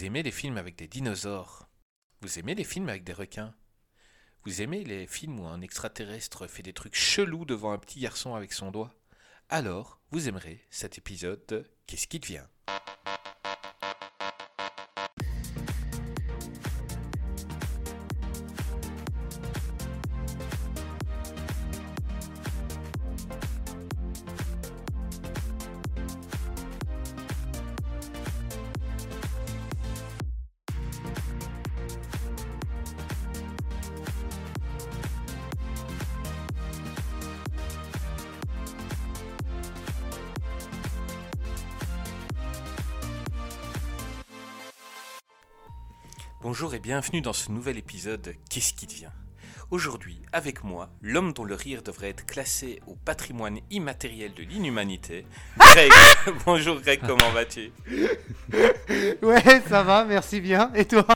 Vous aimez les films avec des dinosaures. Vous aimez les films avec des requins. Vous aimez les films où un extraterrestre fait des trucs chelous devant un petit garçon avec son doigt. Alors, vous aimerez cet épisode de Qu'est-ce qui devient et bienvenue dans ce nouvel épisode Qu'est-ce qui devient? Aujourd'hui, avec moi, l'homme dont le rire devrait être classé au patrimoine immatériel de l'inhumanité, Greg. Bonjour Greg, comment vas-tu? Ouais, ça va, merci bien. Et toi?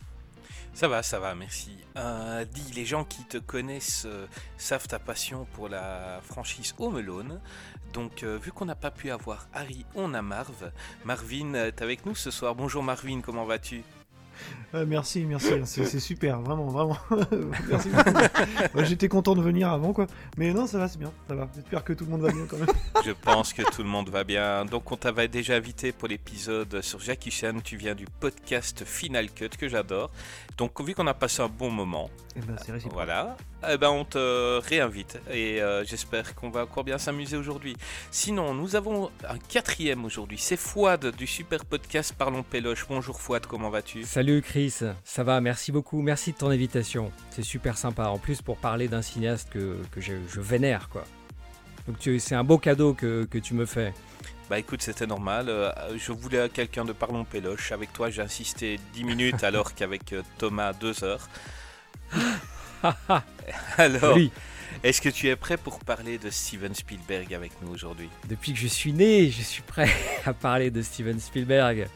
Ça va, ça va, merci. Euh, dis, les gens qui te connaissent euh, savent ta passion pour la franchise Home Alone. Donc, euh, vu qu'on n'a pas pu avoir Harry, on a Marv. Marvin est avec nous ce soir. Bonjour Marvin, comment vas-tu? Euh, merci, merci, c'est super, vraiment, vraiment. merci J'étais content de venir avant, quoi. Mais non, ça va, c'est bien, ça va. J'espère que tout le monde va bien quand même. Je pense que tout le monde va bien. Donc, on t'avait déjà invité pour l'épisode sur Jackie Chan. Tu viens du podcast Final Cut que j'adore. Donc, vu qu'on a passé un bon moment, eh ben, voilà, eh ben, on te réinvite. Et euh, j'espère qu'on va encore bien s'amuser aujourd'hui. Sinon, nous avons un quatrième aujourd'hui. C'est Fouad du super podcast Parlons Péloche. Bonjour Fouad, comment vas-tu? Salut Chris, ça va, merci beaucoup. Merci de ton invitation. C'est super sympa. En plus, pour parler d'un cinéaste que, que je, vénère, quoi. Donc, c'est un beau cadeau que, que tu me fais. Bah écoute, c'était normal. Euh, je voulais quelqu'un de Parlons Péloche. Avec toi, j'ai insisté 10 minutes alors qu'avec euh, Thomas 2 heures. alors, est-ce que tu es prêt pour parler de Steven Spielberg avec nous aujourd'hui? Depuis que je suis né, je suis prêt à parler de Steven Spielberg.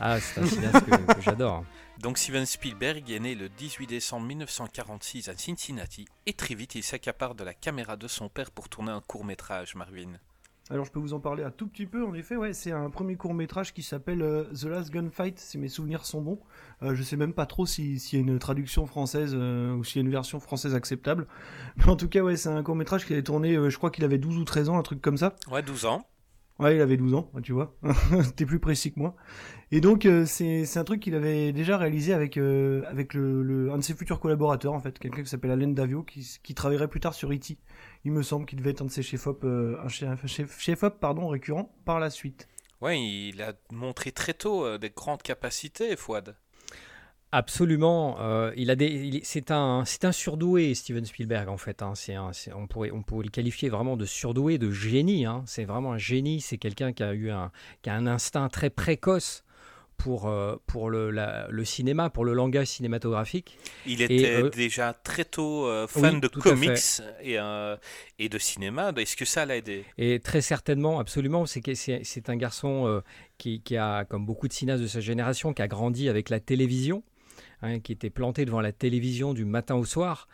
Ah, c'est un cinéaste que, j'adore. Donc Steven Spielberg est né le 18 décembre 1946 à Cincinnati et très vite il s'accapare de la caméra de son père pour tourner un court métrage, Marvin. Alors je peux vous en parler un tout petit peu, en effet, ouais, c'est un premier court métrage qui s'appelle euh, The Last Gunfight, si mes souvenirs sont bons. Euh, je sais même pas trop s'il y a une traduction française euh, ou s'il y a une version française acceptable. Mais en tout cas, ouais, c'est un court métrage qui avait tourné, je crois qu'il avait 12 ou 13 ans, un truc comme ça. Ouais, 12 ans. Ouais, il avait 12 ans, tu vois. T'es plus précis que moi. Et donc, c'est un truc qu'il avait déjà réalisé avec, avec le, un de ses futurs collaborateurs, en fait, quelqu'un qui s'appelle Alain Davio, qui, qui travaillerait plus tard sur E.T il me semble qu'il devait être un de ses chefs-op, euh, un chef, op pardon, récurrent par la suite. Ouais, il a montré très tôt euh, des grandes capacités, Fouad. Absolument. Euh, il a des, c'est un, c'est un surdoué, Steven Spielberg en fait. Hein. C'est on pourrait, on pourrait le qualifier vraiment de surdoué, de génie. Hein. C'est vraiment un génie. C'est quelqu'un qui a eu un, qui a un instinct très précoce pour, euh, pour le, le, cinéma, pour le langage cinématographique. Il était euh, déjà très tôt euh, fan de comics et, et, de cinéma. Est-ce que ça l'a aidé? Et très certainement, absolument. C'est, c'est, un garçon qui, qui, a, comme beaucoup de cinéastes de sa génération, qui a grandi avec la télévision, hein, qui était planté devant la télévision du matin au soir.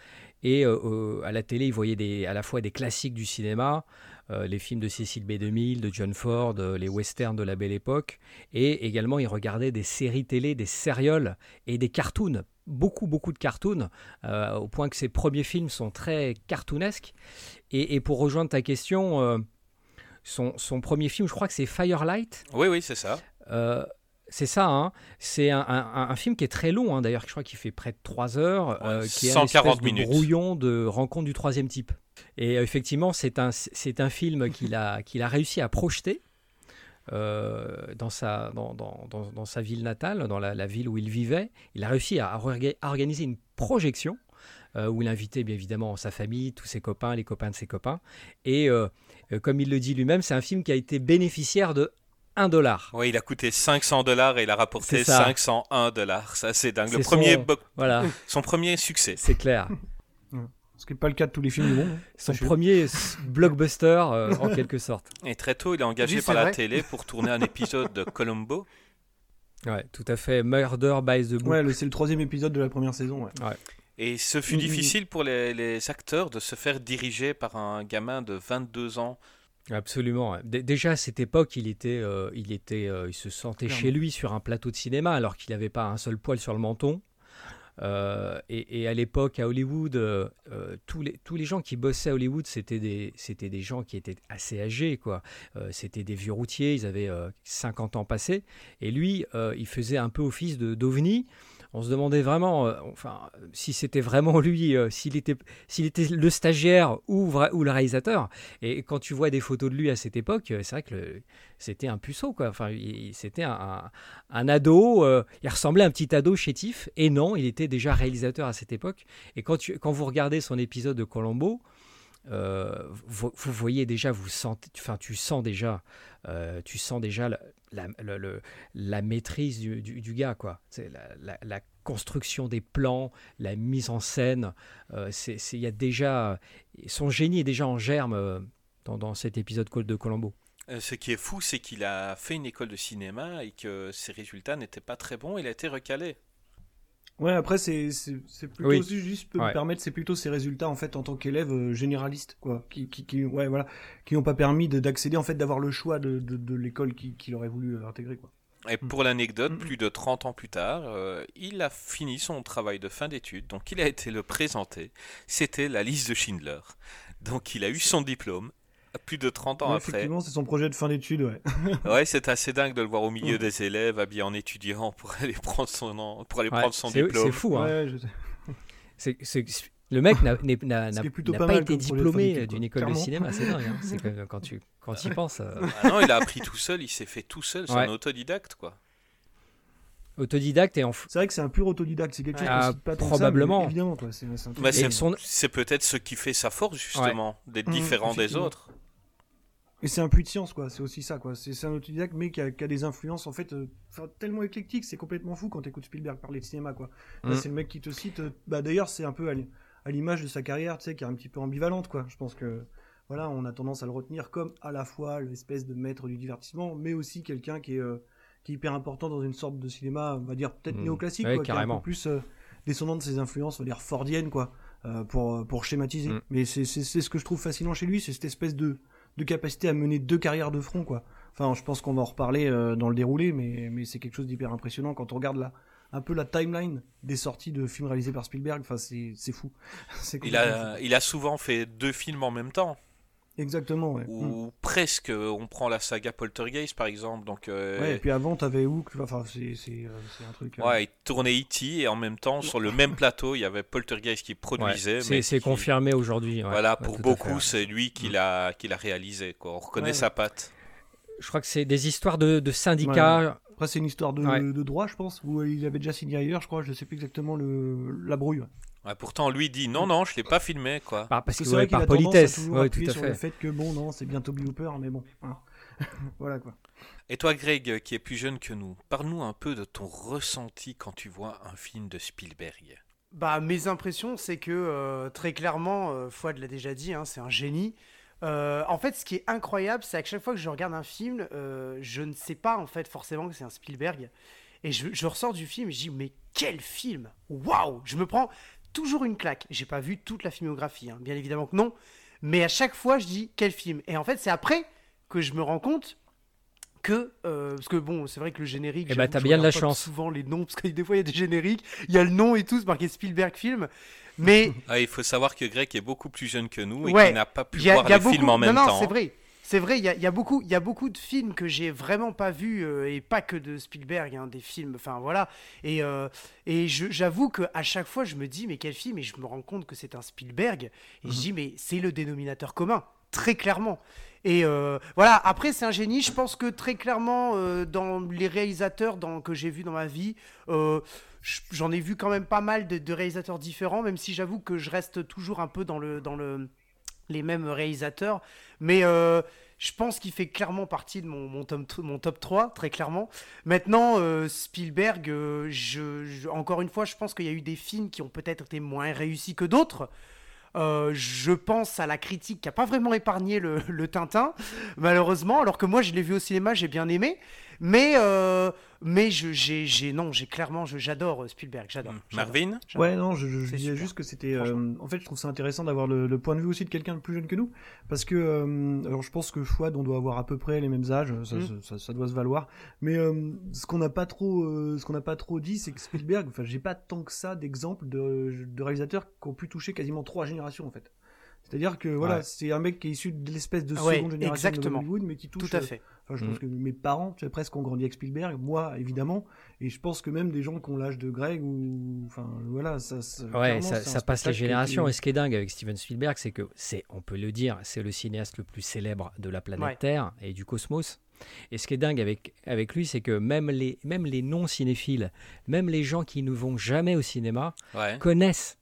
Et à la télé, il voyait des, à la fois des classiques du cinéma, les films de Cécile B2000, de John Ford, euh, les westerns de la belle époque, et également il regardait des séries télé, des sérioles et des cartoons, beaucoup beaucoup de cartoons, euh, au point que ses premiers films sont très cartoonesques. Et, pour rejoindre ta question, son, premier film, je crois que c'est Firelight. Oui, oui, c'est ça. C'est ça, hein. c'est un, film qui est très long, hein. d'ailleurs, je crois qu'il fait près de 3 heures, qui est un espèce de brouillon de rencontre du troisième type. Et euh, effectivement, c'est un, c'est un film qu'il a, qu'il a réussi à projeter euh, dans, sa, dans, dans, dans, sa ville natale, dans la, ville où il vivait. Il a réussi à, organiser une projection euh, où il invitait bien évidemment sa famille, tous ses copains, les copains de ses copains. Et comme il le dit lui-même, c'est un film qui a été bénéficiaire de 1 dollar. Oui, il a coûté 500 dollars et il a rapporté 501 dollars. Ça, c'est dingue. Le premier, voilà. son premier succès. C'est clair. Ce qui n'est pas le cas de tous les films du monde. Hein. Son premier blockbuster, euh, en quelque sorte. Et très tôt, il est engagé par la télé pour tourner un épisode de Columbo. Ouais, tout à fait. Murder by the Book. Ouais, c'est le troisième épisode de la première saison. Ouais. Et ce fut mm, mm, mm. difficile pour les, les, acteurs de se faire diriger par un gamin de 22 ans Absolument. déjà à cette époque, il était, il était, il se sentait chez lui sur un plateau de cinéma, alors qu'il n'avait pas un seul poil sur le menton. Euh, et, à l'époque, à Hollywood, euh, euh, tous, les, tous les gens qui bossaient à Hollywood, c'était des, des gens qui étaient assez âgés. quoi. c'était des vieux routiers, ils avaient 50 ans passés. Et lui, il faisait un peu office de, d'ovni on se demandait vraiment, euh, enfin, si c'était vraiment lui, euh, s'il était, s'il était le stagiaire ou, ou le réalisateur. Et quand tu vois des photos de lui à cette époque, euh, c'est vrai que c'était un puceau, quoi. Enfin, c'était un, ado. il ressemblait à un petit ado chétif. Et non, il était déjà réalisateur à cette époque. Et quand, quand vous regardez son épisode de Colombo, vous, voyez déjà, vous sentez, enfin, tu sens déjà, tu sens déjà la, la maîtrise du, du, gars, quoi. C'est la, la, construction des plans, la mise en scène. Euh, il y a déjà son génie est déjà en germe euh, dans, dans, cet épisode de Colombo. Euh, ce qui est fou, c'est qu'il a fait une école de cinéma et que ses résultats n'étaient pas très bons. Il a été recalé. Ouais, après c'est plutôt juste peut me permettre, c'est plutôt ses résultats en fait en tant qu'élève généraliste quoi, qui, qui, qui ouais voilà, qui n'ont pas permis d'accéder en fait d'avoir le choix de, de, de l'école qu'il aurait voulu intégrer quoi. Et pour l'anecdote, plus de 30 ans plus tard, euh, il a fini son travail de fin d'études, donc il a été le présenté. C'était la liste de Schindler. Donc il a eu son diplôme plus de 30 ans après. Effectivement, c'est son projet de fin d'études, ouais. ouais, c'est assez dingue de le voir au milieu des élèves, habillé en étudiant pour aller prendre son, pour aller prendre son diplôme. C'est fou, hein. Ouais, le mec n'a pas, pas été diplômé d'une école de cinéma, c'est dingue. Hein. C'est quand tu quand y penses. Euh. Ah non, il a appris tout seul, il s'est fait tout seul, c'est un autodidacte quoi. Autodidacte et en C'est vrai que c'est un pur autodidacte, c'est quelque chose ah, pas probablement. Ça, évidemment quoi. C'est peut-être ce qui fait sa force justement, d'être mmh, différent des autres. Et c'est un puits de science, quoi. C'est aussi ça, quoi. C'est un autodidacte, mais qui a, des influences, en fait, euh, tellement éclectiques. C'est complètement fou quand t'écoutes Spielberg parler de cinéma, quoi. Mmh. C'est le mec qui te cite. Euh, bah, d'ailleurs, c'est un peu à l'image de sa carrière, tu sais, qui est un petit peu ambivalente, quoi. Je pense que voilà, on a tendance à le retenir comme à la fois l'espèce de maître du divertissement, mais aussi quelqu'un qui est euh, qui est hyper important dans une sorte de cinéma, on va dire peut-être mmh. néoclassique, quoi, qui est un peu plus euh, descendant de ses influences, on va dire fordiennes, quoi, pour pour schématiser. Mmh. Mais c'est ce que je trouve fascinant chez lui, c'est cette espèce de de capacité à mener deux carrières de front, quoi. Enfin, je pense qu'on va en reparler dans le déroulé, mais mais c'est quelque chose d'hyper impressionnant quand on regarde là un peu la timeline des sorties de films réalisés par Spielberg. Enfin, c'est fou. il, a, il a souvent fait deux films en même temps. Exactement, ouais. Ou mm. presque. On prend la saga Poltergeist par exemple. Donc, euh, Ouais, et puis avant, t'avais Hook. Enfin, c'est euh, un truc. Euh, ouais, il tournait E.T. et en même temps, sur le même plateau, il y avait Poltergeist qui produisait. c'est confirmé aujourd'hui. voilà, pour beaucoup, c'est lui qui mm. l'a réalisé. Quoi. On reconnaît sa patte. Je crois que c'est des histoires de, de syndicats après, c'est une histoire de, de, droit, je pense, où il avait déjà signé ailleurs, je crois, je ne sais plus exactement le, la brouille. Ouais, pourtant, lui dit non, non, je l'ai pas filmé, quoi. Bah, parce que c'est vrai par politesse. Ouais, tout à sur fait. le fait que bon, non, c'est bientôt Toby Hooper, mais bon. Hein. voilà quoi. Et toi, Greg, qui est plus jeune que nous, parle-nous un peu de ton ressenti quand tu vois un film de Spielberg. Bah, mes impressions, c'est que euh, très clairement, euh, Fouad l'a déjà dit, hein, c'est un génie. Euh, en fait, ce qui est incroyable, c'est qu'à chaque fois que je regarde un film, euh, je ne sais pas en fait forcément que c'est un Spielberg. Et je, ressors du film et je dis mais quel film Waouh Je me prends toujours une claque. J'ai pas vu toute la filmographie, hein, bien évidemment que non. Mais à chaque fois, je dis quel film? Et en fait, c'est après que je me rends compte que euh, parce que bon c'est vrai que le générique eh bah, t'as bien de la chance souvent les noms parce que des fois il y a des génériques il y a le nom et tout c'est marqué Spielberg film mais ah, il faut savoir que Greg est beaucoup plus jeune que nous et qu'il n'a pas pu voir les films en même non, non, temps. c'est vrai. C'est vrai, il y, y a, beaucoup, il y a beaucoup de films que j'ai vraiment pas vus euh, et pas que de Spielberg, hein, des films, enfin voilà. Et, euh, et j'avoue que à chaque fois, je me dis mais quel film Et je me rends compte que c'est un Spielberg. Et je mhm. dis mais c'est le dénominateur commun, très clairement. Et euh, voilà, après c'est un génie. Je pense que très clairement dans les réalisateurs dans, que j'ai vus dans ma vie, j'en ai vu quand même pas mal de, réalisateurs différents, même si j'avoue que je reste toujours un peu dans, le, dans le, les mêmes réalisateurs. Mais euh, je pense qu'il fait clairement partie de mon, mon, top, mon top 3, très clairement. Maintenant, euh, Spielberg, euh, encore une fois, je pense qu'il y a eu des films qui ont peut-être été moins réussis que d'autres. je pense à la critique qui n'a pas vraiment épargné le, le, Tintin, malheureusement, alors que moi je l'ai vu au cinéma, j'ai bien aimé. Mais, euh, mais je, j'ai, j'ai, non, j'ai clairement, je, j'adore euh, Spielberg, j'adore. Hmm. j'adore. Marvin J'adore. Ouais, non, je, je disais juste que c'était. euh, en fait, je trouve ça intéressant d'avoir le, le point de vue aussi de quelqu'un de plus jeune que nous. Parce que, euh, alors je pense que Fouad, on doit avoir à peu près les mêmes âges, ça, Mm. ça, ça- ça doit se valoir. Mais euh, ce qu'on n'a pas trop, euh, ce qu'on n'a pas trop dit, c'est que Spielberg, enfin, j'ai pas tant que ça d'exemples de, de réalisateurs qui ont pu toucher quasiment trois générations en fait. C'est-à-dire que voilà, Ouais. c'est un mec qui est issu de l'espèce de Ouais, seconde génération exactement. de Hollywood, mais qui touche Tout à euh, fait. Enfin, je Mm. pense que mes parents, tu sais, presque ont grandi avec Spielberg, moi évidemment, et je pense que même des gens qui ont l'âge de Greg ou, enfin, voilà, ça. ça- Ouais, ça, passe les spectacle qui- générations. Et ce qui est dingue avec Steven Spielberg, c'est que c'est, on peut le dire, c'est le cinéaste le plus célèbre de la planète Ouais. Terre et du cosmos. Et ce qui est dingue avec, avec lui, c'est que même les, même les non-cinéphiles, même les gens qui ne vont jamais au cinéma, Ouais. connaissent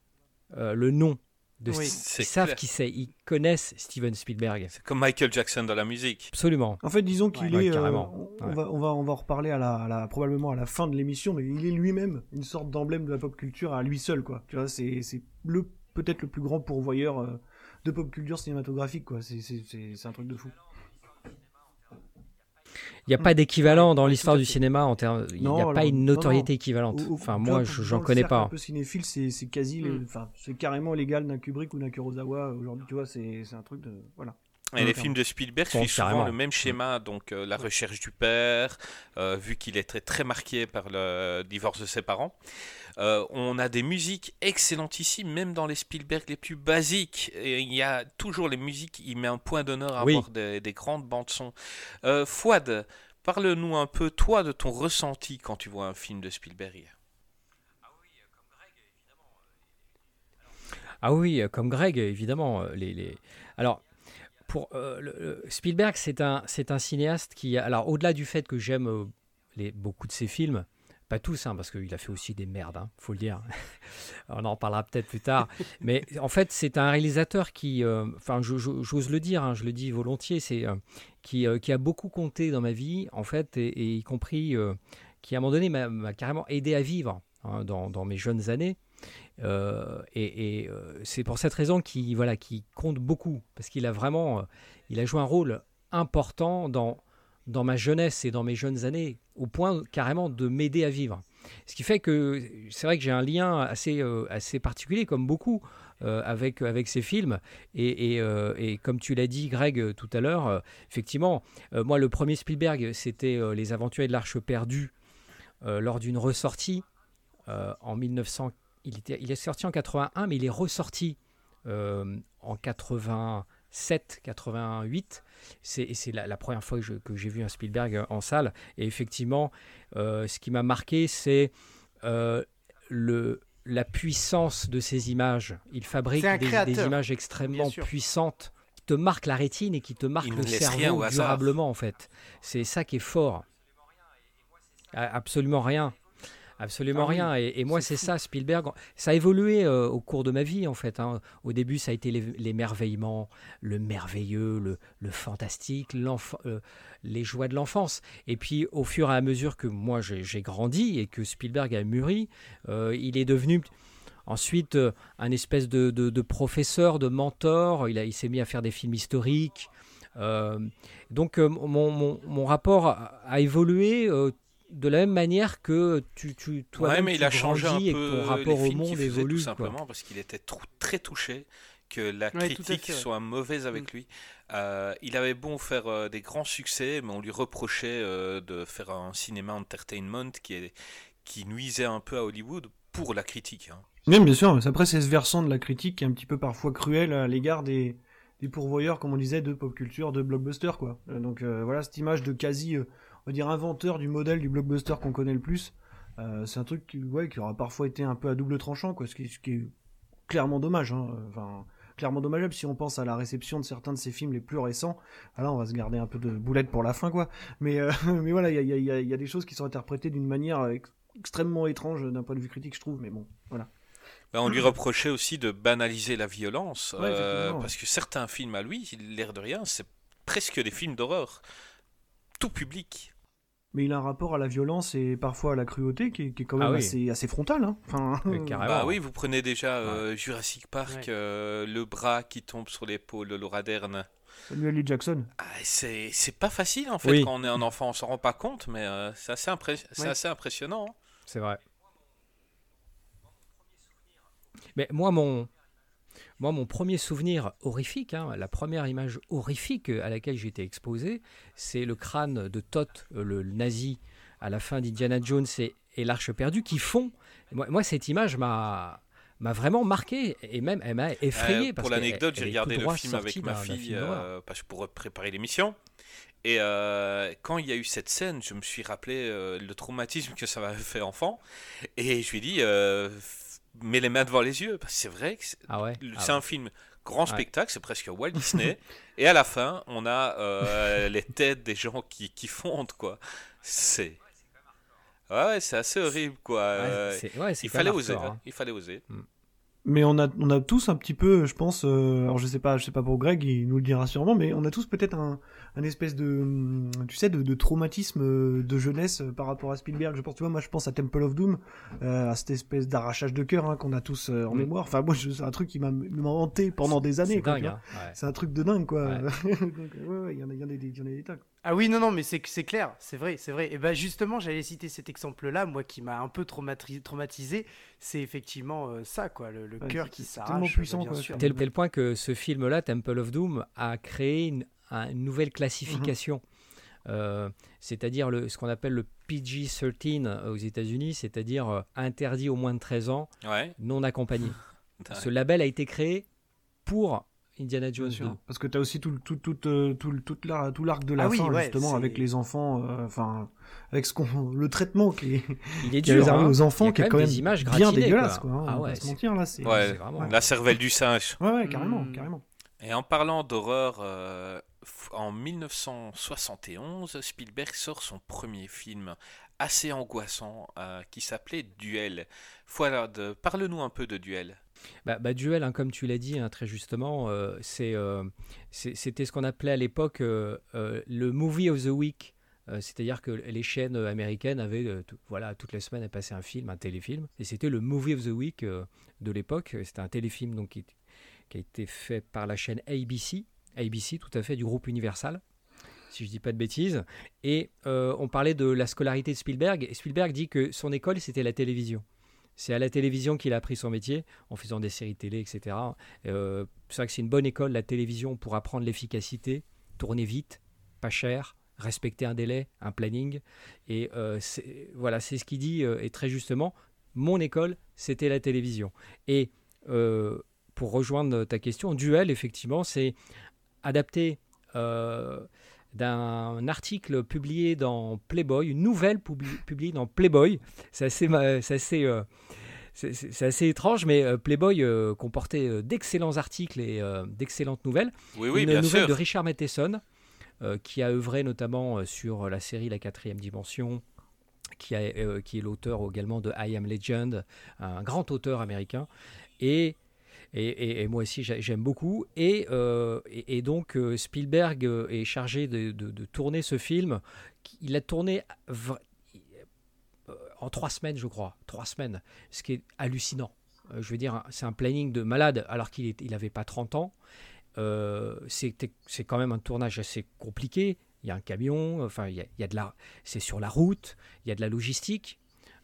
euh, le nom de Oui. Ils savent qui c'est, ils connaissent Steven Spielberg. C'est comme Michael Jackson dans la musique. Absolument. En fait, disons qu'il Ouais, est. euh, carrément. on, on Ouais. va, on, va, on va en reparler à la, à la- probablement à la fin de l'émission, mais il est lui-même une sorte d'emblème de la pop culture à lui seul, quoi. Tu vois, c'est c'est le peut-être le plus grand pourvoyeur euh, de pop culture cinématographique, quoi. C'est- C'est c'est- c'est un truc de fou. Il n'y a pas d'équivalent dans l'histoire du cinéma en termes. Il n'y a alors, pas une notoriété non. équivalente. Au- au- Enfin, moi, j'en connais pas. Un peu cinéphile, c'est c'est quasi, les- Mm. enfin, c'est carrément l'égal d'un Kubrick ou d'un Kurosawa aujourd'hui. Tu vois, c'est c'est un truc de, voilà. Et les films de Spielberg suivent souvent carrément. le même schéma, donc euh, la recherche du père, euh, vu qu'il est très, très marqué par le divorce de ses parents. Euh, on a des musiques excellentissimes, même dans les Spielberg les plus basiques. Et il y a toujours les musiques, il met un point d'honneur à Oui. avoir des, des grandes bandes son. Euh, Fouad, parle-nous un peu, toi, de ton ressenti quand tu vois un film de Spielberg. Ah oui, euh, comme Greg, évidemment. euh, Les, les... Alors, pour euh, le- le- Spielberg, c'est un, c'est un cinéaste qui, alors au-delà du fait que j'aime euh, les, beaucoup de ses films, pas tous, hein, parce qu'il a fait aussi des merdes, hein, faut le dire. On en parlera peut-être plus tard. Mais en fait, c'est un réalisateur qui, euh, enfin, j'ose le dire, hein, je le dis volontiers, c'est euh, qui, euh, qui a beaucoup compté dans ma vie, en fait, et, et y compris qui à un moment donné m'a carrément aidé à vivre hein, dans, dans mes jeunes années. Et et, c'est pour cette raison qu'il voilà, qu'il compte beaucoup, parce qu'il a vraiment il a joué un rôle important dans, dans ma jeunesse et dans mes jeunes années, au point carrément de m'aider à vivre. Ce qui fait que c'est vrai que j'ai un lien assez, euh, assez particulier, comme beaucoup, euh, avec, avec ces films. Et, et, euh, et comme tu l'as dit, Greg, tout à l'heure, effectivement, moi, le premier Spielberg, c'était Les Aventuriers de l'Arche perdue, lors d'une ressortie en 1900. Il, il est sorti en 81, mais il est ressorti en 87, 88. C'est, la, la première fois que, j'ai vu un Spielberg en salle. Et effectivement, euh, ce qui m'a marqué, c'est euh, le, la puissance de ces images. Il fabrique des, images extrêmement puissantes qui te marquent la rétine et qui te marquent Il le cerveau durablement, en fait. C'est ça qui est fort. Absolument rien. Absolument Ah oui, rien. Et, et moi, c'est ça, Spielberg. Ça a évolué euh, au cours de ma vie, en fait. hein. Au début, ça a été l'émerveillement, le merveilleux, le, le fantastique, euh, les joies de l'enfance. Et puis, au fur et à mesure que moi, j'ai grandi et que Spielberg a mûri, euh, il est devenu ensuite un espèce de, de- de professeur, de mentor. Il, a- il s'est mis à faire des films historiques. Euh, donc, euh, mon, mon- mon rapport a, a évolué euh, de la même manière que tu, tu toi Ouais, mais il a changé un et que peu ton rapport au monde faisait, évolue. tout quoi. simplement parce qu'il était très touché que la Ouais, critique fait, ouais. soit mauvaise avec lui. Euh, il avait bon faire euh, des grands succès, mais on lui reprochait euh, de faire un cinéma entertainment qui, est, qui nuisait un peu à Hollywood pour la critique. hein. Même bien sûr, mais après c'est ce versant de la critique qui est un petit peu parfois cruel à l'égard des, des pourvoyeurs, comme on disait, de pop culture, de blockbuster quoi. Euh, donc euh, voilà, cette image de quasi, euh, on va dire, inventeur du modèle du blockbuster qu'on connaît le plus, euh, c'est un truc qui, ouais, qui aura parfois été un peu à double tranchant quoi, ce qui, ce qui est clairement dommage. hein. Enfin, clairement dommageable si on pense à la réception de certains de ces films les plus récents. Ah là, on va se garder un peu de boulette pour la fin quoi. Mais, euh, mais voilà, il y a, y y des choses qui sont interprétées d'une manière euh, ex- extrêmement étrange d'un point de vue critique, je trouve. Mais bon, voilà. Ben, on lui reprochait aussi de banaliser la violence, Ouais, euh, effectivement, ouais. parce que certains films à lui, l'air de rien, c'est presque des films d'horreur. Tout public. Mais il a un rapport à la violence et parfois à la cruauté qui est, qui est quand même Ah oui. assez, assez frontal. Hein. Enfin, Euh, carrément. Bah oui, vous prenez déjà euh, Jurassic Park, Ouais. euh, le bras qui tombe sur l'épaule de Laura Dern. Samuel L. Jackson. Ah, c'est c'est pas facile en fait quand on est un enfant, on s'en rend pas compte, mais euh, c'est assez, assez, impressionnant. Hein. C'est vrai. Mais moi, mon, moi, mon premier souvenir horrifique, hein, la première image horrifique à laquelle j'ai été exposé, c'est le crâne de Thoth, euh, le, nazi, à la fin d'Indiana Jones et, l'Arche perdue, qui fond. Moi, cette image m'a m'a vraiment marqué et même elle m'a effrayé. pour l'anecdote, j'ai regardé le film avec ma fille euh, parce que pour préparer l'émission. Et euh, quand il y a eu cette scène, je me suis rappelé le traumatisme que ça m'avait fait enfant. Et je lui ai dit, mets les mains devant les yeux. Parce que c'est vrai que c'est ah ah un film grand spectacle, c'est presque Walt Disney. et à la fin, on a euh, les têtes des gens qui, qui fondent, quoi. C'est. Ouais, c'est assez horrible, quoi. Euh, il, fallait oser, hein. il fallait oser. Mais on a, on a tous un petit peu, je pense, euh, alors je sais pas, je sais pas pour Greg, il nous le dira sûrement, mais on a tous peut-être un, un espèce de, hum, tu sais, de, de, traumatisme euh, de jeunesse euh, par rapport à Spielberg. Je pense, tu vois, moi je pense à Temple of Doom, euh, à cette espèce d'arrachage de cœur hein, qu'on a tous en mm. mémoire. Enfin, moi, c'est un truc qui m'a hanté pendant des années. C'est dingue, hein, C'est un truc de dingue, quoi. Ouais. ouais, il y en a, il y en a des, il y en a des tas. Ah oui, non, non, mais c'est clair, c'est vrai, c'est vrai. Et ben justement, j'allais citer cet exemple-là, moi qui m'a un peu traumatisé, c'est effectivement euh, ça, quoi, le, cœur qui s'arrache. Tellement puissant, bien sûr. Tel, tel point que ce film-là, Temple of Doom, a créé une, nouvelle classification. Mhm. Euh, c'est-à-dire ce qu'on appelle le PG-13 aux États-Unis, c'est-à-dire euh, interdit au moins de 13 ans, non accompagné. ce label a été créé pour Indiana Jones Parce que tu as aussi tout, tout, tout, euh, tout, tout, tout l'arc de la ah fin, justement, avec les enfants, euh, enfin, avec ce qu'on, le traitement qui est, il est dur, hein. aux enfants, qui est quand même des images bien dégueulasse, quoi. Hein, ah ouais, se mentir, là, c'est, ouais, la cervelle du singe. Ouais, ouais, carrément, carrément. Et en parlant d'horreur, euh, en 1971, Spielberg sort son premier film assez angoissant qui s'appelait Duel. Voilà, parle-nous un peu de Duel. Bah, bah, duel, hein, comme tu l'as dit hein, très justement, euh, euh, c'était ce qu'on appelait à l'époque euh, le movie of the week. C'est-à-dire que les chaînes américaines avaient, voilà, toutes les semaines, passaient un film, un téléfilm, et c'était le movie of the week de l'époque. C'était un téléfilm donc qui, a été fait par la chaîne ABC, ABC tout à fait du groupe Universal si je dis pas de bêtises. Et on parlait de la scolarité de Spielberg. Et Spielberg dit que son école, c'était la télévision. C'est à la télévision qu'il a appris son métier, en faisant des séries télé, etc. Euh, c'est vrai que c'est une bonne école, la télévision, pour apprendre l'efficacité, tourner vite, pas cher, respecter un délai, un planning. Et euh, voilà, c'est ce qu'il dit, euh, et très justement, mon école, c'était la télévision. Et pour rejoindre ta question, Duel, effectivement, c'est adapté d'un article publié dans Playboy, une nouvelle publiée dans Playboy. C'est assez, assez, euh, assez étrange, mais euh, Playboy euh, comportait d'excellents articles et d'excellentes nouvelles. Oui, oui, une nouvelle de Richard Matheson, qui a œuvré notamment sur la série La quatrième dimension, qui, a, qui est l'auteur également de I Am Legend, un grand auteur américain. Et et, moi aussi j'aime beaucoup. Et, euh, donc euh, Spielberg euh, est chargé de, tourner ce film. Il a tourné en trois semaines, je crois, trois semaines, ce qui est hallucinant. je veux dire, c'est un planning de malade alors qu'il n'avait pas 30 ans. c'est quand même un tournage assez compliqué. Il y a un camion, enfin, il y a de la, c'est sur la route, il y a de la logistique.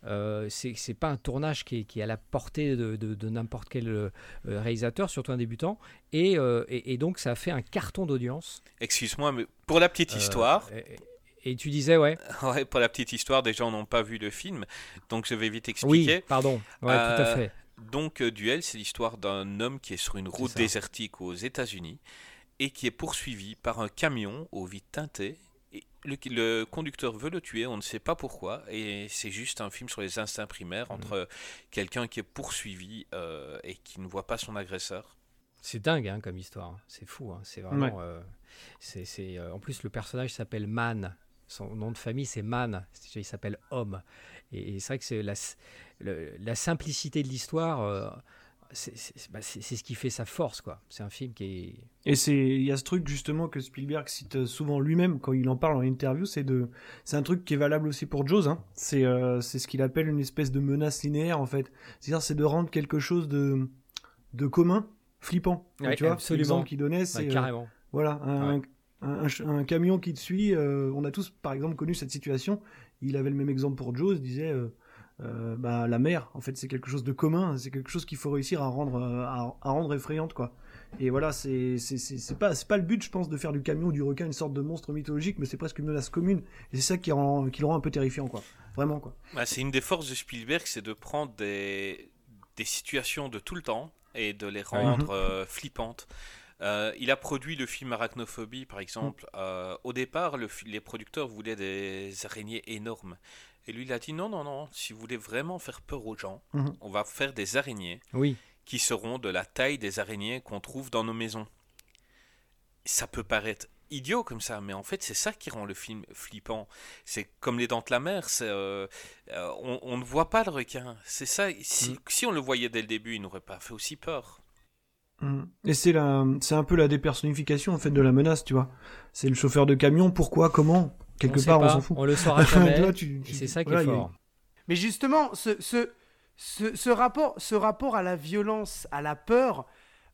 Euh, c'est pas un tournage qui est, à la portée de, n'importe quel euh, réalisateur, surtout un débutant. Euh, et, donc ça a fait un carton d'audience. Excuse-moi, mais pour la petite histoire. Et, tu disais, ouais. Ouais, pour la petite histoire, des gens n'ont pas vu le film, donc je vais vite expliquer. Oui, pardon, ouais, tout à fait. Donc, Duel, c'est l'histoire d'un homme qui est sur une route désertique aux États-Unis et qui est poursuivi par un camion aux vitres teintées le, conducteur veut le tuer, on ne sait pas pourquoi, et c'est juste un film sur les instincts primaires mm. entre quelqu'un qui est poursuivi euh, et qui ne voit pas son agresseur. C'est dingue hein, comme histoire, c'est fou, hein. c'est vraiment. Euh, c'est, euh, en plus, le personnage s'appelle Man, son nom de famille c'est Man, il s'appelle Homme, et, c'est vrai que c'est la, la simplicité de l'histoire c'est ce qui fait sa force, quoi. C'est un film qui est. Et c'est, il y a ce truc justement que Spielberg cite souvent lui-même quand il en parle en interview, c'est de, c'est un truc qui est valable aussi pour Jaws. Hein. C'est, euh, c'est ce qu'il appelle une espèce de menace linéaire en fait. C'est-à-dire, c'est de rendre quelque chose de, de commun flippant. tu vois, l'exemple qu'il donnait, c'est carrément. Voilà, un, un, un, camion qui te suit. Euh, on a tous, par exemple, connu cette situation. Il avait le même exemple pour Joe. Il disait, euh, euh, bah, la mer, en fait, c'est quelque chose de commun. C'est quelque chose qu'il faut réussir à rendre, à, à, rendre effrayante, quoi. Et voilà, c'est pas pas le but, je pense, de faire du camion ou du requin une sorte de monstre mythologique, mais c'est presque une menace commune. Et c'est ça qui rend qui le rend un peu terrifiant, quoi. Vraiment, quoi. Bah, c'est une des forces de Spielberg, c'est de prendre des des situations de tout le temps et de les rendre euh, flippantes. Euh, il a produit le film Arachnophobie, par exemple. Euh, au départ, le, les producteurs voulaient des araignées énormes. Et lui, il a dit non, non, non, si vous voulez vraiment faire peur aux gens, Mhm. on va faire des araignées Oui. qui seront de la taille des araignées qu'on trouve dans nos maisons. Ça peut paraître idiot comme ça, mais en fait, c'est ça qui rend le film flippant. C'est comme les dents de la mer, euh, euh, on, on ne voit pas le requin. C'est ça. Si, si on le voyait dès le début, il n'aurait pas fait aussi peur. Mm. Et c'est un peu la dépersonnification en fait de la menace, tu vois. C'est le chauffeur de camion. Pourquoi Comment? Quelque on part, on s'en fout. On le saura jamais. tu- c'est ça qui voilà, est fort. Mais justement, ce, ce, ce, ce rapport, ce rapport à la violence, à la peur,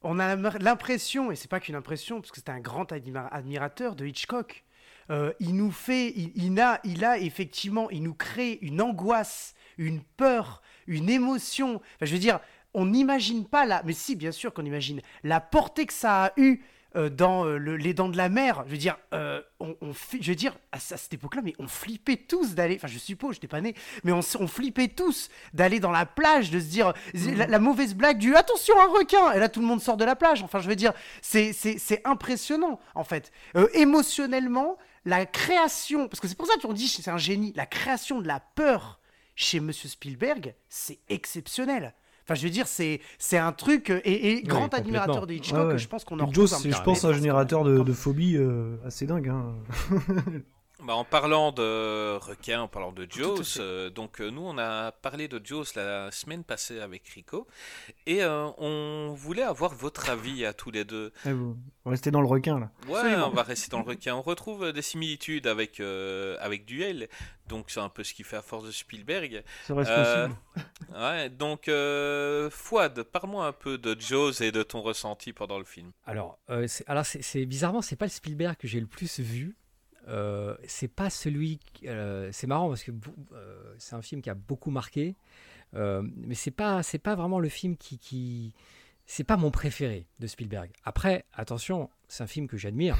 on a l'impression, et c'est pas qu'une impression, parce que c'est un grand admira- admirateur de Hitchcock. euh, il nous fait, il, il a, il a effectivement, il nous crée une angoisse, une peur, une émotion. Enfin, je veux dire, on n'imagine pas la, mais si, bien sûr qu'on imagine la portée que ça a eu euh, dans euh, le- les dents de la mer. Je veux dire, euh, on, je veux dire, à, à cette époque-là, mais on flippait tous d'aller. Enfin, je suppose, je n'étais pas né, mais on, on flippait tous d'aller dans la plage, de se dire la, la mauvaise blague du attention un requin. Et là, tout le monde sort de la plage. Enfin, je veux dire, c'est impressionnant en fait. Euh, émotionnellement, la création, parce que c'est pour ça qu'on dit c'est un génie. La création de la peur chez Monsieur Spielberg, c'est exceptionnel. Enfin, je veux dire, c'est c'est un truc euh, et, et grand admirateur de Hitchcock. Ouais, ouais. Je pense qu'on en petit je pense, un générateur de, de phobie euh, assez dingue. Hein. Bah, en parlant de requin, en parlant de Jaws, euh, donc euh, nous on a parlé de Jaws la semaine passée avec Rico et euh, on voulait avoir votre avis à tous les deux. Eh, vous restez dans le requin là. Ouais, Absolument. on va rester dans le requin. On retrouve des similitudes avec, euh, avec Duel, donc c'est un peu ce qui fait à force de Spielberg. Ça reste Euh, possible. Ouais, donc euh, Fouad, parle-moi un peu de Jaws et de ton ressenti pendant le film. Alors, euh, c'est- alors c'est, c'est- bizarrement, c'est pas le Spielberg que j'ai le plus vu. Euh, c'est pas celui. euh, c'est marrant parce que euh, c'est un film qui a beaucoup marqué, mais c'est pas c'est pas vraiment le film qui, qui c'est pas mon préféré de Spielberg. Après, attention, c'est un film que j'admire,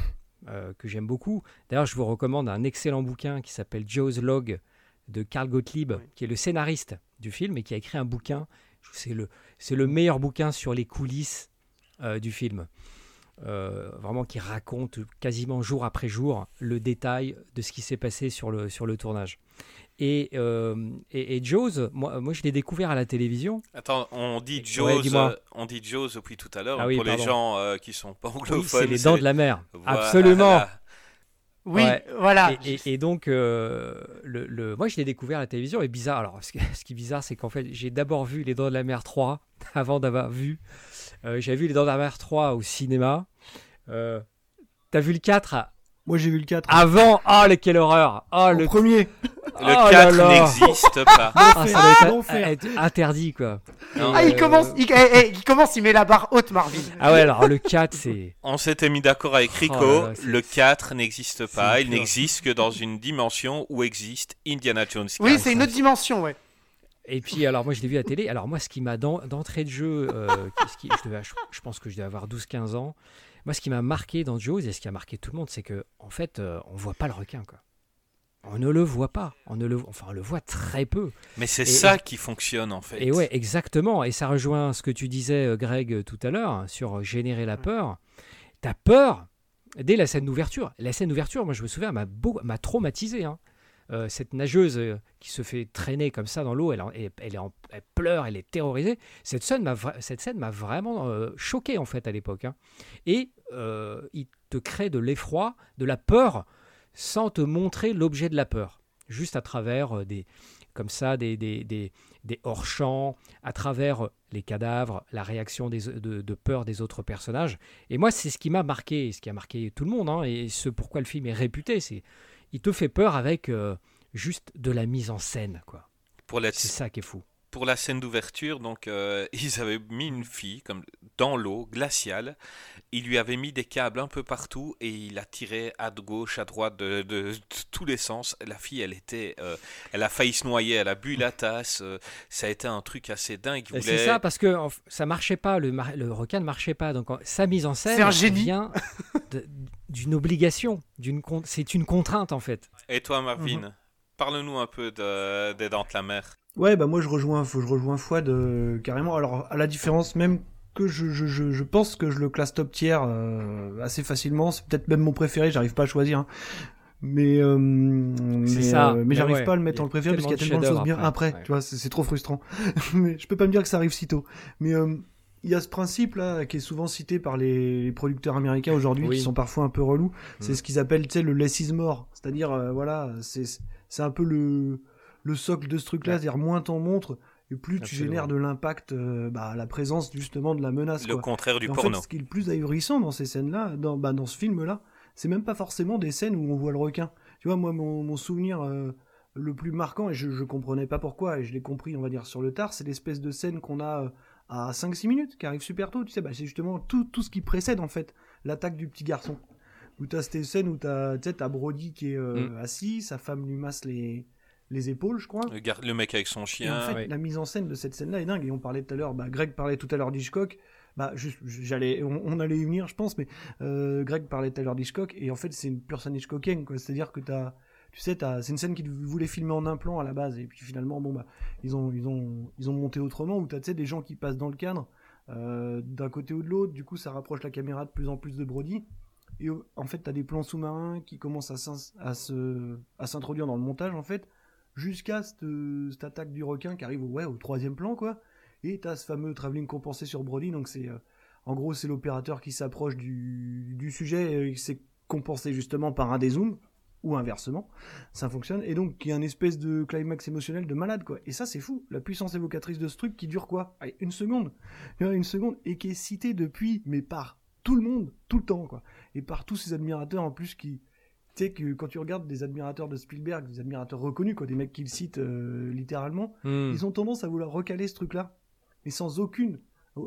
que j'aime beaucoup. D'ailleurs, je vous recommande un excellent bouquin qui s'appelle Joe's Log de Carl Gottlieb, Oui. qui est le scénariste du film et qui a écrit un bouquin. C'est le c'est le meilleur bouquin sur les coulisses du film. Euh, vraiment qui raconte quasiment jour après jour le détail de ce qui s'est passé sur le, sur le tournage. Et, euh, et, et Jaws, moi, moi je l'ai découvert à la télévision. Attends, on dit Jaws, euh, on dit Jaws depuis tout à l'heure Ah oui, pour les gens euh, qui sont pas anglophones. Oui, c'est les dents de la mer. Voilà. Absolument. Oui, Ouais. voilà. Et, et- et donc, euh, le, le- moi, je l'ai découvert à la télévision. Et bizarre, alors, ce, qui- ce qui est bizarre, c'est qu'en fait, j'ai d'abord vu Les Dents de la Mer 3 avant d'avoir vu. Euh, J'avais vu Les Dents de la Mer 3 au cinéma. Euh, T'as vu le 4 Moi j'ai vu le 4. avant Oh, le, quelle horreur Oh, le le, premier. Le Oh là 4 là. n'existe pas. Ah, ça doit être- L'enfer. être interdit, quoi. Non. Ah, il Euh, commence, il, eh, eh, il commence, il met la barre haute, Marvin. Ah ouais, alors le 4, c'est. On s'était mis d'accord avec Rico, Oh là là, c'est- le 4 n'existe pas, il n'existe que dans une dimension où existe Indiana Jones. Oui, 4. c'est une autre dimension, ouais. Et puis, alors, moi, je l'ai vu à la télé. Alors, moi, ce qui m'a d'en- d'entrée de jeu, euh, ce qui- je, devais- je- je pense que je devais avoir 12-15 ans. Moi, ce qui m'a marqué dans Jaws et ce qui a marqué tout le monde, c'est que, en fait, euh, on voit pas le requin, quoi. On ne le voit pas. On ne le, enfin, on le voit très peu. Mais c'est Et- ça qui fonctionne en fait. Et ouais, exactement. Et ça rejoint ce que tu disais, euh, Greg, euh, tout à l'heure, hein, sur générer la peur. T'as peur dès la scène d'ouverture. La scène d'ouverture, moi, je me souviens, m'a traumatisé. hein. Euh, cette nageuse euh, qui se fait traîner comme ça dans l'eau, elle, elle, pleure, elle est terrorisée. Cette scène m'a cette scène m'a vraiment euh, choqué en fait à l'époque. hein. Et il te crée de l'effroi, de la peur, sans te montrer l'objet de la peur, juste à travers des comme ça des, des, des, hors-champs, à travers les cadavres, la réaction de peur des autres personnages. Et moi, c'est ce qui m'a marqué, ce qui a marqué tout le monde, hein, et ce pourquoi le film est réputé. C'est il te fait peur avec euh, juste de la mise en scène, quoi. Pour, la- C'est ça qui est fou. Pour la scène d'ouverture, donc euh, ils avaient mis une fille comme dans l'eau glaciale. Ils lui avaient mis des câbles un peu partout et il a tiré à gauche, à droite, de, de- de tous les sens. La fille, elle était, euh, elle a failli se noyer, elle a bu la tasse. euh, ça a été un truc assez dingue. Voulait- C'est ça parce que en ça marchait pas, le, mar- le requin ne marchait pas. Donc en- sa mise en scène C'est un génie. vient d'une obligation, d'une con- c'est une contrainte en fait. Et toi, Marvin, Mhm. parle-nous un peu de, des Dents de la Mer. Ouais, bah moi je rejoins, faut, je rejoins Fouad euh, carrément. Alors à la différence même que je, je, je, je pense que je le classe top tier euh, assez facilement. C'est peut-être même mon préféré. J'arrive pas à choisir. hein. Mais euh, mais, ça. euh, mais Mais j'arrive ouais, pas à le mettre en préféré parce qu'il y a tellement de choses bien après. après, ouais. Tu vois, c'est trop frustrant. mais je peux pas me dire que ça arrive si tôt. Mais il y a ce principe là qui est souvent cité par les, producteurs américains aujourd'hui Oui. qui sont parfois un peu relous. C'est Mm. ce qu'ils appellent tu sais, le less is more. C'est-à-dire voilà, c'est c'est un peu le le socle de ce truc-là, Ouais. c'est-à-dire moins t'en montres et plus tu génères de l'impact, euh, bah, la présence justement de la menace. Le quoi. contraire du Et en porno. fait, ce qui est le plus ahurissant dans ces scènes-là, dans, bah, dans ce film-là, c'est même pas forcément des scènes où on voit le requin. Tu vois, moi, mon, mon souvenir euh, le plus marquant, et je, je comprenais pas pourquoi, et je l'ai compris, on va dire, sur le tard, c'est l'espèce de scène qu'on a euh, à 5-6 minutes, qui arrive super tôt. Tu sais, bah, c'est justement tout, tout ce qui précède, en fait, l'attaque du petit garçon. Où t'as cette scène où t'as, tu sais, t'as Brody qui est euh, Mm. assis, sa femme lui masse les, les épaules, je crois. Le, gar- le mec avec son Et en chien. fait, ouais. la mise en scène de cette scène-là est dingue. Et on parlait tout à l'heure, bah, Greg parlait tout à l'heure d'Hitchcock. Bah, juste- j'allais, on, on allait y venir, je pense, mais euh, Greg parlait tout à l'heure d'Hitchcock. Et en fait, c'est une pure scène Hitchcockienne, quoi. C'est-à-dire que t'as, tu sais, t'as, c'est une scène qu'ils voulaient filmer en un plan à la base. Et puis finalement, bon, bah, ils ont, ils ont, ils ont monté autrement. Où t'as, tu sais, des gens qui passent dans le cadre, euh, d'un côté ou de l'autre. Du coup, ça rapproche la caméra de plus en plus de Brody. Et en fait, t'as des plans sous-marins qui commencent à s'introduire dans le montage, en fait jusqu'à cette, cette attaque du requin qui arrive au, ouais, au troisième plan, quoi. Et t'as ce fameux travelling compensé sur Brody, donc c'est, euh, en gros, c'est l'opérateur qui s'approche du, du sujet et qui s'est compensé justement par un dézoom, ou inversement, ça fonctionne, et donc il y a une espèce de climax émotionnel de malade, quoi. Et ça, c'est fou, la puissance évocatrice de ce truc qui dure quoi? Une seconde, une seconde, et qui est citée depuis, mais par tout le monde, tout le temps, quoi. Et par tous ces admirateurs en plus qui, sais que quand tu regardes des admirateurs de Spielberg, des admirateurs reconnus, quoi, des mecs qui le citent euh, littéralement, Hmm. ils ont tendance à vouloir recaler ce truc-là, et sans aucune,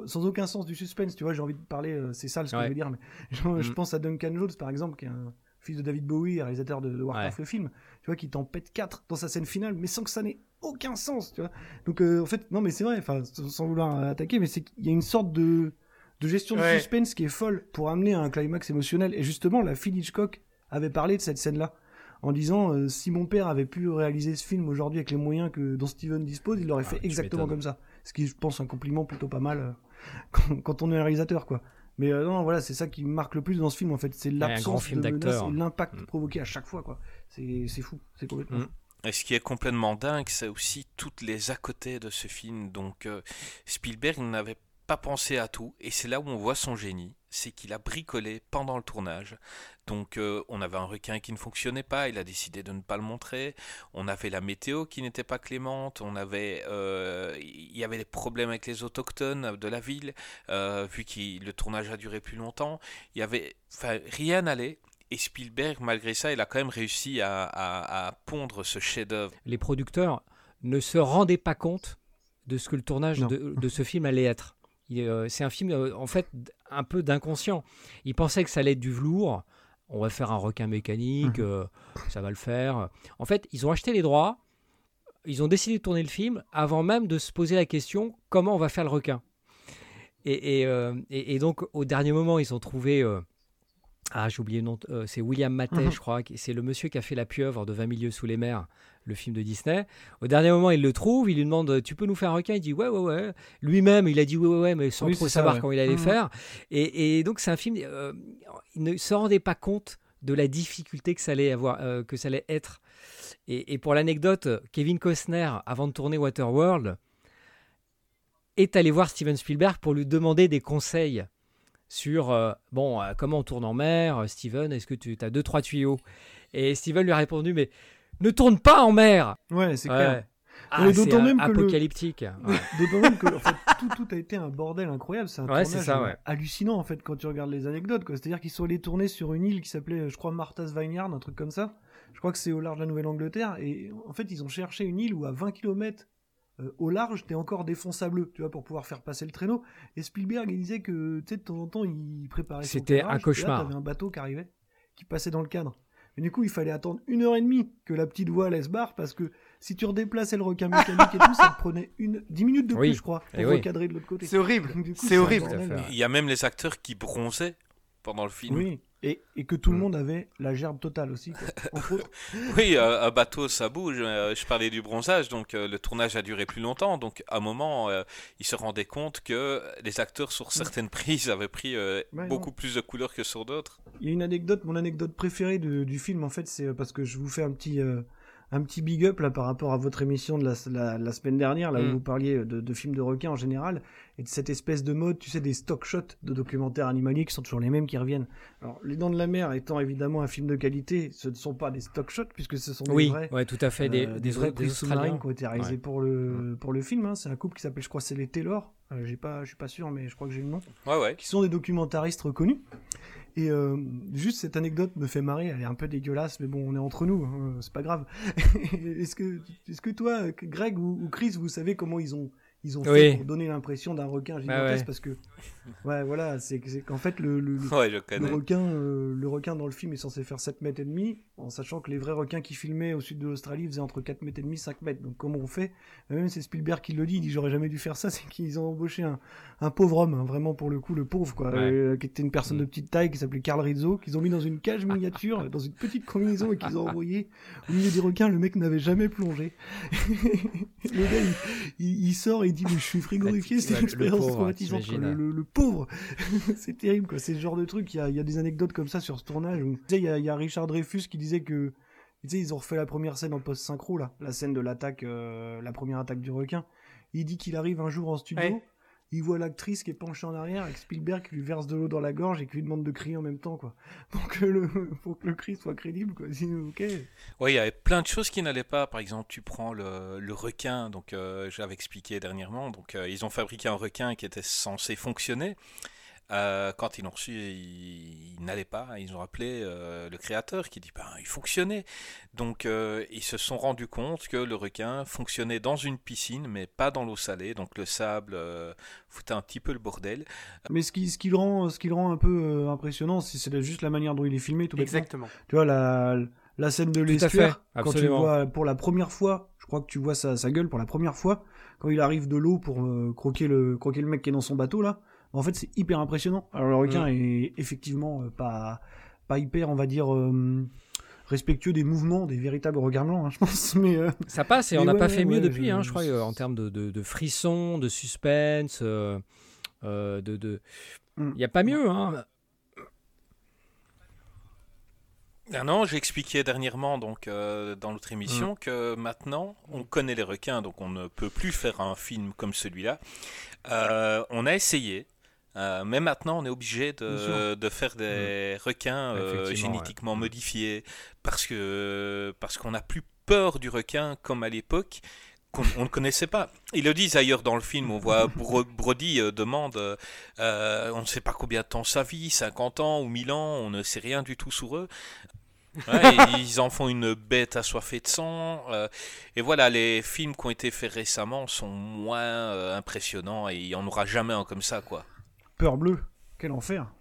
sans aucun sens du suspense. Tu vois, j'ai envie de parler, euh, c'est sale ce que Ouais. je veux dire, mais je, je Mm. pense à Duncan Jones par exemple, qui est un fils de David Bowie, réalisateur de, de Warcraft le film, tu vois, qui t'en pète 4 dans sa scène finale, mais sans que ça n'ait aucun sens, tu vois. Donc euh, en fait, non mais c'est vrai, enfin, sans vouloir euh, attaquer, mais c'est qu'il y a une sorte de, de gestion de Ouais. suspense qui est folle pour amener à un climax émotionnel. Et justement, la fille Hitchcock avait parlé de cette scène-là en disant euh, si mon père avait pu réaliser ce film aujourd'hui avec les moyens que dont Steven dispose, il l'aurait Ah, fait exactement comme ça. Ce qui, je pense, un compliment plutôt pas mal euh, quand, quand on est un réalisateur, quoi. Mais euh, non, voilà, c'est ça qui me marque le plus dans ce film, en fait. C'est l'absence de menace et l'impact Mm. provoqué à chaque fois, quoi. C'est c'est fou, c'est complètement Mm. fou. Et ce qui est complètement dingue, c'est aussi toutes les à côté de ce film. Donc euh, Spielberg n'avait pas pensé à tout, et c'est là où on voit son génie, c'est qu'il a bricolé pendant le tournage. Donc euh, on avait un requin qui ne fonctionnait pas, il a décidé de ne pas le montrer. On avait la météo qui n'était pas clémente, on avait, euh, il y avait des problèmes avec les autochtones de la ville, euh, vu que le tournage a duré plus longtemps. Il y avait, enfin, rien n'allait. Et Spielberg, malgré ça, il a quand même réussi à, à- à pondre ce chef-d'œuvre. Les producteurs ne se rendaient pas compte de ce que le tournage de, de ce film allait être. Euh, C'est un film, euh, en fait, un peu d'inconscient. Ils pensaient que ça allait être du velours. On va faire un requin mécanique, Mhm. euh, ça va le faire. En fait, ils ont acheté les droits. Ils ont décidé de tourner le film avant même de se poser la question comment on va faire le requin? Et, et, euh, et- et donc, au dernier moment, ils ont trouvé. Ah, j'ai oublié le nom. euh, c'est William Mattei, Mhm. je crois. C'est le monsieur qui a fait La pieuvre de 20 milieux sous les mers, le film de Disney. Au dernier moment, il le trouve. Il lui demande Tu peux nous faire un requin? Il dit Ouais, ouais, ouais. Lui-même, il a dit Ouais, ouais, ouais, mais sans Oui, trop ça, savoir ouais. comment il allait Mhm. faire. Et, et donc, c'est un film. euh, il ne se rendait pas compte de la difficulté que ça allait, avoir, euh, que ça allait être. Et, et pour l'anecdote, Kevin Costner, avant de tourner Waterworld, est allé voir Steven Spielberg pour lui demander des conseils sur euh, bon euh, comment on tourne en mer. euh, Steven, est-ce que tu as deux trois tuyaux? Et Steven lui a répondu mais ne tourne pas en mer. Ouais, c'est clair. Ah, d'autant même que le- apocalyptique. Ouais. D'autant même que en fait, tout, tout a été un bordel incroyable. C'est un Ouais, tournage ça, ouais. hallucinant en fait quand tu regardes les anecdotes. C'est-à-dire qu'ils sont allés tourner sur une île qui s'appelait, je crois, Martha's Vineyard, un truc comme ça. Je crois que c'est au large de la Nouvelle-Angleterre. Et en fait, ils ont cherché une île où à 20 km euh, au large, t'es encore défonçable, tu vois, pour pouvoir faire passer le traîneau. Et Spielberg, il disait que, tu sais, de temps en temps, il préparait son C'était un et cauchemar. T'avais un bateau qui arrivait, qui passait dans le cadre. Et du coup, il fallait attendre une heure et demie que la petite voile elle se barre parce que si tu redéplaçais le requin mécanique et tout, ça te prenait une, 10 minutes de Oui. plus, je crois, pour Eh oui. recadrer de l'autre côté. C'est horrible. Du coup, C'est horrible. Il y a même les acteurs qui bronzaient pendant le film. Oui, et, et que tout le Mm. monde avait la gerbe totale aussi, quoi. Entre autres. Oui, euh, un bateau, ça bouge. Euh, Je parlais du bronzage, donc euh, le tournage a duré plus longtemps. Donc, à un moment, ils se rendaient compte que les acteurs sur certaines prises avaient pris Ouais, beaucoup plus de couleurs que sur d'autres. Il y a une anecdote, mon anecdote préférée de- du film, en fait, c'est parce que je vous fais un petit, un petit big up là par rapport à votre émission de la, la, la semaine dernière, là Mm. où vous parliez de, de films de requins en général, et de cette espèce de mode, tu sais, des stock shots de documentaires animaliers qui sont toujours les mêmes qui reviennent. Alors, Les Dents de la Mer étant évidemment un film de qualité, ce ne sont pas des stock shots, puisque ce sont des Oui, vrais. ouais, tout à fait. Des, euh, des, des vrais des prises Australiens. sous-marines qui ont été réalisés Ouais. pour le pour le film. hein. C'est un couple qui s'appelle, je crois, c'est les Taylor. Euh, j'ai pas, je suis pas sûr, mais je crois que j'ai le nom Ouais, ouais. qui sont des documentaristes reconnus. Et euh, juste cette anecdote me fait marrer, elle est un peu dégueulasse, mais bon, on est entre nous, hein, c'est pas grave. est-ce que, est-ce que toi, Greg ou, ou Chris, vous savez comment ils ont, ils ont fait Oui. pour donner l'impression d'un requin gigantesque? ouais. Parce que, ouais, voilà, c'est c'est qu'en fait le, le, le- Ouais, je le connais. requin, euh, le requin dans le film est censé faire 7 mètres et demi, en sachant que les vrais requins qui filmaient au sud de l'Australie faisaient entre 4 mètres et demi, 5 mètres. Donc comment on fait? Même c'est Spielberg qui le dit, il dit j'aurais jamais dû faire ça, c'est qu'ils ont embauché un, un pauvre homme, hein, vraiment pour le coup le pauvre quoi, Ouais. euh, qui était une personne Mm. de petite taille qui s'appelait Carl Rizzo, qu'ils ont mis dans une cage miniature, dans une petite combinaison et qu'ils ont envoyé au milieu des requins. Le mec n'avait jamais plongé. le gars il, il- il sort et il dit mais je suis frigorifié, c'était Ouais, une expérience pauvre, traumatisante. quoi. t'imagines. Le, le- le c'est terrible quoi. C'est ce genre de truc. Il y a, des anecdotes comme ça sur ce tournage. il y, a, Richard Dreyfus qui disait que ils ont refait la première scène en post-synchro, là, la scène de l'attaque, euh, la première attaque du requin. Il dit qu'il arrive un jour en studio. Il voit l'actrice qui est penchée en arrière avec Spielberg qui lui verse de l'eau dans la gorge et qui lui demande de crier en même temps, quoi. Pour que le, pour que le cri soit crédible, quoi. Sinon, ok. Ouais, il y avait plein de choses qui n'allaient pas. Par exemple, tu prends le, le requin, donc euh, j'avais expliqué dernièrement. Donc, euh, ils ont fabriqué un requin qui était censé fonctionner. Euh, quand ils l'ont reçu, il, il n'allait pas. Ils ont appelé euh, le créateur qui dit ben, il fonctionnait. Donc, euh, ils se sont rendus compte que le requin fonctionnait dans une piscine, mais pas dans l'eau salée. Donc, le sable euh, foutait un petit peu le bordel. Mais ce qui, ce qui le rend, ce qui le rend un peu euh, impressionnant, c'est c'est juste la manière dont il est filmé, tout bêtement. Exactement. Tu vois, la, la scène de l'estuaire, quand tu vois pour la première fois, je crois que tu vois sa, sa gueule pour la première fois, quand il arrive de l'eau pour euh, croquer, le, croquer le mec qui est dans son bateau, là, en fait, c'est hyper impressionnant. Alors, le requin Mm. est effectivement euh, pas, pas hyper, on va dire, euh, respectueux des mouvements des véritables requins blancs, hein, je pense, mais... euh, Ça passe et Mais on n'a ouais, pas ouais, fait mieux ouais, depuis, je- hein, je crois, euh, en termes de, de, de frissons, de suspense. euh, euh, de, de... Mm. Il n'y a pas mieux. Hein. Ah non, j'ai expliqué dernièrement donc euh, dans l'autre émission que maintenant on connaît les requins, donc on ne peut plus faire un film comme celui-là. Euh, on a essayé, euh, mais maintenant on est obligé de, faire des requins euh, génétiquement modifiés parce que parce qu'on n'a plus peur du requin comme à l'époque. qu'on on ne connaissait pas. Ils le disent ailleurs dans le film, on voit Bro- Brody euh, demande, euh, on ne sait pas combien de temps ça vit, 50 ans ou 1000 ans, on ne sait rien du tout sur eux. Ouais, ils en font une bête assoiffée de sang. euh, et voilà, les films qui ont été faits récemment sont moins impressionnants et il n'y en aura jamais un comme ça, quoi. Peur bleue, quel enfer.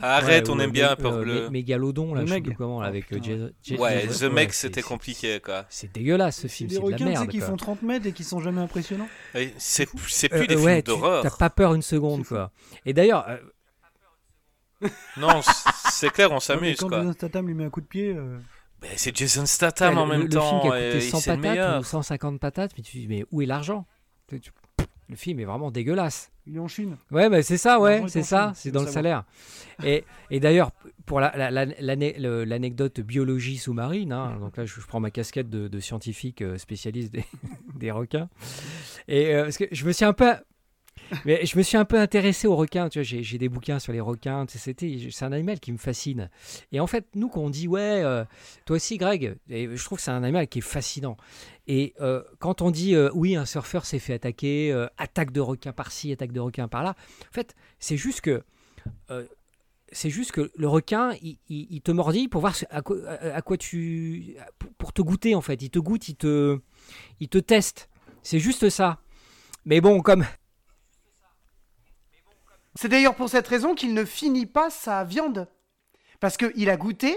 Arrête, Ouais, on aime euh, bien Mé- Peur euh, Bleue. Mé- Mégalodon, là, Le je sais Meg. plus comment, là, avec euh, putain. Jason- Ouais, The Meg, c'était compliqué, quoi. C'est dégueulasse ce film, c'est de la merde. qui font 30 mètres et qui sont jamais impressionnants. Et C'est c'est Euh, plus des euh, films d'horreur. T'as pas peur une seconde, quoi. Et d'ailleurs, euh, Non, c'est clair, on s'amuse, quand quoi. Jason Statham lui met un coup de pied... euh, Mais c'est Jason Statham le, en même le temps. film qui a coûté 100 c'est le patates ou 150 patates, mais tu dis, mais où est l'argent? Le film est vraiment dégueulasse. Il est en Chine. Ouais, bah, c'est ça, ouais, c'est ça, c'est dans le salaire. Et, et d'ailleurs, pour la- la- la- l'anecdote biologie sous-marine, hein, donc là je, je prends ma casquette de, de scientifique euh, spécialiste des, des requins, et euh, parce que je me suis un peu, mais je me suis un peu intéressé aux requins. Tu vois, j'ai des bouquins sur les requins. c'est un animal qui me fascine. Et en fait, nous, quand on dit ouais, euh, toi aussi, Greg, je trouve que c'est un animal qui est fascinant. Et euh, quand on dit euh, oui, un surfeur s'est fait attaquer, attaque de requin par-ci, attaque de requin par-là, en fait, c'est juste que c'est juste que le requin, il, te mordit pour voir à quoi, tu pour te goûter en fait. Il te goûte, il te il te teste. C'est juste ça. Mais bon, comme C'est d'ailleurs pour cette raison qu'il ne finit pas sa viande. Parce qu'il a goûté,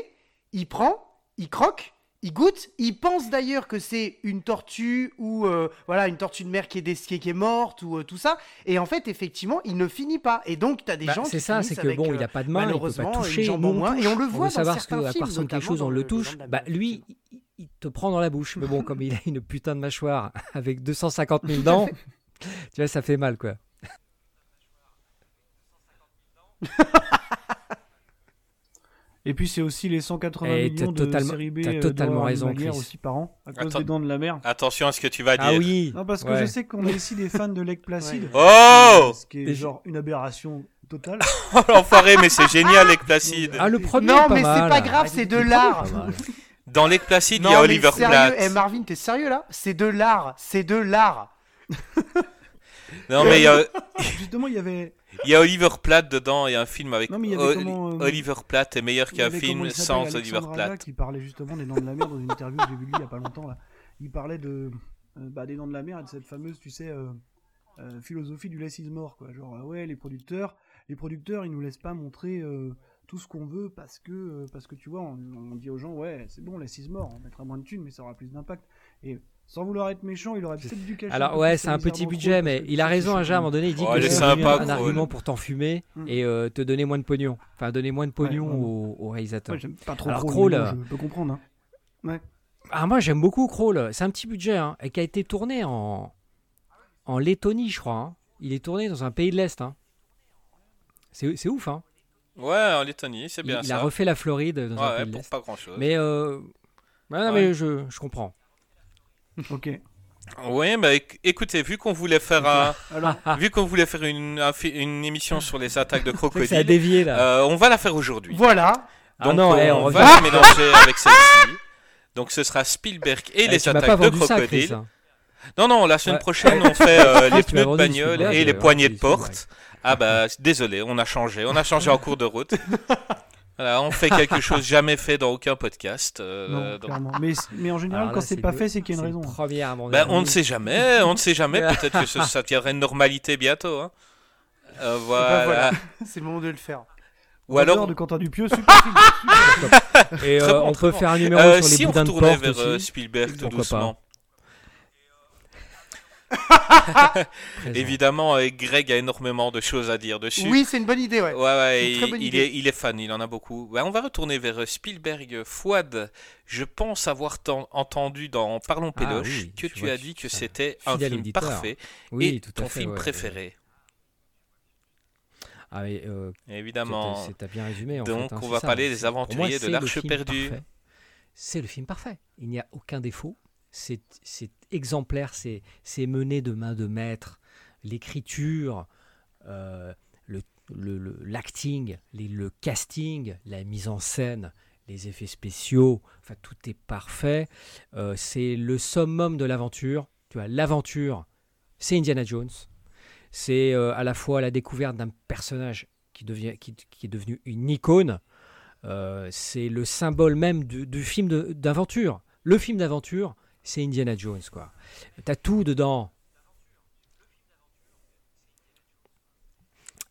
il prend, il croque, il goûte, il pense d'ailleurs que c'est une tortue ou euh, voilà une tortue de mer qui est, des- qui est, morte ou euh, tout ça. Et en fait, effectivement, il ne finit pas. Et donc, tu as des Bah, gens c'est ça, c'est que bon, euh, il a pas de main, il peut malheureusement, pas toucher. on moins. touche. Et on le voit veut savoir dans ce que, à quoi ressemble quelque chose, on le touche. Bah lui, il, il te prend dans la bouche. Mais bon, comme il a une putain de mâchoire avec 250 000 dents, tu vois, ça fait mal, quoi. Et puis c'est aussi les 180 Eh, millions de totalement- série B t'as euh, totalement raison, Chris. aussi par an à cause des dents de la mer. Attention à ce que tu vas dire. Ah oui. Non parce que ouais. je sais qu'on a ici des fans de Lake Placid. Oh Ce qui est Et genre une aberration totale. Oh l'enfoiré, mais c'est génial, Lake Placid. Ah, le premier, Non, pas mais c'est pas grave, c'est de l'art. Mal. Dans Lake Placid, il y Non, a mais Oliver sérieux, Platt. eh, Marvin, t'es sérieux là? C'est de l'art, c'est de l'art. Non, mais il y a, Justement, il y avait il y a Oliver Platt dedans. Il y a un film avec Non, mais il y avait comment, euh, Oliver Platt est meilleur il qu'un film il sans Oliver Platt. qui parlait justement des dents de la mer dans une interview que j'ai vue lui il y a pas longtemps là. Il parlait de euh, bah, des dents de la mer et de cette fameuse, tu sais, euh, euh, philosophie du less is more quoi. Genre ouais, les producteurs, les producteurs, ils nous laissent pas montrer tout ce qu'on veut parce que parce que tu vois, on, on dit aux gens ouais, c'est bon, less is more, on mettra moins de thunes mais ça aura plus d'impact. Et sans vouloir être méchant, il aurait peut-être dû cacher. Alors ouais, c'est un petit budget, mais il a raison, Aja, à un moment donné, il dit Ouais, que il est c'est un argument pour t'enfumer Mm. et euh, te donner moins de pognon. Enfin, donner moins de pognon au, au réalisateur. Ouais, j'aime pas trop Alors, Kroll, bon, je peux comprendre. Hein. Ah, moi, j'aime beaucoup Crawl. C'est un petit budget, hein, et qui a été tourné en, en Lettonie, je crois. hein. Il est tourné dans un pays de l'Est. hein. C'est c'est ouf, hein. Ouais, en Lettonie, c'est Il, bien il ça. a refait la Floride dans un Ouais, pays de pour l'Est. pas grand chose. Mais, euh, ouais, non, Ouais. mais je, je comprends. Ok. Oui, bah éc- écoutez, vu qu'on voulait faire un, Alors, vu qu'on voulait faire une, émission sur les attaques de ça a crocodiles, dévié là. euh, on va la faire aujourd'hui. Voilà. Ah non, on, eh, on va la mélanger avec celle-ci. Donc ce sera Spielberg et Eh, les attaques de ça, crocodiles. hein. non, non, la semaine Ouais. prochaine on fait euh, les Tu m'as pneus de bagnole et les euh, poignées de porte. Ah bah désolé, on a changé, on a changé en cours de route. Voilà, on fait quelque chose jamais fait dans aucun podcast. euh, non, donc- clairement. Mais, mais en général, Alors quand là, c'est le- pas fait, c'est qu'il y a une raison. mon Ben, on ne sait jamais, on ne sait jamais. Peut-être que ce- ça tiendra une normalité bientôt. hein. Euh, voilà. ben voilà. C'est le moment de le faire. Ou alors, de Quentin Dupieux, super film. super. Et euh, bon, on peut bon. faire un numéro euh, sur les si on boudins de retournait porte vers euh, aussi. Spielberg tout Pourquoi doucement. présent. Évidemment, euh, Greg a énormément de choses à dire dessus. Oui, c'est une bonne idée, ouais. C'est il, bonne il idée. est, il est fan, il en a beaucoup. Ouais, on va retourner vers euh, Spielberg. Fouad, je pense avoir ten- entendu dans Parlons Ah Péloche oui, que tu vois as dit que c'était un film auditeur. parfait Oui, et tout à ton fait, film ouais, préféré. Ah, mais, euh, Évidemment. t'as- t'as bien résumé. En Donc, fait, hein, on c'est va ça. parler des C'est- pour moi, aventuriers de c'est l'Arche film perdue. C'est le film parfait. Il n'y a aucun défaut. C'est c'est exemplaire. C'est mené de main de maître. L'écriture, euh, le- le- le- l'acting, casting, la mise en scène, les effets spéciaux. Enfin, tout est parfait. Euh, c'est le summum de l'aventure. Tu vois, l'aventure, c'est Indiana Jones. C'est euh, à la fois la découverte d'un personnage qui, devient, qui, qui est devenu une icône. C'est le symbole même du, film d'aventure. Le film d'aventure, c'est Indiana Jones. quoi. T'as tout dedans.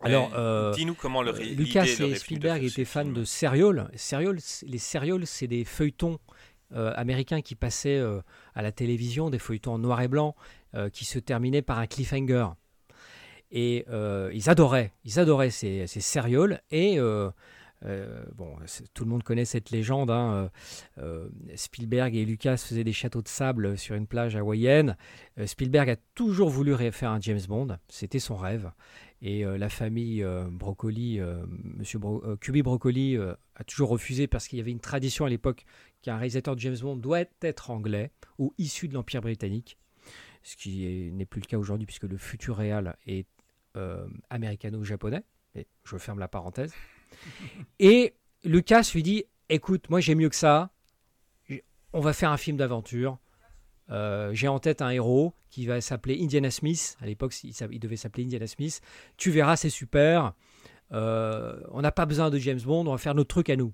Alors, Mais euh, Dis-nous comment le Lucas et Spielberg étaient fans film. de Serial. Les Serial, c'est des feuilletons euh, américains qui passaient euh, à la télévision, des feuilletons en noir et blanc, qui se terminaient par un cliffhanger. Et ils adoraient, ils adoraient ces, ces Serial. Et euh, bon, tout le monde connaît cette légende. hein, euh, euh, Spielberg et Lucas faisaient des châteaux de sable sur une plage hawaïenne. Spielberg a toujours voulu faire un James Bond. C'était son rêve. Et la famille Broccoli, Monsieur Bro Cuby Broccoli, a toujours refusé parce qu'il y avait une tradition à l'époque qu'un réalisateur de James Bond doit être anglais ou issu de l'Empire britannique. Ce qui est- n'est plus le cas aujourd'hui puisque le futur réal est américano-japonais. Et je ferme la parenthèse. Et Lucas lui dit Écoute, moi j'ai mieux que ça. On va faire un film d'aventure. Euh, j'ai en tête un héros qui va s'appeler Indiana Smith. À l'époque, il, devait s'appeler Indiana Smith. Tu verras, c'est super. Euh, on n'a pas besoin de James Bond, on va faire notre truc à nous.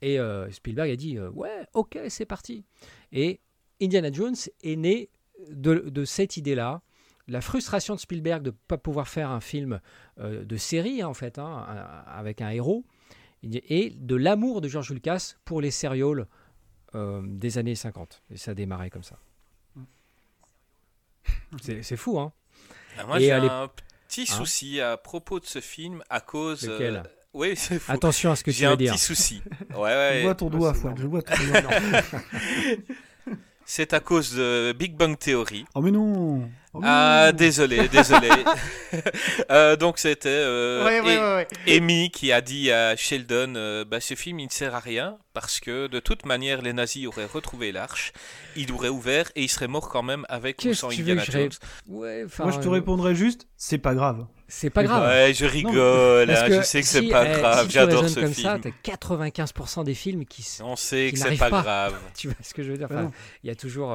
Et euh, Spielberg a dit Ouais, ok, c'est parti. Et Indiana Jones est né de, cette idée-là, la frustration de Spielberg de ne pas pouvoir faire un film euh, de série, en fait, hein, avec un héros, et de l'amour de George Lucas pour les sérioles euh, des années 50. Et ça a démarré comme ça. C'est fou, hein ah, Moi, j'ai un petit hein souci à propos de ce film à cause... Lequel? oui, c'est fou. Attention à ce que tu vas dire. J'ai un petit souci. Ouais, ouais. Je vois ton doigt, Fouad. Je vois ton doigt. C'est à cause de Big Bang Theory. Oh mais non Ah désolé, désolé. euh, donc c'était euh, ouais, ouais, Amy qui a dit à Sheldon, euh, bah, ce film il ne sert à rien parce que de toute manière les nazis auraient retrouvé l'arche, il aurait ouvert et il serait mort quand même avec ou sans Indiana Jones. Moi je te répondrais juste, c'est pas grave. C'est pas grave. Ouais, je rigole. Hein, je sais que c'est pas eh, grave. J'adore ce comme film. ça, t'as 95% des films qui. On sait que c'est pas, grave. tu vois ce que je veux dire? Enfin, Il y a toujours.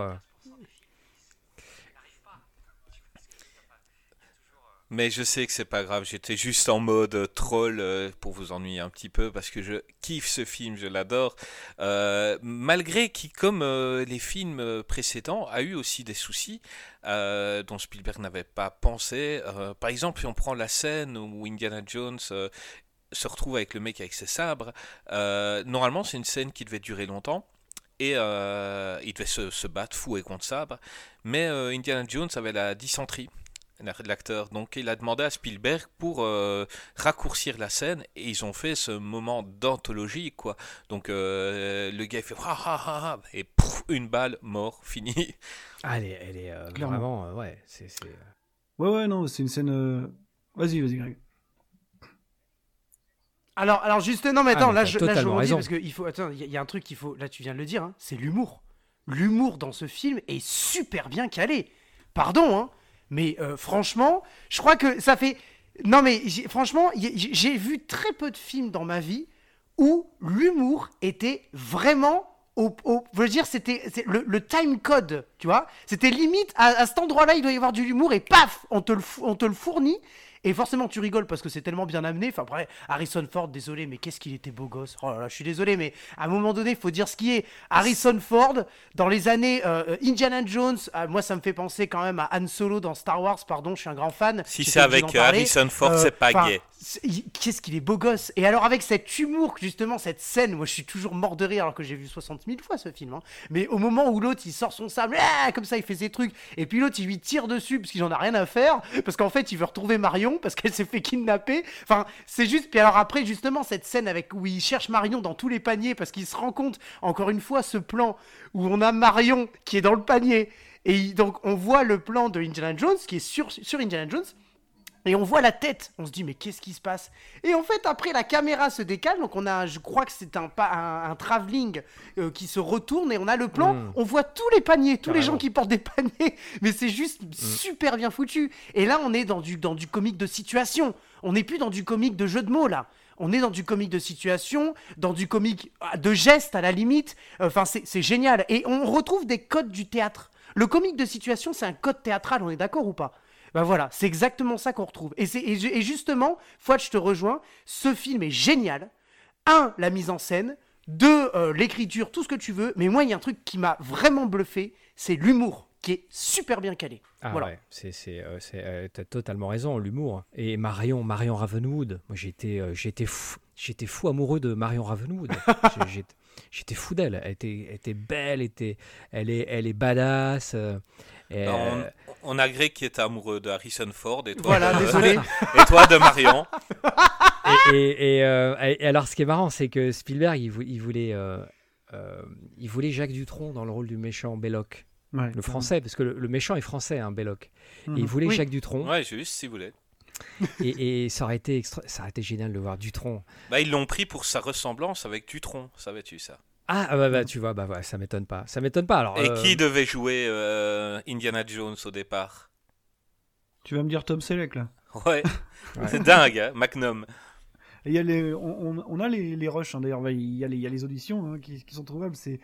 Mais je sais que c'est pas grave, j'étais juste en mode troll euh, pour vous ennuyer un petit peu parce que je kiffe ce film, je l'adore. Euh, malgré qui, comme euh, les films précédents, a eu aussi des soucis dont Spielberg n'avait pas pensé. par exemple, si on prend la scène où Indiana Jones se retrouve avec le mec avec ses sabres, normalement c'est une scène qui devait durer longtemps et il devait se, battre fou et contre sabre, mais Indiana Jones avait la dysenterie l'acteur. Donc il a demandé à Spielberg pour euh, raccourcir la scène et ils ont fait ce moment d'anthologie quoi. Donc euh, le gars il fait ah, ah, ah, et une balle mort fini. Ah, elle est, elle est euh, vraiment ouais c'est ouais ouais non c'est une scène vas-y vas-y Greg. Alors, alors juste, non, mais attends, là, je, là, je redis parce qu'il faut, attends, il y, a un truc qu'il faut, là, tu viens de le dire, hein, c'est l'humour. L'humour dans ce film est super bien calé. Pardon, hein, mais euh, franchement, je crois que ça fait. Non, mais franchement, j'ai vu très peu de films dans ma vie où l'humour était vraiment au, je veux dire, c'était le, time code, tu vois. C'était limite à, cet endroit-là, il doit y avoir de l'humour et paf, on te le fournit. Et forcément, tu rigoles parce que c'est tellement bien amené. Enfin, après, Harrison Ford, désolé, mais qu'est-ce qu'il était beau gosse. Oh là là, je suis désolé, mais à un moment donné, il faut dire ce qui est. Harrison Ford, dans les années euh, Indiana Jones, euh, moi, ça me fait penser quand même à Han Solo dans Star Wars, pardon, je suis un grand fan. Si c'est avec Harrison Ford, c'est pas gay. Qu'est-ce qu'il est beau gosse. Et alors, avec cet humour, justement, cette scène, moi, je suis toujours mort de rire alors que j'ai vu 60 000 fois ce film. Hein. Mais au moment où l'autre, il sort son sable, ah, comme ça, il fait ses trucs. Et puis l'autre, il lui tire dessus parce qu'il en a rien à faire. Parce qu'en fait, il veut retrouver Marion parce qu'elle s'est fait kidnapper. Enfin, c'est juste. Puis alors après, justement, cette scène avec où il cherche Marion dans tous les paniers parce qu'il se rend compte, encore une fois, ce plan où on a Marion qui est dans le panier. Et donc, on voit le plan de Indiana Jones qui est sur, sur Indiana Jones. Et on voit la tête, on se dit mais qu'est-ce qui se passe? Et en fait après la caméra se décale, donc on a, je crois que c'est un, un, un travelling euh, qui se retourne et on a le plan, mm. on voit tous les paniers, tous les gens qui portent des paniers, mais c'est juste mm. super bien foutu. Et là on est dans du, dans du comique de situation, on n'est plus dans du comique de jeu de mots là. On est dans du comique de situation, dans du comique ah, de geste à la limite. Enfin, c'est génial. Et on retrouve des codes du théâtre. Le comique de situation, c'est un code théâtral, on est d'accord ou pas? Ben voilà, c'est exactement ça qu'on retrouve. Et, et, justement, Fouad, je te rejoins, ce film est génial. Un, la mise en scène. Deux, euh, l'écriture, tout ce que tu veux. Mais moi, il y a un truc qui m'a vraiment bluffé, c'est l'humour qui est super bien calé. Ah voilà. ouais, c'est, euh, euh, t'as totalement raison, l'humour. Et Marion, Marion Ravenwood, moi j'étais, j'étais fou, j'étais fou amoureux de Marion Ravenwood. j'étais, fou d'elle. Elle était, était belle, était, elle est, elle est badass. Et, bah, on a Greg qui est amoureux de Harrison Ford et toi, voilà, de, désolé. et toi de Marion. Euh, et, alors, ce qui est marrant, c'est que Spielberg, il, voulait, euh, euh, il voulait Jacques Dutronc dans le rôle du méchant Belloc. le français, parce que le, méchant est français, hein, Belloc. il mhm. voulait Jacques Dutronc. Ouais, juste si vous voulez. et, ça, aurait été ça aurait été génial de voir Dutronc. Bah, ils l'ont pris pour sa ressemblance avec Dutronc, savais-tu ça? Ah, ah, bah, bah, tu vois, bah, ouais, ça m'étonne pas. Ça m'étonne pas. Alors, Et qui euh, devait jouer euh, Indiana Jones au départ? Tu vas me dire Tom Selleck là Ouais, c'est dingue, hein, Magnum. Il y a les, on, on, a les, les rushs, hein, d'ailleurs, il, il, y a les auditions hein, qui, qui, sont trouvables. C'est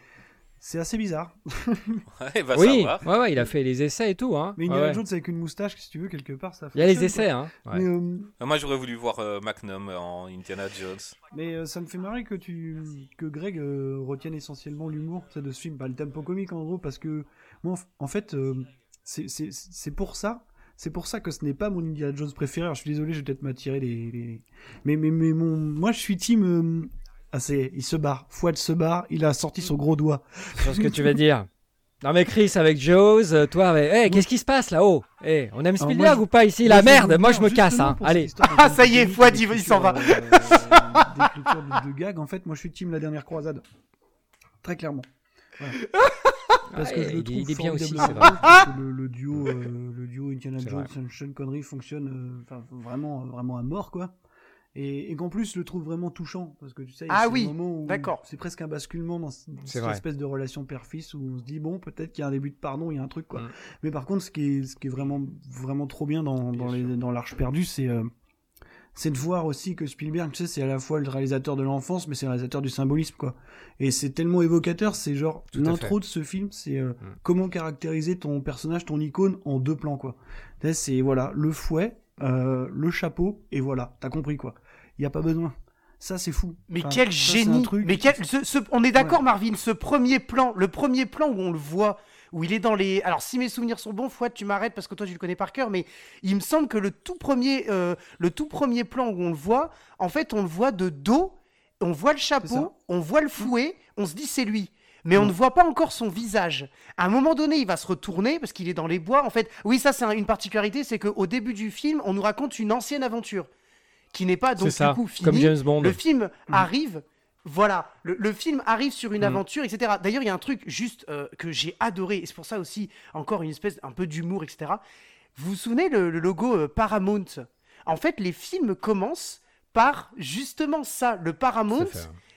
c'est assez bizarre. ouais, va oui, ouais, ouais, il a fait les essais et tout. Hein. Mais Indiana Jones avec une moustache, si tu veux, quelque part, ça Il y a les essais, hein. Euh, Moi, j'aurais voulu voir euh, Magnum en Indiana Jones. Mais euh, ça me fait marrer que, tu... que Greg retienne essentiellement l'humour de ce film, pas le tempo comique en gros, parce que moi, en fait, c'est- pour ça. C'est pour ça que ce n'est pas mon Indiana Jones préféré. Alors, je suis désolé, je vais peut-être m'attirer les, les- Mais, mais, mais mon... moi, je suis team. Euh, Ah, c'est... Il se barre. Fouad se barre. Il a sorti son gros doigt. Je vois ce que tu vas dire. Non mais Chris avec Jaws, euh, toi, avec... hey, qu'est-ce qui se passe là-haut hey, On aime Alors, Spielberg moi, ou pas ici La merde, moi je me casse. Hein. Allez. Ah, ça y est, Fouad, il- il s'en va. euh, d'écriture de, de gag, en fait, moi, je suis team la dernière croisade. Très clairement. Voilà. Parce que Ouais, je le trouve il est bien aussi, c'est vrai. le, le duo, euh, le duo Indiana C'est Jones et Sean Connery fonctionne euh, vraiment, vraiment à mort, quoi. Et, et qu'en plus, je le trouve vraiment touchant. Parce que tu sais, il y a Ah oui, moment où d'accord. C'est presque un basculement dans, cette vrai. espèce de relation père-fils où on se dit, bon, peut-être qu'il y a un début de pardon, il y a un truc, quoi. Mm. Mais par contre, ce qui est, ce qui est vraiment, vraiment trop bien dans, dans, les- dans l'Arche perdue, c'est euh, c'est de voir aussi que Spielberg, tu sais, c'est à la fois le réalisateur de l'enfance, mais c'est le réalisateur du symbolisme, quoi. Et c'est tellement évocateur, c'est genre, l'intro de ce film, c'est euh, comment caractériser ton personnage, ton icône en deux plans, quoi. C'est, voilà, le fouet, euh, le chapeau, et voilà, t'as compris, quoi. Il y a pas besoin. Ça, c'est fou. Mais Enfin, quel ça, génie truc- Mais quel, ce- ce- on est d'accord, Marvin, ce premier plan, le premier plan où on le voit, où il est dans les. Alors, si mes souvenirs sont bons, Fouad, tu m'arrêtes parce que toi, tu le connais par cœur, mais il me semble que le tout premier, euh, le tout premier plan où on le voit, en fait, on le voit de dos, on voit le chapeau, on voit le fouet, on se dit c'est lui. Mais on ne voit pas encore son visage. À un moment donné, il va se retourner parce qu'il est dans les bois. En fait, oui, ça c'est un- une particularité, c'est qu'au début du film, on nous raconte une ancienne aventure qui n'est pas donc ça, du coup finie. comme James Bond. Le film arrive, voilà, le, le film arrive sur une Mm. aventure, etc. D'ailleurs, il y a un truc juste euh, que j'ai adoré, et c'est pour ça aussi encore une espèce un peu d'humour, etc. Vous vous souvenez le, le logo euh, Paramount? En fait, les films commencent par justement ça, le Paramount,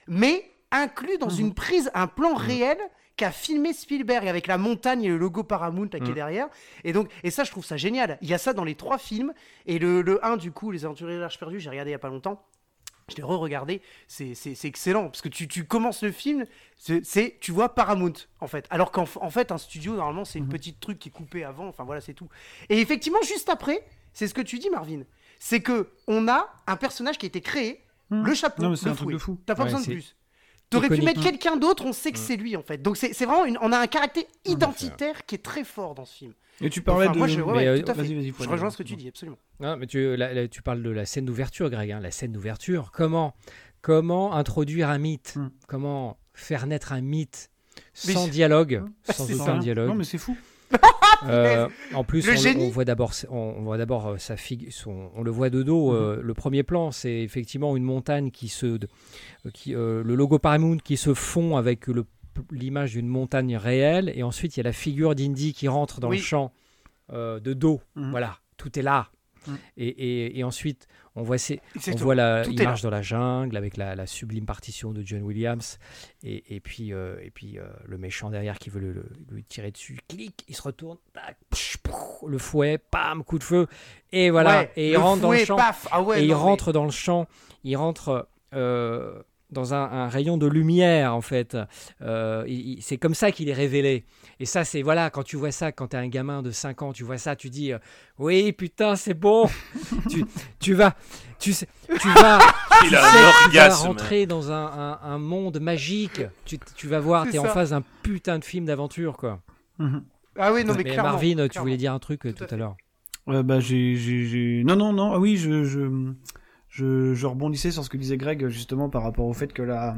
mais inclus dans Mhm. une prise, un plan réel qu'a filmé Spielberg avec la montagne et le logo Paramount là, qui est Mhm. derrière. Et donc, et ça, je trouve ça génial. Il y a ça dans les trois films. Et le, le 1, du coup, Les Aventuriers de l'Arche perdue, j'ai regardé il y a pas longtemps. Je l'ai re-regardé, c'est c'est- c'est excellent parce que tu, tu commences le film, c'est c'est- tu vois Paramount en fait, alors qu'en en fait un studio normalement c'est une petite truc qui est coupée avant, enfin voilà c'est tout. Et effectivement juste après, c'est ce que tu dis Marvin, c'est que on a un personnage qui a été créé, Hmm. le chapeau, Non, mais c'est le un truc fouet. de fou. T'as pas Ouais, besoin de c'est plus. T'aurais pu mettre quelqu'un d'autre, on sait que c'est lui en fait. Donc c'est c'est vraiment, une- on a un caractère identitaire qui est très fort dans ce film. Et tu parlais Enfin, de. moi, je, ouais, Mais, ouais, tout à fait. vas-y, vas-y, je rejoins ce que tu dis, absolument. Non, mais tu, là, là, tu parles de la scène d'ouverture, Greg. hein, la scène d'ouverture. Comment, comment introduire un mythe Hmm. Comment faire naître un mythe sans dialogue, Ah, sans aucun dialogue. Non, mais c'est fou. Euh, en plus, on, voit d'abord, on, on voit d'abord euh, sa figue, son- on le voit de dos. Mhm. euh, le premier plan, c'est effectivement une montagne qui se, qui, euh, le logo Paramount qui se fond avec l'image d'une montagne réelle, et ensuite il y a la figure d'Indy qui rentre dans Oui. le champ de dos. Mhm. Voilà, tout est là. Mhm. Et, et- et ensuite, on voit, ces, on voit la, il marche dans la jungle avec la, la sublime partition de John Williams. Et, et puis, euh, et puis euh, le méchant derrière qui veut le, le- lui tirer dessus, clic, il se retourne, tac, psh, pff, le fouet, pam, coup de feu, et voilà, Ouais, et il rentre dans le champ, paf. Ah ouais, et il mais- rentre dans le champ, il rentre euh, dans un, un rayon de lumière en fait. Euh, c'est comme ça qu'il est révélé. Et ça, c'est voilà, quand tu vois ça, quand tu es un gamin de 5 ans, tu vois ça, tu dis euh, oui, putain, c'est bon. tu, tu vas, tu vas, tu sais vas rentrer dans un, un- un monde magique. Tu, tu vas voir, tu es en face d'un putain de film d'aventure quoi. Mhm. Ah oui, non, mais, Mais clairement. Marvin, tu voulais dire un truc euh, Tout à l'heure. Euh, bah, j'ai, j'ai, j'ai- Non, non, non. Ah oui, je, je, je, je rebondissais sur ce que disait Greg, justement, par rapport au fait que la,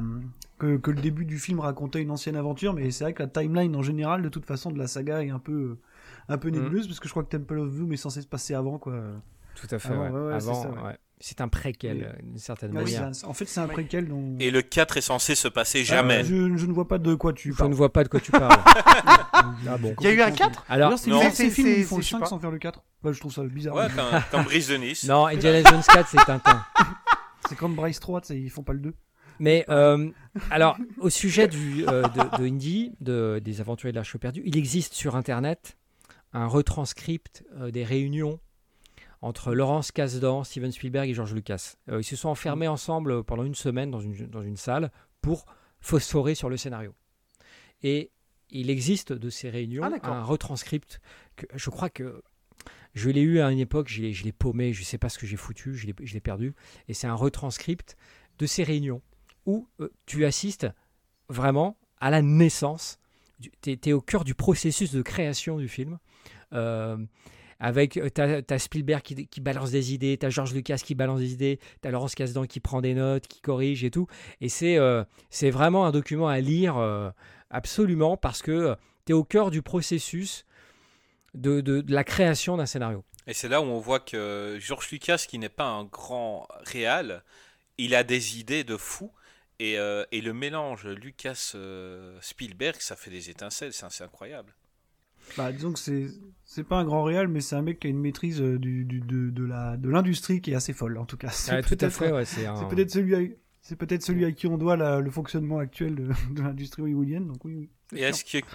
que, que le début du film racontait une ancienne aventure, mais c'est vrai que la timeline en général, de toute façon, de la saga est un peu, un peu Mhm. nébuleuse, parce que je crois que Temple of Doom est censé se passer avant, quoi. Tout à fait. Avant, ouais. ouais, ouais, c'est Avant, ça, ouais. ouais. C'est un préquel d'une certaine oui, manière. un- en fait, c'est un préquel dont. Et le 4 est censé se passer Ah, jamais. je, je ne vois pas de quoi tu Je parles. ne vois pas de quoi tu parles. ah bon. Il y a eu un 4 Alors, c'est c'est- ils font le c'est- je sais 5 pas. sans faire le 4. Bah, je trouve ça bizarre. Ouais, comme, comme Brise de Nice. non, Indiana Jones 4, c'est Tintin. C'est comme Bryce 3, tu sais, ils font pas le 2. Mais euh, alors, au sujet du, euh, de, de Indy, de, des Aventuriers de l'Arche perdue, il existe sur Internet un retranscript euh, des réunions entre Laurence Kasdan, Steven Spielberg et George Lucas. Euh, ils se sont enfermés ensemble pendant une semaine dans une, dans une salle pour phosphorer sur le scénario. Et il existe de ces réunions Ah, un retranscript que je crois que je l'ai eu à une époque, je l'ai- paumé, je ne sais pas ce que j'ai foutu, je l'ai- perdu. Et c'est un retranscript de ces réunions où euh, tu assistes vraiment à la naissance. Tu es, au cœur du processus de création du film. Euh, avec t'as as Spielberg qui, balance des idées, t'as George Lucas qui balance des idées, t'as Laurence Kasdan qui prend des notes, qui corrige et tout. Et c'est c'est vraiment un document à lire absolument parce que tu es au cœur du processus de, de, de la création d'un scénario. Et c'est là où on voit que George Lucas, qui n'est pas un grand réal, il a des idées de fou. Et, euh, et le mélange Lucas-Spielberg, ça fait des étincelles, c'est incroyable. Bah, disons que c'est c'est pas un grand réal, mais c'est un mec qui a une maîtrise euh, du, du de, de la de l'industrie qui est assez folle en tout cas. C'est tout à fait, ouais, c'est un... peut-être celui à, c'est peut-être celui à qui on doit la, le fonctionnement actuel de, de l'industrie hollywoodienne. Donc oui, oui. Et est-ce que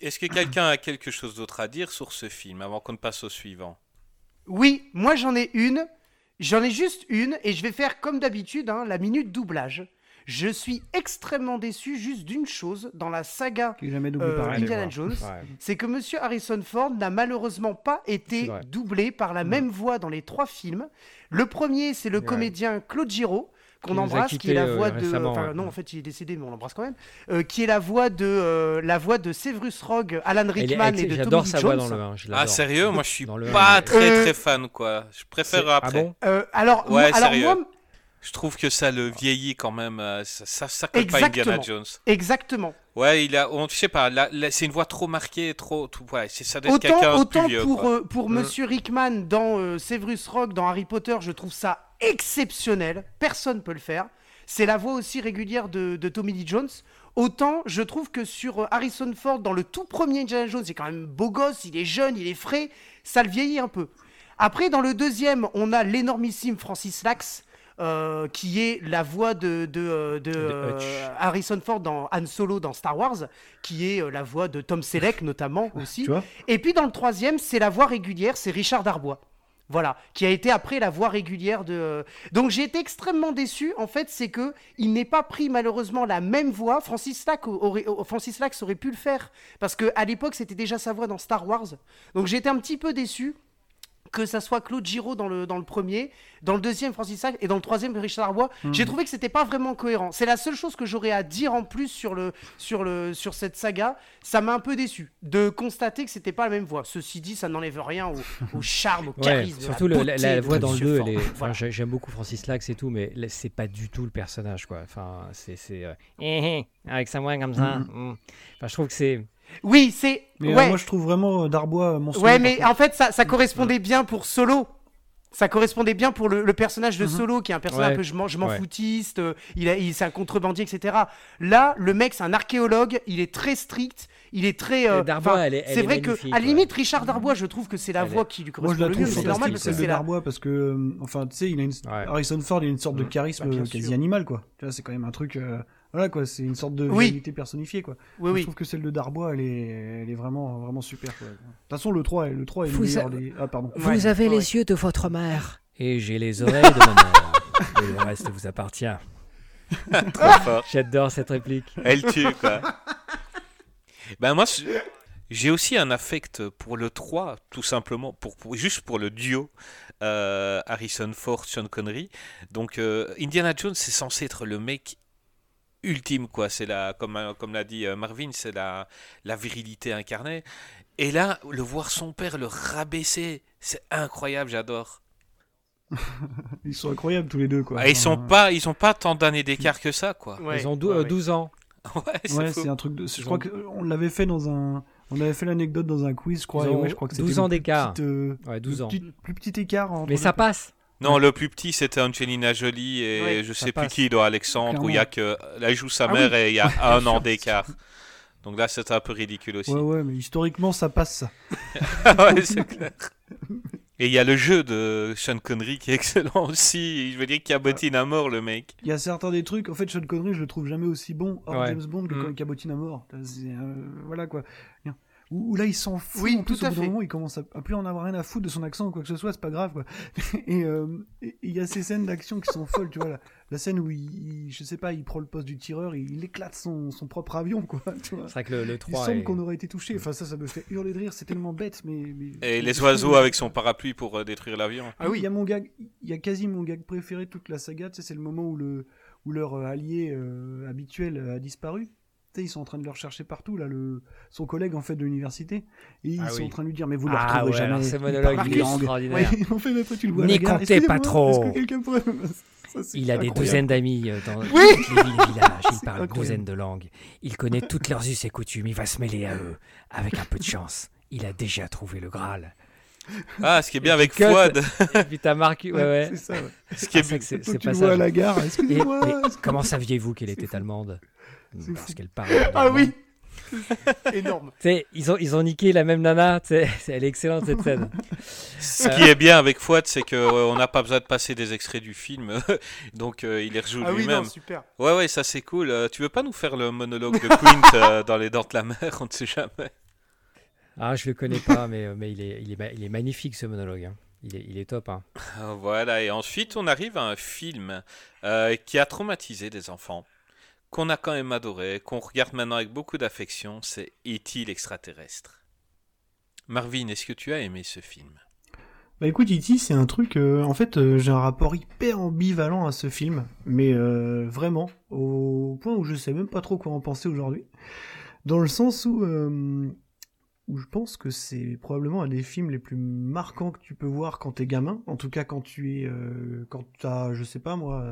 est-ce que quelqu'un a quelque chose d'autre à dire sur ce film avant qu'on ne passe au suivant? Oui, moi j'en ai une. J'en ai juste une et je vais faire comme d'habitude hein, la minute doublage. Je suis extrêmement déçu juste d'une chose dans la saga euh, Indiana Jones, c'est que Monsieur Harrison Ford n'a malheureusement pas été doublé par la même voix dans les trois films. Le premier, c'est le comédien Claude Giraud qu'on embrasse, qui est la voix de. Enfin, non, en fait, il est décédé, mais on l'embrasse quand même. Euh, qui est la voix de euh, la voix de Severus Rogue, Alan Rickman et de Tommy Lee Jones. Dans le ah sérieux, moi je suis pas très très fan quoi. Je préfère après. Ah bon? Alors, ouais, alors moi. Je trouve que ça le vieillit quand même. Ça, ça, ça colle pas Indiana Jones. Exactement. Ouais, il a, on, je sais pas, c'est une voix trop marquée, trop, tout, ouais, c'est ça d'être quelqu'un Autant plus pour euh, pour mm. Monsieur Rickman dans Severus Rogue dans Harry Potter, je trouve ça exceptionnel. Personne peut le faire. C'est la voix aussi régulière de, Tommy Lee Jones. Autant, je trouve que sur euh, Harrison Ford, dans le tout premier Indiana Jones, c'est quand même beau gosse, il est jeune, il est frais, ça le vieillit un peu. Après, dans le deuxième, on a l'énormissime Francis Lax, euh, qui est la voix de, de, euh, Harrison Ford dans Han Solo dans Star Wars, qui est la voix de Tom Selleck notamment aussi. Et puis dans le troisième, c'est la voix régulière, c'est Richard Darbois. Voilà, qui a été après la voix régulière de. Euh, donc j'ai été extrêmement déçu. En fait, c'est que il n'est pas pris malheureusement la même voix. Francis Lax aurait, Francis Lax aurait pu le faire parce que à l'époque c'était déjà sa voix dans Star Wars. Donc j'ai été un petit peu déçu que ça soit Claude Giraud dans le, dans le premier, dans le deuxième Francis Sac et dans le troisième Richard Arbois, mhm. j'ai trouvé que c'était pas vraiment cohérent. C'est la seule chose que j'aurais à dire en plus sur, le, sur, le, sur cette saga. Ça m'a un peu déçu de constater que c'était pas la même voix. Ceci dit, ça n'enlève rien au, charme, au charisme. surtout la, voix dans le 2, j'aime beaucoup Francis Lax et tout, mais c'est pas du tout le personnage. quoi. Enfin, c'est. Euh, eh, eh, avec sa voix comme ça. Mhm. Mm. Enfin, je trouve que c'est oui, c'est. Mais euh, ouais. moi, je trouve vraiment euh, Darbois euh, mon Ouais, mais en fait, ça, ça correspondait bien pour Solo. Ça correspondait bien pour le, personnage de mhm. Solo, qui est un personnage un peu je m'en foutiste, il, a, il c'est un contrebandier, etc. Là, le mec, c'est un archéologue, il est très strict, il est très. Darbois, elle est, c'est vrai que, à la limite, Richard Darbois, je trouve que c'est la voix qui lui correspond le mieux. C'est normal parce que c'est Darbois parce que, enfin, tu sais, il a une... Harrison Ford, il a une sorte de charisme bah, quasi animal, quoi. Tu vois, c'est quand même un truc. Voilà quoi, c'est une sorte de réalité personnifiée quoi. Oui, Je trouve que celle de Darbois, elle est, elle est vraiment, vraiment super. Quoi. De toute façon, le 3, le 3 est le meilleur des. Ah, pardon. Vous avez les yeux de votre mère. Et j'ai les oreilles de ma mère. Et le reste vous appartient. J'adore cette réplique. Elle tue quoi. ben moi, j'ai aussi un affect pour le 3, tout simplement, pour, juste pour le duo euh, Harrison Ford, Sean Connery. Donc euh, Indiana Jones, c'est censé être le mec ultime, quoi. C'est la, comme, euh, comme l'a dit euh, Marvin, c'est la, la virilité incarnée. Et là, le voir son père le rabaisser, c'est incroyable, j'adore. ils sont incroyables tous les deux, quoi. Ah, ils sont pas, ils ont pas tant d'années d'écart que ça, quoi. ils ont 12 ans. ouais, c'est un truc de. Je crois qu'on l'avait fait dans un. On avait fait l'anecdote dans un quiz, je crois. je crois que 12 ans d'écart. Euh, ouais, 12 ans. plus petit écart. Mais ça passe. Non, le plus petit c'était Angelina Jolie et je sais plus qui, dans Alexandre, où il y a que. Là, il joue sa ah mère et il y a un an d'écart. Donc là, c'était un peu ridicule aussi. Ouais, ouais, mais historiquement, ça passe ça. ouais, c'est clair. Et il y a le jeu de Sean Connery qui est excellent aussi. Je veux dire, cabotine à mort le mec. Il y a certains des trucs. En fait, Sean Connery, je le trouve jamais aussi bon hors James Bond que mm. quand il cabotine à mort. Euh, voilà quoi où, là il s'en fout oui, en plus tout au bout moment il commence à, plus en avoir rien à foutre de son accent ou quoi que ce soit c'est pas grave quoi. Euh, et il y a ces scènes d'action qui sont folles tu vois la, scène où il, je sais pas il prend le poste du tireur il, éclate son, son, propre avion quoi c'est vrai que le, 3 il semble qu'on aurait été touché. Enfin ça ça me fait hurler de rire c'est tellement bête mais, et les oiseaux avec son parapluie pour euh, détruire l'avion. Ah oui il y a mon gag il y a quasi mon gag préféré de toute la saga tu sais, c'est le moment où le où leur euh, allié habituel a disparu ils sont en train de le rechercher partout, là, le, son collègue en fait de l'université, et ils Ah sont oui. en train de lui dire, mais vous le Ah retrouverez ouais, jamais. alors ce il monologue, parle il est langue. extraordinaire. Ouais, en fait, tu le vois N'y comptez pas trop. Est-ce que quelqu'un pourrait... Ça, c'est Il a des douzaines d'amis euh, dans Oui. toutes les villes et villages. Il C'est parle une douzaine de langues. Il connaît toutes leurs us et coutumes. Il va se mêler à eux. Avec un peu de chance, il a déjà trouvé le Graal. Ah, ce qui est bien Et avec. Fouad, Et puis t'as marqué. Ouais, ouais. C'est ça, ouais. ce qui est Ah, c'est c'est- c'est pas le vois ça. à la gare, excusez-moi. comment saviez-vous qu'elle C'est était allemande? C'est Parce qu'elle parle. Ah oui Énorme. Tu sais, ils ont, ils ont niqué la même nana. Elle est excellente cette scène. ce qui est bien avec Fouad, c'est que euh, on n'a pas besoin de passer des extraits du film, donc euh, il les rejoue Ah oui, lui-même. super. ouais, ouais, ça c'est cool. Euh, tu veux pas nous faire le monologue de Quint euh, dans Les Dents de la Mer? On ne sait jamais. Ah, je le connais pas, mais, euh, mais il, est, il, est, il est magnifique ce monologue. hein. Il, est, il est top. hein. Voilà, et ensuite on arrive à un film euh, qui a traumatisé des enfants, qu'on a quand même adoré, qu'on regarde maintenant avec beaucoup d'affection, c'est E.T. l'extraterrestre. Marvin, est-ce que tu as aimé ce film? Bah écoute, E.T., c'est un truc. euh, en fait, euh, j'ai un rapport hyper ambivalent à ce film, mais euh, vraiment, au point où je sais même pas trop quoi en penser aujourd'hui. Dans le sens où, où je pense que c'est probablement un des films les plus marquants que tu peux voir quand t'es gamin. En tout cas, quand tu es. quand t'as, je sais pas moi.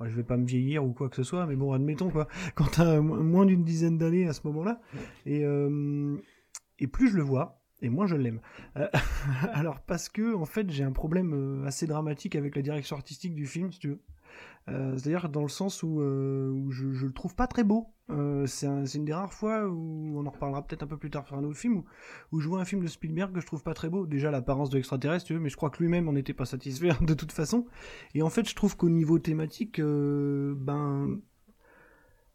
Ouais, je vais pas me vieillir ou quoi que ce soit, mais bon, admettons quoi. Quand t'as mo- moins d'une dizaine d'années à ce moment-là. Et, euh, et plus je le vois, et moins je l'aime. Euh, alors parce que en fait j'ai un problème euh, assez dramatique avec la direction artistique du film, si tu veux. Euh, C'est-à-dire dans le sens où, euh, je, le trouve pas très beau. Euh, c'est un- c'est une des rares fois où on en reparlera peut-être un peu plus tard sur un autre film où, où je vois un film de Spielberg que je trouve pas très beau. Déjà l'apparence de l'extraterrestre, mais je crois que lui-même en était pas satisfait de toute façon. Et en fait je trouve qu'au niveau thématique, ben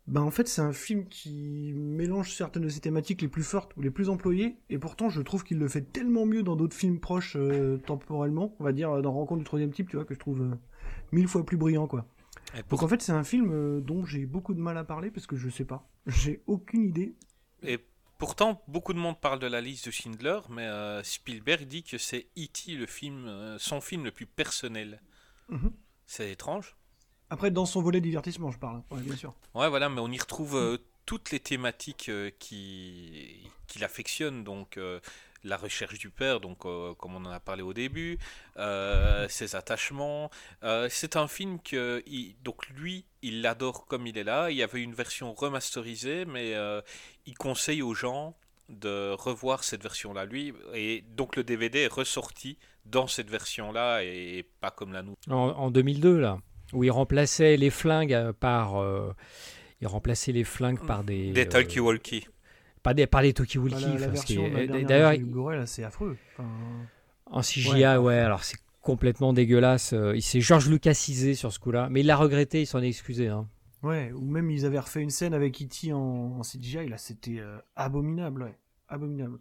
ben en fait c'est un film qui mélange certaines de ses thématiques les plus fortes ou les plus employées et pourtant je trouve qu'il le fait tellement mieux dans d'autres films proches temporellement on va dire dans Rencontre du troisième type tu vois que je trouve mille fois plus brillant quoi donc en fait c'est un film euh, dont j'ai beaucoup de mal à parler parce que je sais pas j'ai aucune idée Et pourtant, beaucoup de monde parle de la liste de Schindler, mais euh, Spielberg dit que c'est E.T. le film, euh, son film le plus personnel. Mhm. C'est étrange. après dans son volet divertissement je parle ouais, bien sûr Ouais, voilà, mais on y retrouve euh, toutes les thématiques qui qu'il affectionne, donc la recherche du père, donc euh, comme on en a parlé au début, euh, ses attachements. Euh, c'est un film que il- donc lui, il l'adore comme il est là. Il y avait une version remasterisée, mais il conseille aux gens de revoir cette version-là, lui, et donc le DVD est ressorti dans cette version-là et pas comme la nouvelle. En, en 2002, là, où il remplaçait les flingues par. il remplaçait les flingues par des. Des euh, talkie-walkie. Par des, par des enfin, la euh, dernière D'ailleurs, c'est affreux Enfin, En CGI, Ouais. ouais, alors c'est complètement dégueulasse. Euh, Il s'est Georges Lucasisé sur ce coup-là, mais il l'a regretté, il s'en est excusé. hein. Ouais, ou même ils avaient refait une scène avec E.T. en, en CGI, là c'était euh, abominable, ouais. Abominable.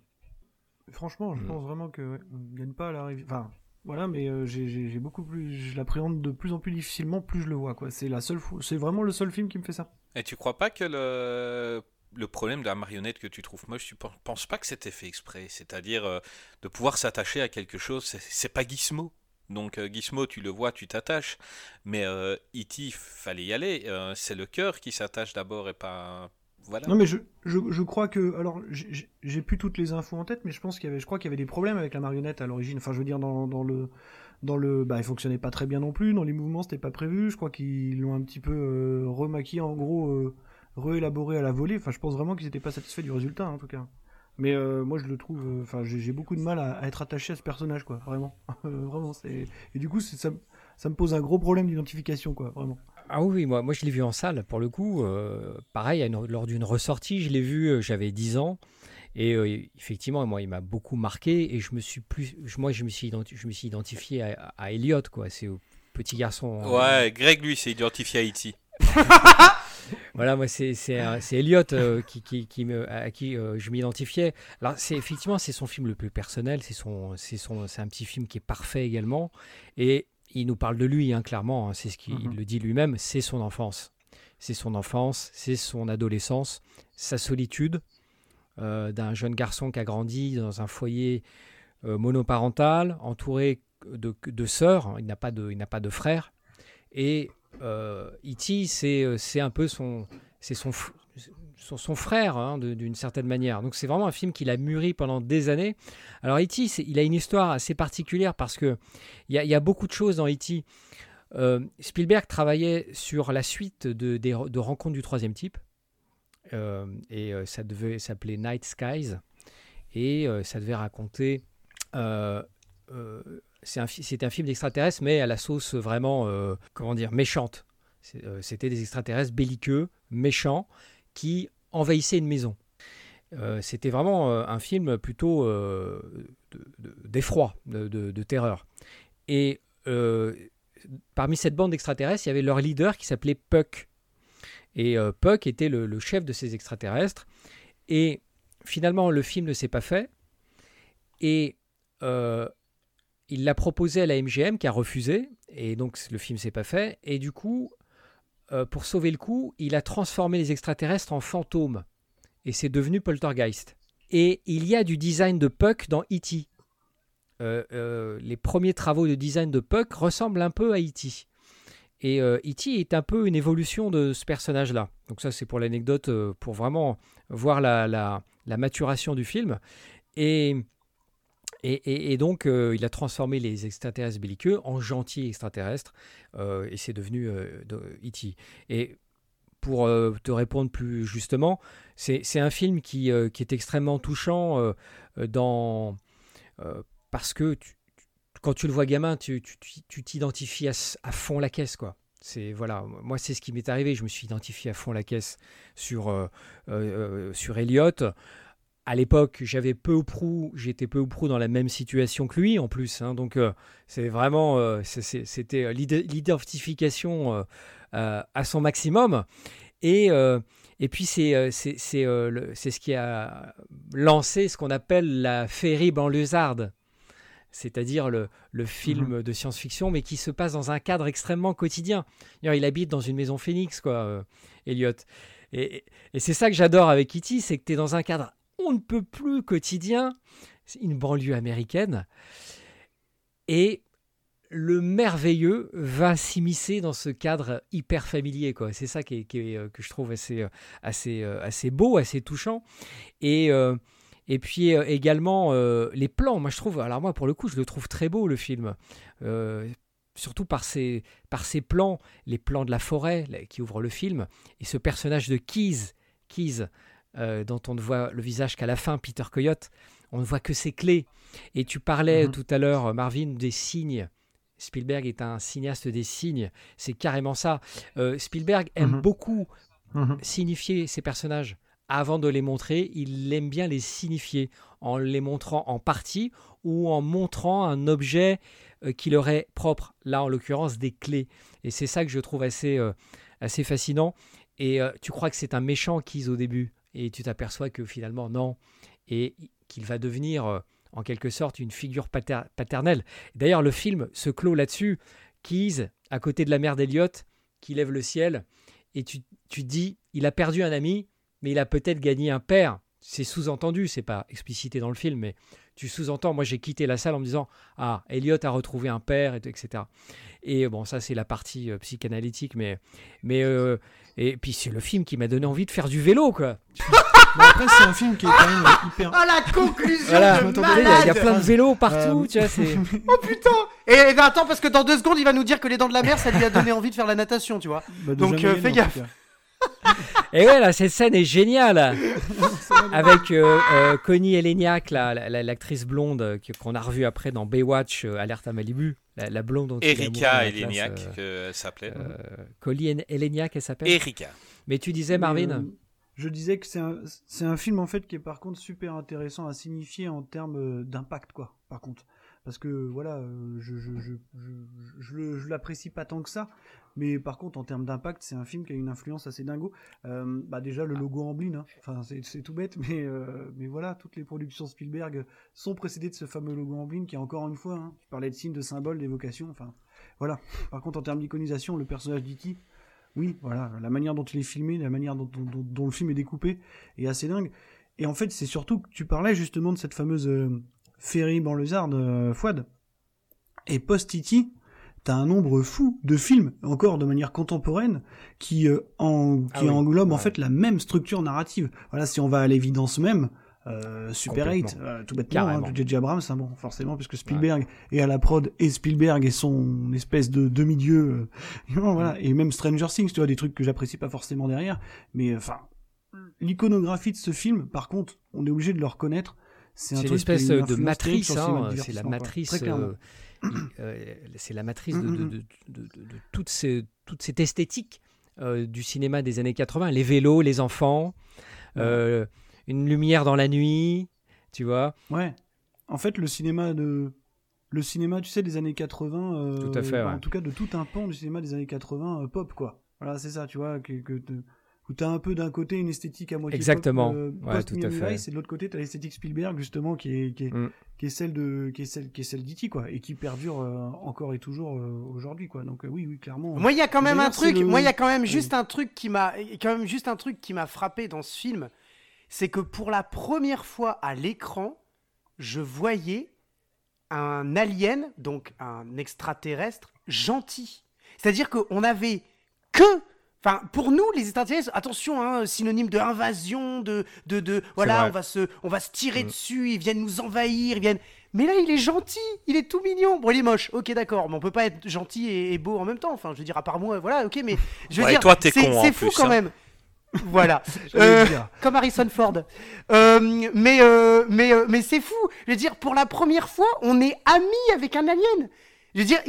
Franchement, je Mm. pense vraiment que ouais, on gagne pas à la Enfin, voilà, mais euh, j'ai- beaucoup plus. Je l'appréhende de plus en plus difficilement, plus je le vois, quoi. C'est la seule. C'est vraiment le seul film qui me fait ça. Et tu crois pas que le, le problème de la marionnette que tu trouves moche, tu pen- penses pas que c'était fait exprès C'est-à-dire euh, de pouvoir s'attacher à quelque chose, c'est- pas Gizmo. Donc euh, Gizmo, tu le vois, tu t'attaches. Mais euh, E.T., fallait y aller. Euh, c'est le cœur qui s'attache d'abord et pas... Voilà. Non, mais je, je, je crois que. Alors, j'ai- plus toutes les infos en tête, mais je pense qu'il y avait. Je crois qu'il y avait des problèmes avec la marionnette à l'origine. Enfin, je veux dire, dans, dans le. Dans le, bah, il fonctionnait pas très bien non plus. Dans les mouvements, c'était pas prévu. Je crois qu'ils l'ont un petit peu remaquillé, en gros, réélaboré à la volée. Enfin, je pense vraiment qu'ils étaient pas satisfaits du résultat, hein, en tout cas. Mais euh, moi, je le trouve. euh, Enfin, j'ai j'ai beaucoup de mal à, à être attaché à ce personnage, quoi. Vraiment, Euh, vraiment. Et du coup, ça, me- ça me pose un gros problème d'identification, quoi. Vraiment. Ah oui, moi, moi je l'ai vu en salle, pour le coup. euh, pareil, une- lors d'une ressortie, je l'ai vu, euh, j'avais 10 ans. Et euh, effectivement, moi, il m'a beaucoup marqué. Et je me suis plus, je- moi, je me suis, identi- je me suis identifié à, à Elliot, quoi. C'est au petit garçon. euh, Ouais, Greg, lui, s'est identifié à E.T. Voilà, moi, c'est c'est Elliot euh, qui, qui, qui me, à qui euh, je m'identifiais. Alors, c'est effectivement, c'est son film le plus personnel. C'est son, c'est son, c'est un petit film qui est parfait également. Et il nous parle de lui, hein, clairement. hein, c'est ce qu'il Mhm. le dit lui-même. C'est son enfance. C'est son enfance, c'est son adolescence, sa solitude euh, d'un jeune garçon qui a grandi dans un foyer euh, monoparental, entouré de, de sœurs. hein, Il n'a pas de, il n'a pas de frères. Et euh, E.T., c'est, euh, c'est un peu son, c'est son, son, frère hein, d'une certaine manière. Donc c'est vraiment un film qu'il a mûri pendant des années. Alors E.T., il a une histoire assez particulière parce que il y, a beaucoup de choses dans E.T. Euh, Spielberg travaillait sur la suite de, de, Rencontres du troisième type. Euh, et euh, ça devait s'appeler Night Skies. Et ça devait raconter. C'était un, film d'extraterrestres, mais à la sauce vraiment, comment dire, méchante. C'était des extraterrestres belliqueux, méchants, qui envahissaient une maison. C'était vraiment un film plutôt d'effroi, de, terreur. Et parmi cette bande d'extraterrestres, il y avait leur leader qui s'appelait Puck. Et euh, Puck était le, chef de ces extraterrestres. Et finalement, le film ne s'est pas fait. Et euh, il l'a proposé à la MGM qui a refusé. Et donc, le film s'est pas fait. Et du coup, euh, pour sauver le coup, il a transformé les extraterrestres en fantômes. Et c'est devenu Poltergeist. Et il y a du design de Puck dans E.T. Euh, euh, les premiers travaux de design de Puck ressemblent un peu à E.T. Et E.T. Euh, est un peu une évolution de ce personnage-là. Donc ça, c'est pour l'anecdote, pour vraiment voir la, la, maturation du film. Et, et, donc, il a transformé les extraterrestres belliqueux en gentils extraterrestres. et c'est devenu E.T. Et pour te répondre plus justement, c'est un film qui, est extrêmement touchant dans parce que quand tu le vois gamin, tu t'identifies à, fond la caisse, quoi. Voilà, moi c'est ce qui m'est arrivé. Je me suis identifié à fond la caisse sur euh, euh, sur Elliot. À l'époque, j'avais peu ou prou, j'étais peu ou prou dans la même situation que lui en plus. Hein. donc euh, c'est vraiment, c'était l'identification à son maximum. Et et puis c'est c'est ce qui a lancé ce qu'on appelle la féerie banlieusarde c'est-à-dire le, film mhm. de science-fiction, mais qui se passe dans un cadre extrêmement quotidien. Il habite dans une maison phénix, quoi, euh, Elliot. Et, c'est ça que j'adore avec Kitty, c'est que tu es dans un cadre on ne peut plus quotidien, une banlieue américaine, et le merveilleux va s'immiscer dans ce cadre hyper familier. Quoi. C'est ça qui euh, que je trouve assez, euh, assez, assez beau, assez touchant. Et et puis euh, également euh, les plans, moi je trouve, alors moi pour le coup je le trouve très beau le film. Euh, surtout par ses, par ses plans, les plans de la forêt qui ouvrent le film, et ce personnage de Keys, Keys dont on ne voit le visage qu'à la fin, Peter Coyote, on ne voit que ses clés. Et tu parlais mhm. tout à l'heure, Marvin, des signes. Spielberg est un cinéaste des signes, c'est carrément ça. Spielberg aime mhm. beaucoup mhm. signifier ses personnages avant de les montrer, il aime bien les signifier en les montrant en partie ou en montrant un objet euh, qui leur est propre. Là, en l'occurrence, des clés. Et c'est ça que je trouve assez, euh, assez fascinant. Et euh, tu crois que c'est un méchant Keys au début, et tu t'aperçois que finalement, non. Et qu'il va devenir, en quelque sorte, une figure paternelle. D'ailleurs, le film se clôt là-dessus. Keys, à côté de la mère d'Eliott, qui lève le ciel, et tu, tu dis, il a perdu un ami, mais il a peut-être gagné un père. C'est sous-entendu, c'est pas explicité dans le film, mais tu sous-entends. Moi, j'ai quitté la salle en me disant Ah, Elliot a retrouvé un père, etc. Et bon, ça, c'est la partie euh, psychanalytique, mais. mais euh, et puis, c'est le film qui m'a donné envie de faire du vélo, quoi. après, c'est un film qui est quand même hyper. Ah, la conclusion de malade Il y, a plein de vélos partout, euh, tu vois, c'est. oh putain Et ben, attends, parce que dans deux secondes, il va nous dire que les dents de la mer, ça lui a donné envie de faire la natation, tu vois. Bah, Donc, fais gaffe. Et ouais, là, cette scène est géniale. Avec euh, euh, Connie Eleniak, l'actrice blonde euh, qu'on a revue après dans Baywatch, Alerte à Malibu. La, blonde dont Erika Eleniak, elle s'appelait. Connie Eleniak, elle s'appelle. Erika. Mais tu disais, Marvin Je disais que c'est un, un, film, en fait, qui est par contre super intéressant à signifier en termes d'impact, quoi, par contre parce que voilà, je, je, je, je, l'apprécie pas tant que ça, mais par contre, en termes d'impact, c'est un film qui a une influence assez dingo. Euh, bah déjà, le logo en hein. enfin, c'est tout bête, mais, euh, mais voilà, toutes les productions Spielberg sont précédées de ce fameux logo en qui est encore une fois, hein, tu parlais de signe, de symbole, d'évocation, enfin, voilà. Par contre, en termes d'iconisation, le personnage d'E.T., oui, voilà, la manière dont il est filmé, la manière dont, le film est découpé est assez dingue. Et en fait, c'est surtout que tu parlais justement de cette fameuse euh, féerie banlieusarde, euh, Fouad. Et post-Titi, t'as un nombre fou de films, encore de manière contemporaine, qui, euh, en, Ah englobent en Ouais. fait la même structure narrative. Voilà, si on va à l'évidence même, euh, Super 8, Complètement. euh, tout bêtement, hein, de J.J. Abrams, hein, bon, forcément, puisque Spielberg est à la prod, et Spielberg est son espèce de demi-dieu, euh, voilà, et même Stranger Things, tu vois, des trucs que j'apprécie pas forcément derrière, mais euh, enfin, l'iconographie de ce film, par contre, on est obligé de le reconnaître, c'est un C'est truc l'espèce qui a une de matrice, hein, c'est la matrice, Euh, c'est la matrice de, Mm, de, mm, de, de- de- de toute, ces- toute cette esthétique euh, du cinéma des années 80, les vélos, les enfants, euh, une lumière dans la nuit, tu vois. Ouais. En fait, le cinéma de. Le cinéma, tu sais, des années 80. euh, Tout à fait, bah, ouais. En tout cas, de tout un pan du cinéma des années 80 euh, pop, quoi. Voilà, c'est ça, tu vois. Que, que où t'as un peu d'un côté une esthétique à moitié Exactement. pop, euh, Ouais, tout à fait. Et de l'autre côté, t'as l'esthétique Spielberg, justement, qui est, qui est, Mm. qui est celle de, qui est celle, qui est celle d'E.T., quoi. Et qui perdure euh, encore et toujours euh, aujourd'hui, quoi. Donc, euh, oui, oui, clairement. Moi, il y a quand même un truc. le- Moi, il y a quand même Oui. juste un truc qui m'a, quand même juste un truc qui m'a frappé dans ce film, c'est que pour la première fois à l'écran, je voyais un alien, donc un extraterrestre gentil. C'est-à-dire qu'on avait que Enfin, pour nous, les extraterrestres, attention, hein, synonyme de invasion, de, de, de voilà, on va se, on va se tirer Mm. dessus, ils viennent nous envahir, ils viennent. Mais là, il est gentil, il est tout mignon. Bon, il est moche, ok, d'accord, mais on peut pas être gentil et, et beau en même temps. Enfin, je veux dire, à part moi, voilà, ok, mais je veux Ouais, dire, toi, t'es c'est con, en c'est fou plus, quand hein. même. Voilà. Euh, comme Harrison Ford. Euh, mais euh, mais, mais c'est fou. Je veux dire, pour la première fois, on est amis avec un alien. Je veux dire,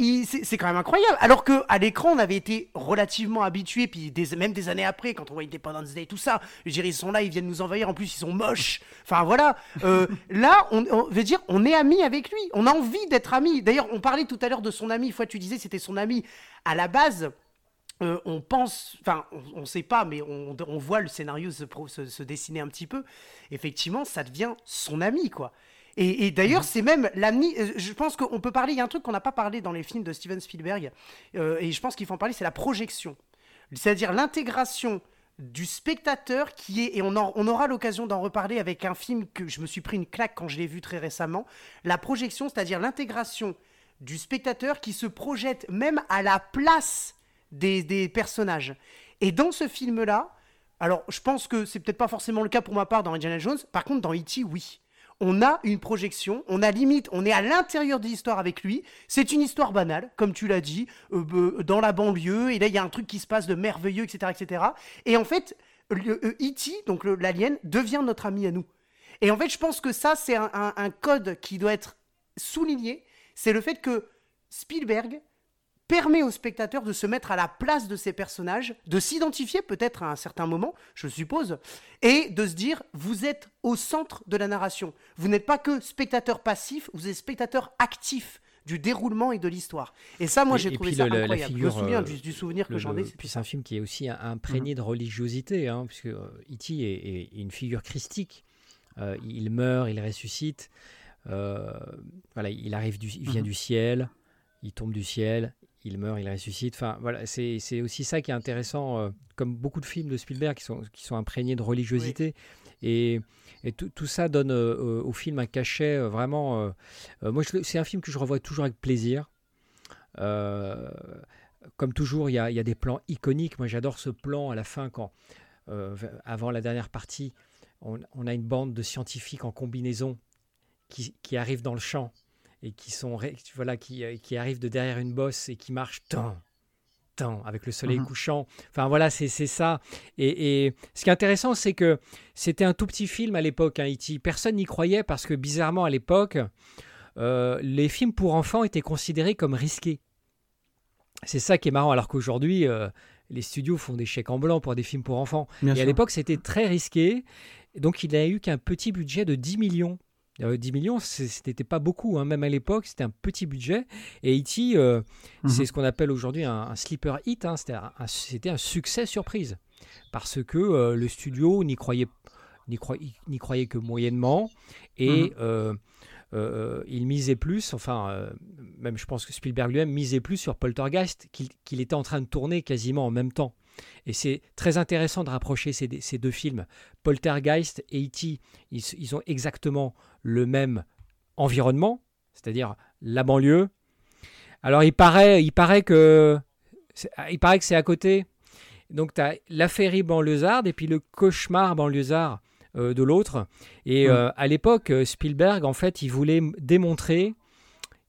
c'est quand même incroyable. Alors que à l'écran, on avait été relativement habitués, puis des, même des années après, quand on voit Independence Day, tout ça, je veux dire, ils sont là, ils viennent nous envahir. En plus, ils sont moches. Enfin voilà. Euh, là, on, veux dire, on est amis avec lui. On a envie d'être amis. D'ailleurs, on parlait tout à l'heure de son ami. Une fois, tu disais, c'était son ami. À la base. Euh, on pense, enfin, on ne sait pas, mais on, on voit le scénario se- se dessiner un petit peu. Effectivement, ça devient son ami, quoi. Et, et d'ailleurs, c'est même l'ami. euh, Je pense qu'on peut parler. Il y a un truc qu'on n'a pas parlé dans les films de Steven Spielberg, euh, et je pense qu'il faut en parler. C'est la projection, c'est-à-dire l'intégration du spectateur qui est, et on, en- on aura l'occasion d'en reparler avec un film que je me suis pris une claque quand je l'ai vu très récemment. La projection, c'est-à-dire l'intégration du spectateur qui se projette même à la place des, des personnages. Et dans ce film-là, alors je pense que c'est peut-être pas forcément le cas pour ma part dans Indiana Jones, par contre dans E.T., oui. On a une projection, on a limite, on est à l'intérieur de l'histoire avec lui. C'est une histoire banale, comme tu l'as dit, euh, dans la banlieue, et là il y a un truc qui se passe de merveilleux, etc. etc. Et en fait, le, euh, E.T., donc l'alien, devient notre ami à nous. Et en fait, je pense que ça, c'est un code qui doit être souligné. C'est le fait que Spielberg permet au spectateur de se mettre à la place de ces personnages, de s'identifier peut-être à un certain moment, je suppose, et de se dire, vous êtes au centre de la narration. Vous n'êtes pas que spectateur passif, vous êtes spectateur actif du déroulement et de l'histoire. Et ça, moi, Et- j'ai et trouvé puis ça le- la incroyable. figure, je me souviens euh, du, du souvenir que j'en ai. c'est puis c'est un film qui est aussi imprégné de religiosité, hein, puisque euh, E.T. est, est une figure christique. Euh, il meurt, il ressuscite. euh, voilà, il arrive, du, il vient Mhm. du ciel, il tombe du ciel, il meurt, il ressuscite. Enfin, voilà, c'est c'est aussi ça qui est intéressant, euh, comme beaucoup de films de Spielberg qui sont, qui sont imprégnés de religiosité. Et, et tout, tout ça donne euh, euh, au film un cachet euh, vraiment. moi, c'est un film que je revois toujours avec plaisir. Comme toujours, il y a, il y a des plans iconiques. Moi, j'adore ce plan à la fin quand, avant la dernière partie, on, on a une bande de scientifiques en combinaison qui, qui arrivent dans le champ et qui sont ré- voilà qui, euh, qui arrivent de derrière une bosse et qui marchent tant tant avec le soleil Mhm. couchant. Enfin voilà, c'est c'est ça. Et, et ce qui est intéressant, c'est que c'était un tout petit film à l'époque, hein, E.T. Personne n'y croyait parce que bizarrement à l'époque, euh, les films pour enfants étaient considérés comme risqués. C'est ça qui est marrant, alors qu'aujourd'hui, euh, les studios font des chèques en blanc pour des films pour enfants. Bien Et à l'époque, c'était très risqué. Donc, il n'a eu qu'un petit budget de 10 millions. Euh, 10 millions, c'est- c'était pas beaucoup, hein. même à l'époque, c'était un petit budget. Et E.T., euh, Mhm. c'est ce qu'on appelle aujourd'hui un, un sleeper hit, hein. c'était un, un- c'était un succès surprise. Parce que euh, le studio n'y croyait, n'y croyait, n'y croyait que moyennement. Et Mhm. euh, euh, il misait plus, enfin, euh, même je pense que Spielberg lui-même misait plus sur Poltergeist, qu'il qu'il était en train de tourner quasiment en même temps. Et c'est très intéressant de rapprocher ces, ces deux films. Poltergeist et E.T., ils, ils ont exactement le même environnement, c'est-à-dire la banlieue, Alors il paraît, il paraît que il paraît que c'est à côté. Donc tu as la féerie banlieusarde et puis le cauchemar banlieusard euh, de l'autre. Et euh, à l'époque, euh, Spielberg, en fait, il voulait démontrer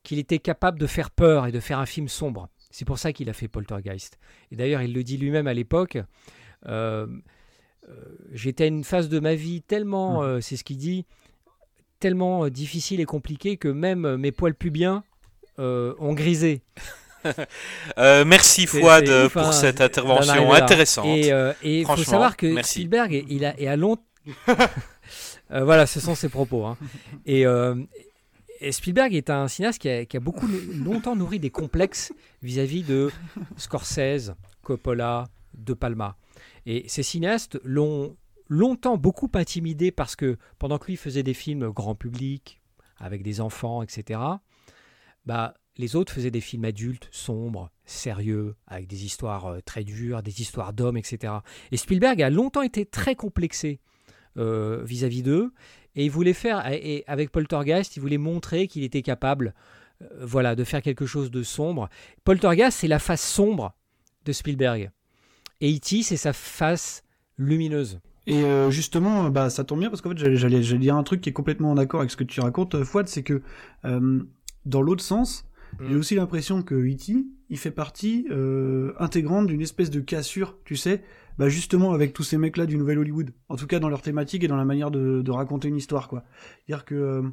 qu'il était capable de faire peur et de faire un film sombre. C'est pour ça qu'il a fait Poltergeist. Et d'ailleurs, il le dit lui-même à l'époque. J'étais à une phase de ma vie tellement, c'est ce qu'il dit, tellement difficile et compliquée que même mes poils pubiens ont grisé. merci Fouad pour cette intervention intéressante. Et il faut savoir que Spielberg il a, et a long, Euh, voilà, ce sont ses propos. Hein. Euh, et, Spielberg est un cinéaste qui a, beaucoup longtemps nourri des complexes vis-à-vis de Scorsese, Coppola, De Palma. Et ces cinéastes l'ont longtemps beaucoup intimidé parce que pendant que lui faisait des films grand public, avec des enfants, etc., bah, les autres faisaient des films adultes, sombres, sérieux, avec des histoires euh, très dures, des histoires d'hommes, etc. Et Spielberg a longtemps été très complexé euh, vis-à-vis d'eux. Et il voulait faire, et avec Poltergeist, il voulait montrer qu'il était capable euh, voilà, de faire quelque chose de sombre. Poltergeist, c'est la face sombre de Spielberg. Et E.T., c'est sa face lumineuse. Et euh, justement, bah, ça tombe bien parce qu'en fait, j'allais dire un truc qui est complètement en accord avec ce que tu racontes, Fouad, c'est que dans l'autre sens, j'ai mm. aussi l'impression que E.T., il fait partie intégrante d'une espèce de cassure, tu sais, bah justement avec tous ces mecs là du nouvel Hollywood. En tout cas dans leur thématique et dans la manière de, raconter une histoire quoi. Dire que euh,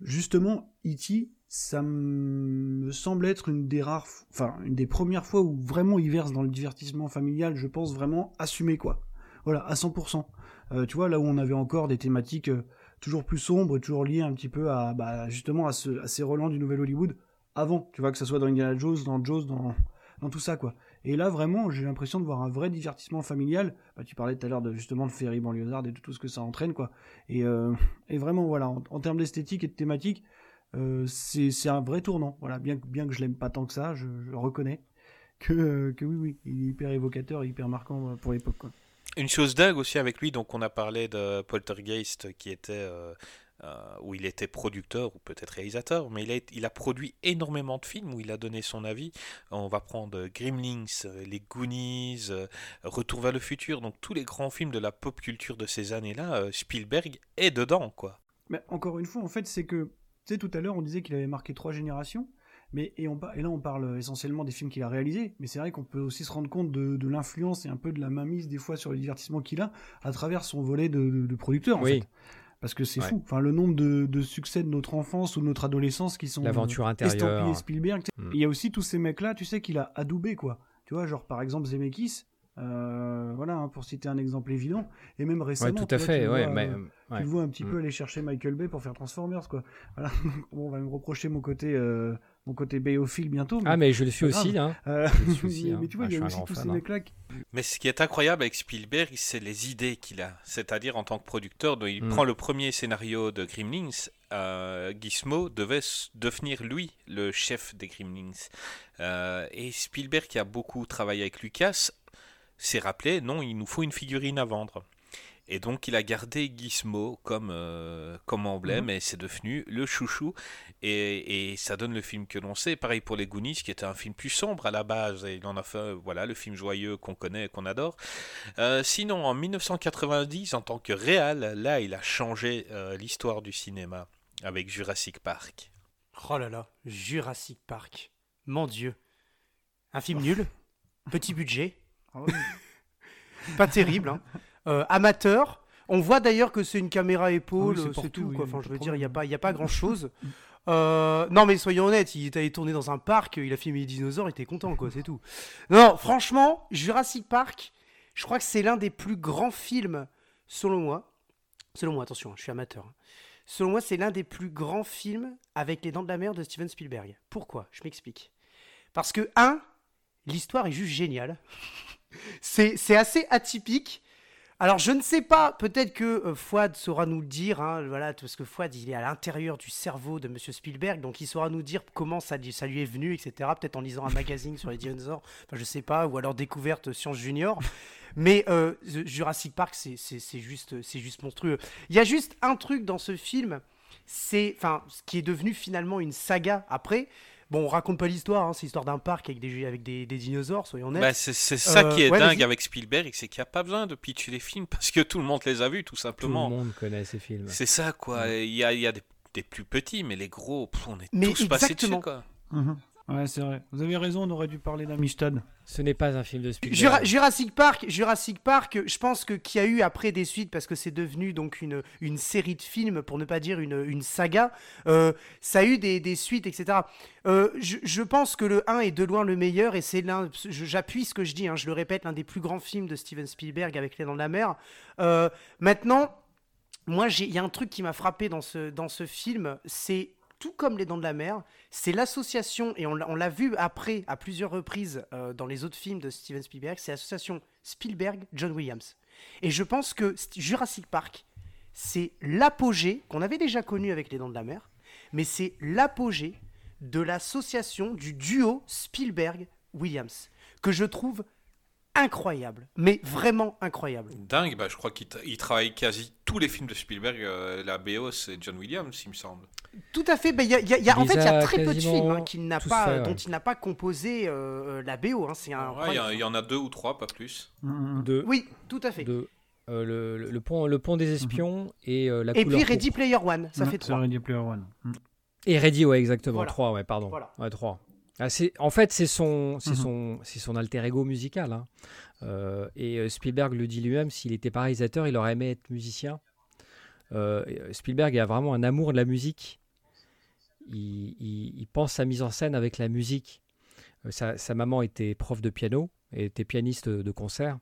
justement E.T. ça me semble être une des rares enfin une des premières fois où vraiment il verse dans le divertissement familial je pense vraiment assumé quoi. Voilà à 100% euh, tu vois là où on avait encore des thématiques euh, toujours plus sombres toujours liées un petit peu à bah, justement à, ce, à ces relents du nouvel Hollywood avant. Tu vois que ça soit dans Indiana Jones dans Jones dans dans tout ça quoi et là, vraiment, j'ai l'impression de voir un vrai divertissement familial. Bah, tu parlais tout à l'heure de, justement de Ferry banlieusard et de tout ce que ça entraîne, quoi. Et, euh, vraiment, voilà, en, termes d'esthétique et de thématique, euh, c'est un vrai tournant. Voilà, bien, bien que je l'aime pas tant que ça, je, reconnais que, que oui, oui, est hyper évocateur, hyper marquant euh, pour l'époque. Une chose dingue aussi avec lui, donc on a parlé de Poltergeist qui était euh, où il était producteur ou peut-être réalisateur, mais il a, il a, produit énormément de films où il a donné son avis. On va prendre Gremlins, euh, Les Goonies, euh, Retour vers le futur, donc tous les grands films de la pop culture de ces années-là, Spielberg est dedans, quoi. Mais encore une fois, en fait, c'est que, tu sais, tout à l'heure, on disait qu'il avait marqué trois générations. Mais, et, on, et là, on parle essentiellement des films qu'il a réalisés, mais c'est vrai qu'on peut aussi se rendre compte de, l'influence et un peu de la mainmise des fois sur le divertissement qu'il a à travers son volet de, producteur. En fait. Parce que c'est fou. Enfin, le nombre de, succès de notre enfance ou de notre adolescence qui sont l'aventure intérieure. Spielberg. Mm. Il y a aussi tous ces mecs-là, tu sais, qu'il a adoubé quoi. Tu vois, genre par exemple Zemeckis. Euh, voilà, hein, pour citer un exemple évident. Et même récemment, ouais, tout à fait. Tu, ouais, mais, euh, tu vois un petit mm. peu aller chercher Michael Bay pour faire Transformers, quoi. Voilà. bon, on va me reprocher mon côté euh, mon côté béophile bientôt. ah, mais je le suis aussi. Hein. Euh, mais, hein. tu vois, il y a aussi tous ces mecs-là. Mais ce qui est incroyable avec Spielberg, c'est les idées qu'il a. C'est-à-dire, en tant que producteur, il mm. prend le premier scénario de Gremlins. Euh, Gizmo devait devenir lui le chef des Gremlins. Euh, et Spielberg, qui a beaucoup travaillé avec Lucas, s'est rappelé non, il nous faut une figurine à vendre. Et donc il a gardé Gizmo comme, euh, comme emblème mhm. et c'est devenu le chouchou. Et, ça donne le film que l'on sait. Pareil pour les Goonies, qui était un film plus sombre à la base. Et il en a fait voilà, le film joyeux qu'on connaît et qu'on adore. Euh, sinon, en 1990, en tant que réal, là, il a changé euh, l'histoire du cinéma avec Jurassic Park. Oh là là, Jurassic Park. Mon Dieu. Un film nul, petit budget. Ah Pas terrible, hein. Euh, amateur. On voit d'ailleurs que c'est une caméra épaule, ah c'est tout. Quoi. Enfin, je veux dire, il n'y a pas, a pas grand chose. Euh, non, mais soyons honnêtes, il était tourné dans un parc, il a filmé les dinosaures, il était content, quoi, c'est tout. Non, franchement, Jurassic Park, je crois que c'est l'un des plus grands films, selon moi. Selon moi, attention, hein, je suis amateur. Hein. Selon moi, c'est l'un des plus grands films avec les dents de la mer de Steven Spielberg. Pourquoi? Je m'explique. Parce que, un, l'histoire est juste géniale. C'est assez atypique. Alors, je ne sais pas, peut-être que euh, Fouad saura nous le dire, hein, voilà, parce que Fouad, il est à l'intérieur du cerveau de Monsieur Spielberg, donc il saura nous dire comment ça, lui est venu, etc. Peut-être en lisant un magazine sur les dinosaures, enfin, je sais pas, ou alors découverte Science Junior. Mais euh, Jurassic Park, c'est juste, juste monstrueux. Il y a juste un truc dans ce film, c'est, enfin, ce qui est devenu finalement une saga après, Bon, on raconte pas l'histoire, hein, c'est l'histoire d'un parc avec des, avec des, des dinosaures, soyons honnêtes. Bah, c'est ça Euh, qui est ouais, dingue avec Spielberg, c'est qu'il n'y a pas besoin de pitcher les films parce que tout le monde les a vus, tout Tout le simplement. monde connaît ces films. C'est ça, quoi. Il y a, il y a des, des plus petits, mais les gros, pff, on est Mais tous passés dessus, exactement. quoi. Mhm. Ouais, c'est vrai. Vous avez raison, on aurait dû parler d'Amistad. Ce n'est pas un film de Spielberg. Jura- Jurassic Park, Jurassic Park, je pense que qu'il y a eu après des suites parce que c'est devenu donc une, une série de films pour ne pas dire une, une saga. euh, ça a eu des, des suites, etc. Euh, je, je pense que le 1 est de loin le meilleur et c'est l'un. J'appuie ce que je dis, hein, je le répète, l'un des plus grands films de Steven Spielberg avec Les Dents de la Mer. Euh, maintenant, moi, il y a un truc qui m'a frappé dans ce, dans ce film, c'est tout comme Les Dents de la Mer, c'est l'association, et on l'a vu après à plusieurs reprises euh, dans les autres films de Steven Spielberg, c'est l'association Spielberg-John Williams. Et je pense que Jurassic Park, c'est l'apogée, qu'on avait déjà connu avec Les Dents de la Mer, mais c'est l'apogée de l'association, du duo Spielberg-Williams, que je trouve incroyable, mais vraiment incroyable. Dingue, bah, je crois qu'il tra- il travaille quasi tous les films de Spielberg. euh, la BO, c'est John Williams, il me semble. Tout à fait. Ben, il y a- il y a- il y a- Il en fait, il y a très peu de films hein, pas, ouais. dont il n'a pas composé euh, euh, la BO. hein. C'est un. Ouais, il y en a deux ou trois, pas plus. Mhm. de, Oui, tout à fait. de euh, le, le- le pont, le pont des espions et euh, la Et couleur puis Ready. Player One, ça fait trois. Ready Player One. Mhm. Et Ready, ouais, exactement. Voilà. Trois, ouais, pardon. Voilà. Ouais, trois. Ah, en fait, c'est son, c'est son, alter ego musical. hein. Euh, et euh, Spielberg le dit lui-même, s'il n'était pas réalisateur, il aurait aimé être musicien. Euh, Spielberg a vraiment un amour de la musique. Il, il- il pense sa mise en scène avec la musique. Euh, sa, sa maman était prof de piano et était pianiste de concert.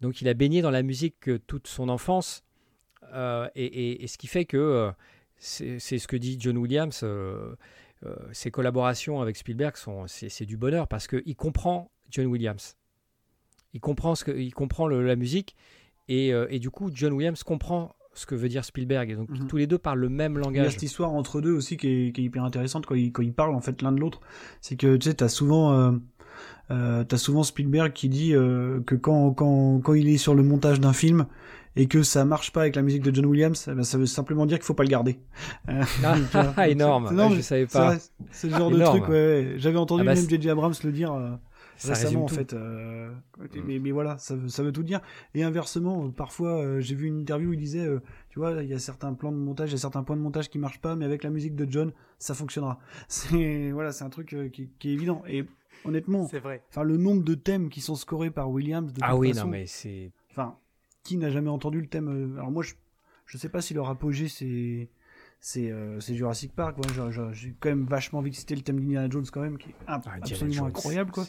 Donc il a baigné dans la musique toute son enfance. Et, et- et ce qui fait que c'est ce que dit John Williams. Euh, euh, ses collaborations avec Spielberg sont c'est du bonheur parce qu'il comprend John Williams. Il comprend ce que il comprend le- la musique et, euh, et du coup John Williams comprend ce que veut dire Spielberg. Et donc Mhm. tous les deux parlent le même Il y a langage. cette histoire entre deux aussi qui est, qui est hyper intéressante quand ils, quand ils parlent en fait l'un de l'autre. C'est que tu sais, t'as souvent, euh, t'as souvent Spielberg qui dit euh, que quand, quand, quand il est sur le montage d'un film et que ça marche pas avec la musique de John Williams, eh ben, ça veut simplement dire qu'il faut pas le garder. Euh, Ah, ah, énorme. Non, mais je savais pas. C'est le genre de truc, ouais, ouais. J'avais entendu Ah bah, même J.J. Abrams le dire. euh, Ça récemment en tout. fait euh, mais, mais voilà ça veut, ça veut tout dire et inversement parfois euh, j'ai vu une interview où il disait euh, tu vois il y a certains plans de montage il y a certains points de montage qui marchent pas mais avec la musique de John ça fonctionnera c'est voilà c'est un truc qui, qui est évident et honnêtement C'est vrai. enfin le nombre de thèmes qui sont scorés par Williams de Ah oui, façon, non mais c'est enfin qui n'a jamais entendu le thème euh, alors moi je je sais pas si leur apogée c'est c'est euh, c'est Jurassic Park je- j'ai quand même vachement envie de citer le thème d'Indiana Jones quand même qui est ab- Ah, absolument Jones, incroyable quoi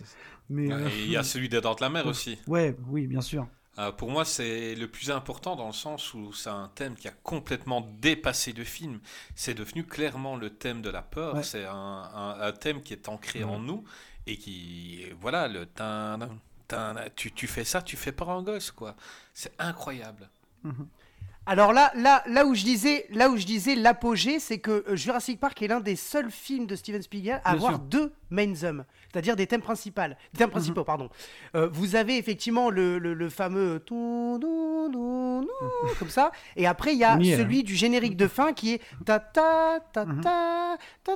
mais Et euh, Il y a celui des Dents de la Mer aussi. ouais oui bien sûr Euh, pour moi, c'est le plus important dans le sens où c'est un thème qui a complètement dépassé le film. C'est devenu clairement le thème de la peur. Ouais. C'est un, un- un thème qui est ancré en nous et qui, voilà, le tu, tu fais ça, tu fais à un gosse, quoi. C'est incroyable. Alors là, là, là où je disais, là où je disais l'apogée, c'est que euh, Jurassic Park est l'un des seuls films de Steven Spielberg à Bien avoir sûr. deux main themes, c'est-à-dire des thèmes principaux. Des thèmes principaux, pardon. Euh, vous avez effectivement le, le, le fameux tout, tout, comme ça, et après il y a celui du générique de fin qui est ta ta ta ta ta ta ta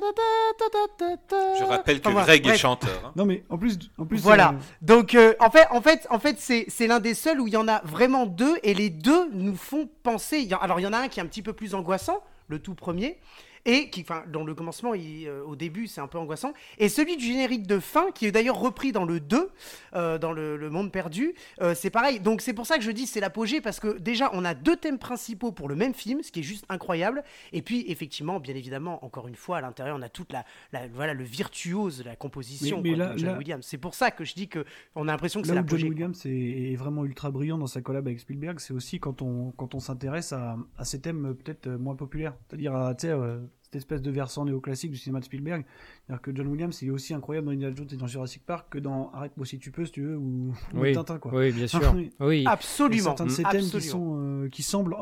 ta ta ta ta. Je rappelle que Enfin, voilà, Greg est chanteur. hein. Non mais en plus, en plus Voilà. euh, Donc euh, en fait, en fait, en fait, c'est c'est l'un des seuls où il y en a vraiment deux et les deux nous font penser. alors il y en a un qui est un petit peu plus angoissant, le tout premier, et qui, enfin, dans le commencement, il, euh, au début, c'est un peu angoissant, et celui du générique de fin, qui est d'ailleurs repris dans le 2, euh, dans le, le Monde perdu, euh, c'est pareil. Donc c'est pour ça que je dis c'est l'apogée parce que déjà on a deux thèmes principaux pour le même film, ce qui est juste incroyable. Et puis effectivement, bien évidemment, encore une fois, à l'intérieur, on a toute la, la- voilà, le virtuose la composition Mais- mais quoi, là- de John là- Williams. C'est pour ça que je dis que on a l'impression que c'est John l'apogée. quoi. Williams est, est vraiment ultra brillant dans sa collab avec Spielberg, c'est aussi quand on quand on s'intéresse à, à ces thèmes peut-être moins populaires, c'est-à-dire à, tu sais, euh, cette espèce de versant néoclassique du cinéma de Spielberg. C'est-à-dire que John Williams il est aussi incroyable dans Indiana Jones et dans Jurassic Park que dans Arrête-moi si tu peux, si tu veux, ou, ou Oui. Tintin quoi. Oui, bien sûr. Oui. Oui. Absolument. certains de ces thèmes qui, sont, euh, qui semblent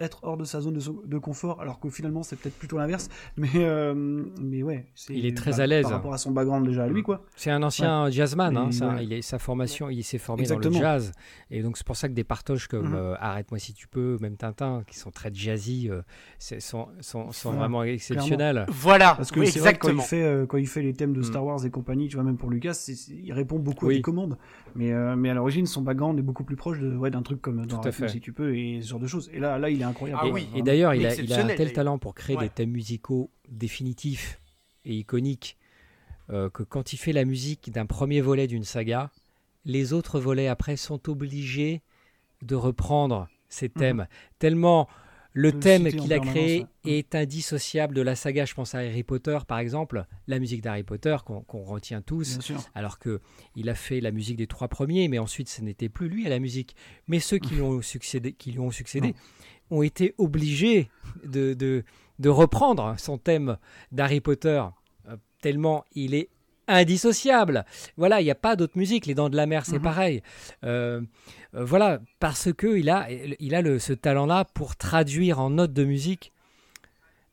être hors de sa zone de, so- de confort, alors que finalement c'est peut-être plutôt l'inverse. Mais, euh, mais ouais, Il est très bah, à l'aise. Par rapport à son background déjà à lui, quoi. C'est un ancien jazzman, hein, ça, il est, sa formation, il s'est formé dans Exactement. le jazz. Et donc c'est pour ça que des partoches comme Mhm. euh, Arrête-moi si tu peux, même Tintin, qui sont très jazzy, euh, sont, sont, vraiment Clint exceptionnel. Voilà, Parce que oui, c'est vrai que quand il, fait, euh, quand il fait les thèmes de Mm. Star Wars et compagnie, tu vois, même pour Lucas, il répond beaucoup à des commandes. Mais, euh, mais à l'origine, son background est beaucoup plus proche de, ouais, d'un truc comme dans Tout à Raccoon, fait. si tu peux, et ce genre de choses. Et là, là il est incroyable. Ah oui. et d'ailleurs, il a, il a un tel talent pour créer Ouais. des thèmes musicaux définitifs et iconiques euh, que quand il fait la musique d'un premier volet d'une saga, les autres volets après sont obligés de reprendre ces thèmes. Tellement le thème qu'il a créé ouais. est indissociable de la saga. Je pense à Harry Potter, par exemple, la musique d'Harry Potter qu'on retient tous. Bien sûr. alors que il a fait la musique des trois premiers, mais ensuite ce n'était plus lui à la musique. Mais ceux qui lui ont succédé, qui lui ont, succédé ont été obligés de, de, de reprendre son thème d'Harry Potter, euh, tellement il est indissociable. Voilà, il n'y a pas d'autre musique. Les Dents de la Mer, c'est Mhm. pareil. Euh, euh, voilà, parce que il a, il a le, ce talent-là pour traduire en notes de musique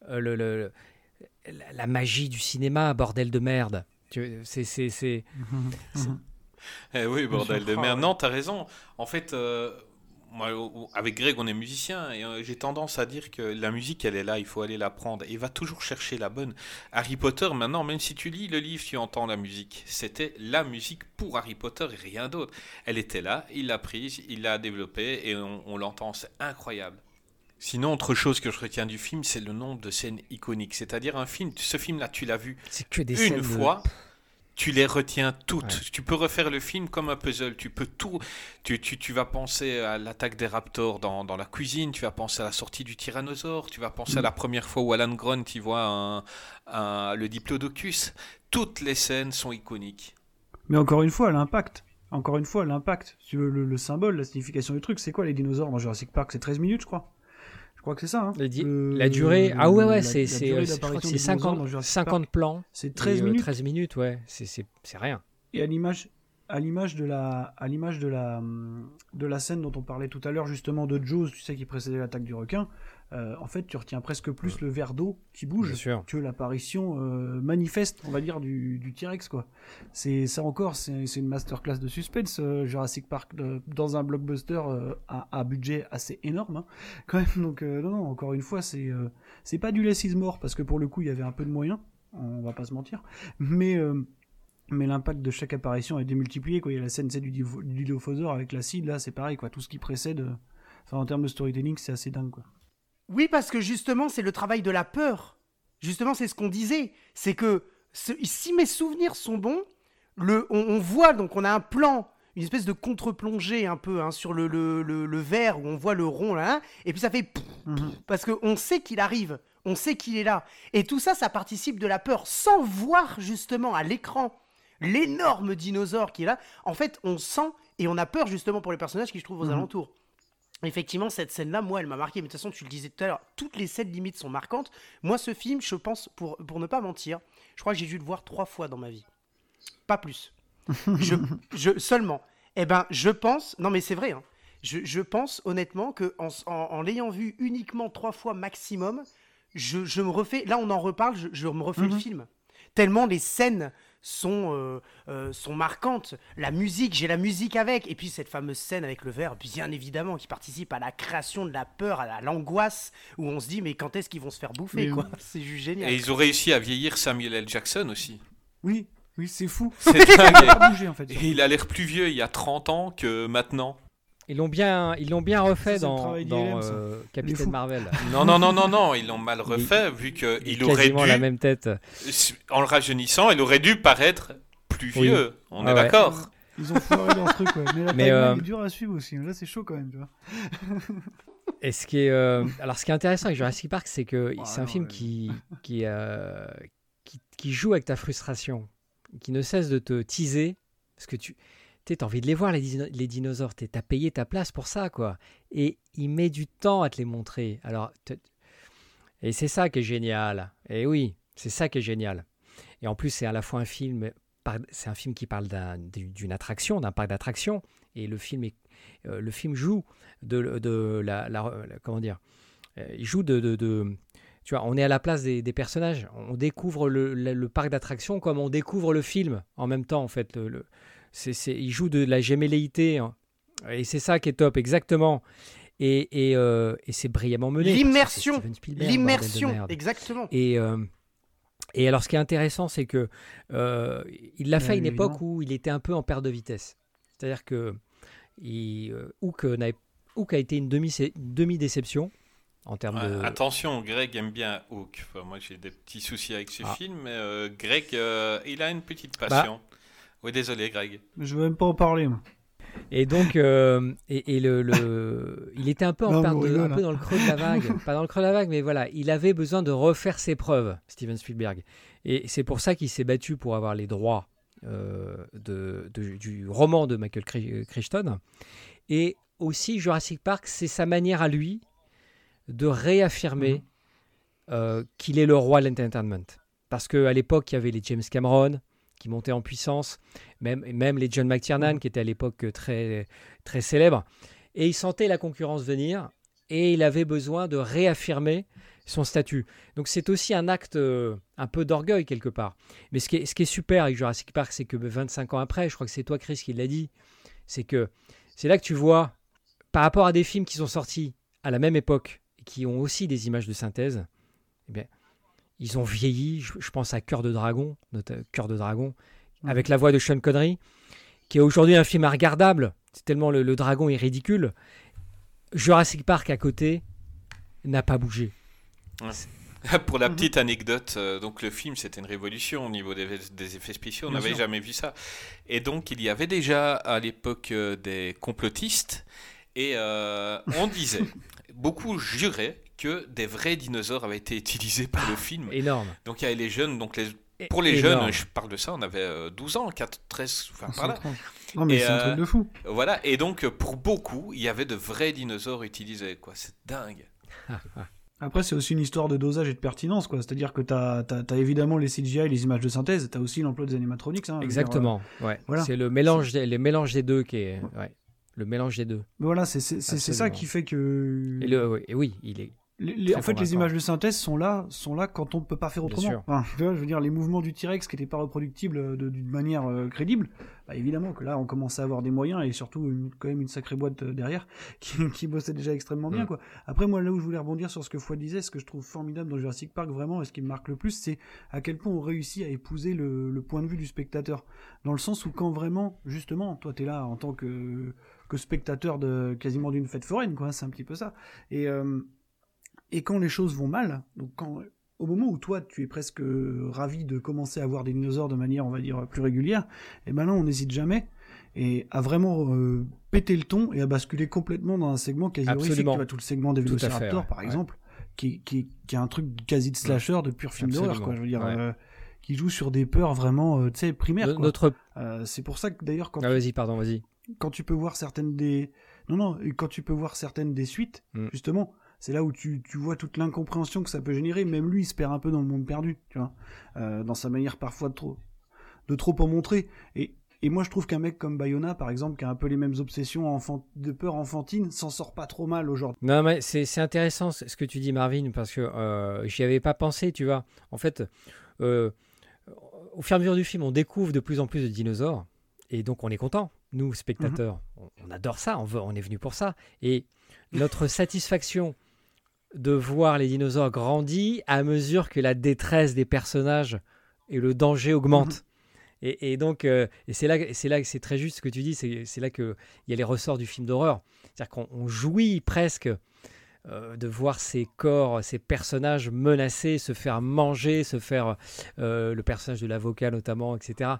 euh, le, le- la, la magie du cinéma, bordel de merde. Tu- C'est, c'est, c'est, Eh oui, bordel de merde. ouais. Non, t'as raison. En fait, euh, moi, avec Greg, on est musicien et euh, j'ai tendance à dire que la musique, elle est là, il faut aller la prendre. Et va toujours chercher la bonne. Harry Potter, maintenant, même si tu lis le livre, tu entends la musique. C'était la musique pour Harry Potter et rien d'autre. Elle était là, il l'a prise, il l'a développée et on, on l'entend. C'est incroyable. Sinon, autre chose que je retiens du film, c'est le nombre de scènes iconiques. C'est-à-dire un film, ce film-là, tu l'as vu c'est que des scènes une de- fois, tu les retiens toutes. Ouais. Tu peux refaire le film comme un puzzle. Tu peux tout. Tu, tu, tu vas penser à l'attaque des raptors dans, dans la cuisine. Tu vas penser à la sortie du tyrannosaure. Tu vas penser à Mm. la première fois où Alan Grant y voit un, un- le diplodocus. Toutes les scènes sont iconiques. Mais encore une fois, l'impact. Encore une fois, l'impact. Veux, le, le symbole, la signification du truc, c'est quoi les dinosaures? Dans Jurassic Park C'est 13 minutes, je crois. Je crois que c'est ça. Hein. La, la durée, ah ouais, ouais, c'est, la c'est, durée euh, c'est- je crois que d'apparition c'est des dinosaures dans 50, Jurassic 50 Park, plans. C'est 13 et, euh, minutes. 13 minutes, ouais, c'est, rien. Et à l'image, à l'image de la, à l'image de la, de la scène dont on parlait tout à l'heure justement de Jaws, tu sais qui précédait l'attaque du requin. Euh, en fait, tu retiens presque plus le verre d'eau qui bouge que l'apparition euh, manifeste, on va dire, du, du T-Rex quoi. C'est ça encore, c'est une masterclass de suspense. euh, Jurassic Park dans un blockbuster à, à budget assez énorme, hein, quand même. Donc non, non, encore une fois, c'est c'est pas du less is more parce que pour le coup, il y avait un peu de moyens. On va pas se mentir, mais mais l'impact de chaque apparition est démultiplié. Quoi. Il y a la scène c'est du, du dilophosaure avec l'acide, là, c'est pareil. Quoi. Tout ce qui précède, enfin, en termes de storytelling, c'est assez dingue. Quoi. Oui, parce que justement, c'est le travail de la peur. Justement, c'est ce qu'on disait. C'est que ce- si mes souvenirs sont bons, le, on, on voit, donc on a un plan, une espèce de contre-plongée un peu hein, sur le, le, verre où on voit le rond là, et puis ça fait pff, parce qu'on sait qu'il arrive, on sait qu'il est là. Et tout ça, ça participe de la peur, sans voir justement à l'écran l'énorme dinosaure qui est là. En fait, on sent et on a peur justement pour les personnages qui se trouvent aux Mhm. alentours. Effectivement, cette scène-là, moi, elle m'a marqué. Mais de toute façon, tu le disais tout à l'heure, toutes les scènes limites sont marquantes. Moi, ce film, je pense, pour, pour ne pas mentir, je crois que j'ai dû le voir trois fois dans ma vie. Pas plus. je, je, seulement. Eh ben, je pense, non mais c'est vrai, hein. je, je pense honnêtement que en, en- en l'ayant vu uniquement trois fois maximum, je, je me refais, là on en reparle, je, je me refais le Mhm. film. Tellement les scènes sont, euh, euh, sont marquantes. La musique, j'ai la musique avec. Et puis cette fameuse scène avec le verre, bien évidemment, qui participe à la création de la peur, à la- l'angoisse, où on se dit, mais quand est-ce qu'ils vont se faire bouffer, Mais quoi C'est juste génial. Et ils ont réussi à vieillir Samuel L. Jackson aussi. Oui, oui, c'est fou. C'est dingue. il a l'air plus vieux il y a 30 ans que maintenant. Ils l'ont bien, ils l'ont bien refait Ça, dans, dans euh, Il Capitaine. Marvel. Non, non, non, non, non, ils l'ont mal refait vu qu'il Il aurait quasiment dû, la même tête. en le rajeunissant, il aurait dû paraître plus Oui. vieux. On Ah est ouais. d'accord Ils ont foiré dans ce truc, ouais. Mais la Mais, euh, est dure à suivre aussi. Là, c'est chaud quand même, tu vois. Et ce qui est, euh, alors ce qui est intéressant avec Jurassic Park, c'est que Ah c'est un film ouais. qui, qui, euh, qui, qui joue avec ta frustration, qui ne cesse de te teaser, parce que tu as envie de les voir, les, dino- les dinosaures, tu as payé ta place pour ça, quoi. Et il met du temps à te les montrer. Alors, et c'est ça qui est génial. Et oui, c'est ça qui est génial. Et en plus, c'est à la fois un film, c'est un film qui parle d'un- d'une attraction, d'un parc d'attractions, et le film, est, euh, le film joue de, la, comment dire, euh, il joue de, tu vois, on est à la place des, personnages, on découvre le, parc d'attractions comme on découvre le film en même temps en fait. C'est, c'est- il joue de la gémelléité hein. et c'est ça qui est top exactement. Et, et, euh, et c'est brillamment mené. L'immersion. Spielberg, L'immersion, exactement. Et, euh, et alors, ce qui est intéressant, c'est que euh, il l'a fait à une époque où il était un peu en perte de vitesse. C'est-à-dire que il, Hook, n'avait- Hook a été une demi- une demi-déception en termes Ouais, de. Attention, Greg aime bien Hook. Enfin, moi, j'ai des petits soucis avec ce Ah. film, mais euh, Greg, euh, il a une petite Bah. Oui, désolé, Greg. Je veux même pas en parler. moi. Et donc, euh, et, et le, le- il était un peu en Non, de- rigole, un peu hein. dans le creux de la vague. Pas dans le creux de la vague, mais voilà, il avait besoin de refaire ses preuves, Steven Spielberg. Et c'est pour ça qu'il s'est battu pour avoir les droits euh, de, de- du roman de Michael Cri- Crichton. Et aussi, Jurassic Park, c'est sa manière à lui de réaffirmer Mhm. euh, qu'il est le roi de l'entertainment. Parce qu'à l'époque, il y avait les James Cameron qui montaient en puissance, même, même les John McTiernan Mhm. qui étaient à l'époque très, très célèbres. Et il sentait la concurrence venir et il avait besoin de réaffirmer son statut. Donc c'est aussi un acte euh, un peu d'orgueil quelque part. Mais ce qui est, ce qui est super avec Jurassic Park, c'est que 25 ans après, je crois que c'est toi Chris qui l'a dit, c'est que c'est là que tu vois, par rapport à des films qui sont sortis à la même époque et qui ont aussi des images de synthèse, eh bien, ils ont vieilli. Je, je pense à Cœur de Dragon, notre Cœur de Dragon, avec la voix de Sean Connery, qui est aujourd'hui un film regardable. C'est tellement le, le dragon est ridicule. Jurassic Park à côté n'a pas bougé. Pour la Mhm. petite anecdote, euh, donc le film c'était une révolution au niveau des, des effets spéciaux, on n'avait jamais vu ça. Et donc il y avait déjà à l'époque euh, des complotistes et euh, on disait, beaucoup juraient que des vrais dinosaures avaient été utilisés par le film. Énorme. Donc il y avait les jeunes, donc les, pour les énorme. jeunes, je parle de ça, on avait euh, 12 ans, 4, 13, enfin par là. Non mais c'est un euh, truc de fou. Voilà, et donc euh, pour beaucoup, il y avait de vrais dinosaures utilisés, quoi. C'est dingue. Après, c'est aussi une histoire de dosage et de pertinence, quoi. C'est-à-dire que t'as as, évidemment les CGI, les images de synthèse, t'as aussi l'emploi des animatronics. Hein, dire, Exactement. Ouais. voilà. C'est le mélange, des, les mélanges des deux qui est. Ouais. Le mélange des deux. euh, voilà, c'est c'est- c'est- c'est ça qui fait que. Et, le, et oui, il est. Les- les- Très en fait, les images de synthèse sont là, sont là quand on ne peut pas faire autrement. Enfin, je veux dire, les mouvements du T-Rex qui n'étaient pas reproductibles euh, d'une manière euh, crédible, bah, évidemment que là, on commençait à avoir des moyens et surtout une- quand même une sacrée boîte euh, derrière qui, qui bossait déjà extrêmement bien. Mm. Quoi. Après, moi, là où je voulais rebondir sur ce que Fouad disait, ce que je trouve formidable dans Jurassic Park vraiment et ce qui me marque le plus, c'est à quel point on réussit à épouser le, le point de vue du spectateur. Dans le sens où quand vraiment, justement, toi, tu es là en tant que, que spectateur de quasiment d'une fête foraine, quoi, c'est un petit peu ça. Et. euh, et quand les choses vont mal, donc quand, au moment où toi tu es presque euh, ravi de commencer à voir des dinosaures de manière, on va dire, plus régulière, et ben là on n'hésite jamais et à vraiment euh, péter le ton et à basculer complètement dans un segment quasi horrifique. Tu vois, tout le segment des ouais. par Ouais. exemple, qui, qui, qui est un truc quasi de slasher, de pur film d'horreur, quoi. Je veux dire, Ouais. euh, qui joue sur des peurs vraiment, euh, tu sais, primaires. Quoi. Notre. C'est pour ça que d'ailleurs quand Ah, vas-y, pardon, vas-y. quand tu peux voir certaines des non non quand tu peux voir certaines des suites Mm. justement c'est là où tu, tu vois toute l'incompréhension que ça peut générer même lui il se perd un peu dans le monde perdu tu vois Euh, dans sa manière parfois de trop de trop en montrer et et moi je trouve qu'un mec comme Bayona par exemple qui a un peu les mêmes obsessions enfant- de peur enfantine s'en sort pas trop mal aujourd'hui Non, mais c'est intéressant ce que tu dis, Marvin, parce que euh, j'y avais pas pensé, tu vois. En fait, euh, au fur et à mesure du film, on découvre de plus en plus de dinosaures, et donc on est content. Nous, spectateurs, on, on adore ça, on, veut, on est venu pour ça. Et notre satisfaction de voir les dinosaures grandir à mesure que la détresse des personnages et le danger augmentent. Et, et donc, euh, et c'est là, que- c'est là que c'est très juste ce que tu dis, c'est là qu'il y a les ressorts du film d'horreur. C'est-à-dire qu'on on jouit presque euh, de voir ces corps, ces personnages menacés, se faire manger, se faire euh, le personnage de l'avocat notamment, etc.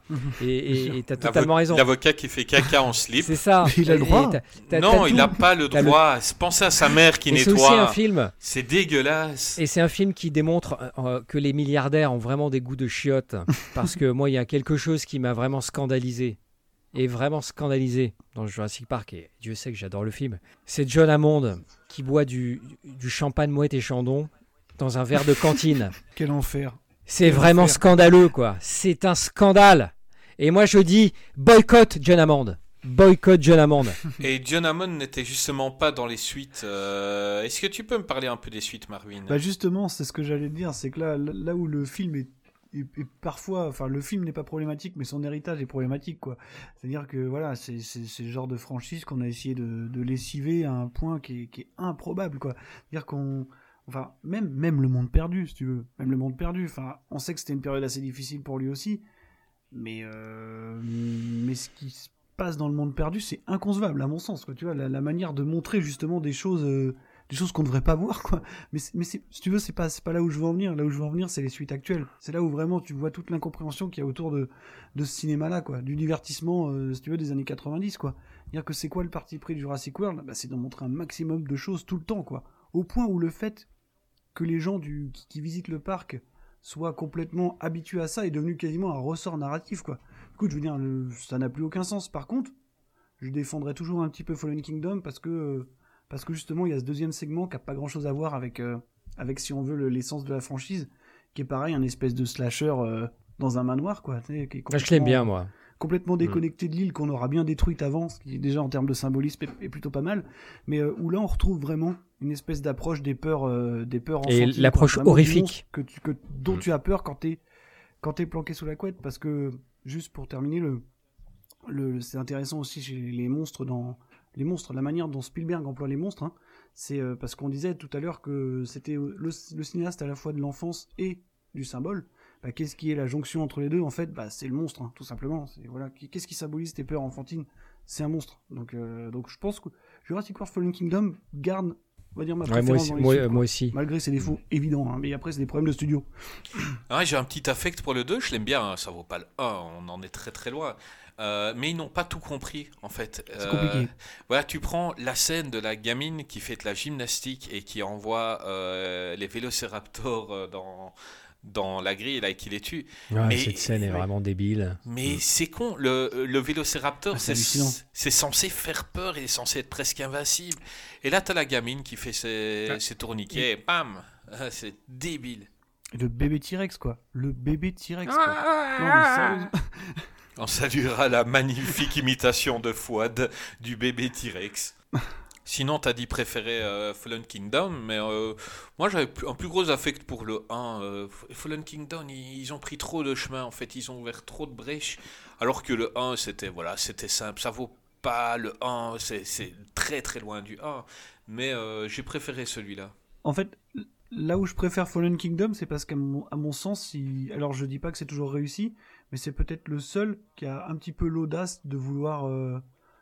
Et tu as totalement raison. L'avocat qui fait caca en slip. C'est ça. Il a le Et- et droit. t'as- t'as- non, t'as il n'a pas le T'as le- droit. Pensez à sa mère qui Et c'est aussi un nettoie. film. C'est dégueulasse. Et c'est un film qui démontre euh, que les milliardaires ont vraiment des goûts de chiottes. parce que moi, il y a quelque chose qui m'a vraiment scandalisé. Et vraiment scandalisé dans Jurassic Park. Et Dieu sait que j'adore le film. C'est John Hammond qui boit du, du champagne mouette et chandon dans un verre de cantine. quel enfer C'est Quel vraiment enfer. scandaleux, quoi. C'est un scandale. Et moi, je dis boycott John Hammond. Boycott John Hammond. Et John Hammond n'était justement pas dans les suites. euh, Est-ce que tu peux me parler un peu des suites, Marvin? Bah justement, c'est ce que j'allais dire, c'est que là, là où le film est et, parfois, enfin, le film n'est pas problématique, mais son héritage est problématique, quoi. C'est-à-dire que voilà, c'est le genre de franchise qu'on a essayé de, lessiver à un point qui est, qui est improbable, quoi. C'est-à-dire qu'on, enfin, même même le monde perdu, si tu veux, même le monde perdu. Enfin, on sait que c'était une période assez difficile pour lui aussi, mais euh, mais ce qui se passe dans le monde perdu, c'est inconcevable à mon sens, quoi. Tu vois, la, la manière de montrer justement des choses. Euh, des choses qu'on devrait pas voir quoi. Mais si tu veux c'est pas pas là où je veux en venir. Là où je veux en venir c'est les suites actuelles. C'est là où vraiment tu vois toute l'incompréhension qu'il y a autour de ce cinéma là quoi. Du divertissement euh, si tu veux des années 90 quoi. Dire que c'est quoi le parti pris de Jurassic World? Bah, c'est d'en montrer un maximum de choses tout le temps quoi. Au point où le fait que les gens qui, visitent le parc soient complètement habitués à ça est devenu quasiment un ressort narratif quoi. Écoute je veux dire ça n'a plus aucun sens. Par contre je défendrai toujours un petit peu Fallen Kingdom parce que euh, parce que justement il y a ce deuxième segment qui a pas grand chose à voir avec euh, avec si on veut l'essence de la franchise qui est pareil un espèce de slasher euh, dans un manoir quoi qui est ah, je l'aime bien moi complètement mm. déconnecté de l'île qu'on aura bien détruite avant ce qui déjà en termes de symbolisme est, plutôt pas mal mais euh, où là on retrouve vraiment une espèce d'approche des peurs des peurs et l'approche horrifique que tu que dont mm. tu as peur quand t'es quand t'es planqué sous la couette parce que juste pour terminer le le c'est intéressant aussi chez les monstres dans les monstres, la manière dont Spielberg emploie les monstres, hein, c'est euh, parce qu'on disait tout à l'heure que c'était le, cinéaste à la fois de l'enfance et du symbole. Bah, qu'est-ce qui est la jonction entre les deux En fait, bah, c'est le monstre, hein, tout simplement. voilà, qu'est-ce qui symbolise tes peurs enfantines? C'est un monstre. Donc, euh, donc je pense que Jurassic World Fallen Kingdom garde on va dire ma préférence moi, aussi, moi, aussi, Malgré ses défauts évidents, hein, mais après c'est des problèmes de studio. Ah, j'ai un petit affect pour le 2, je l'aime bien, ça vaut pas le 1, on en est très très loin. Euh, mais ils n'ont pas tout compris en fait. C'est compliqué. Euh, voilà, tu prends la scène de la gamine qui fait de la gymnastique et qui envoie euh, les vélociraptors dans dans la grille là et qui les tue. mais, cette scène est vraiment débile. Mais mm. c'est con, le, le vélociraptor, ah, c'est censé faire peur et censé être presque invincible. Et là, t'as la gamine qui fait ses, ah. ses tourniquets, et bam, ah, c'est débile. Le bébé T-Rex, quoi. Le bébé T-Rex, quoi. On saluera la magnifique imitation de Fouad du bébé T-Rex. Sinon, t'as dit préférer euh, Fallen Kingdom, mais euh, moi j'avais un plus gros affect pour le 1. Euh, Fallen Kingdom, ils, ont pris trop de chemin en fait, ils ont ouvert trop de brèches, alors que le 1 c'était voilà, c'était simple, ça vaut pas le 1, c'est très très loin du 1, mais j'ai préféré celui-là. En fait, là où je préfère Fallen Kingdom, c'est parce qu'à mon, sens, alors je dis pas que c'est toujours réussi, mais c'est peut-être le seul qui a un petit peu l'audace de vouloir euh,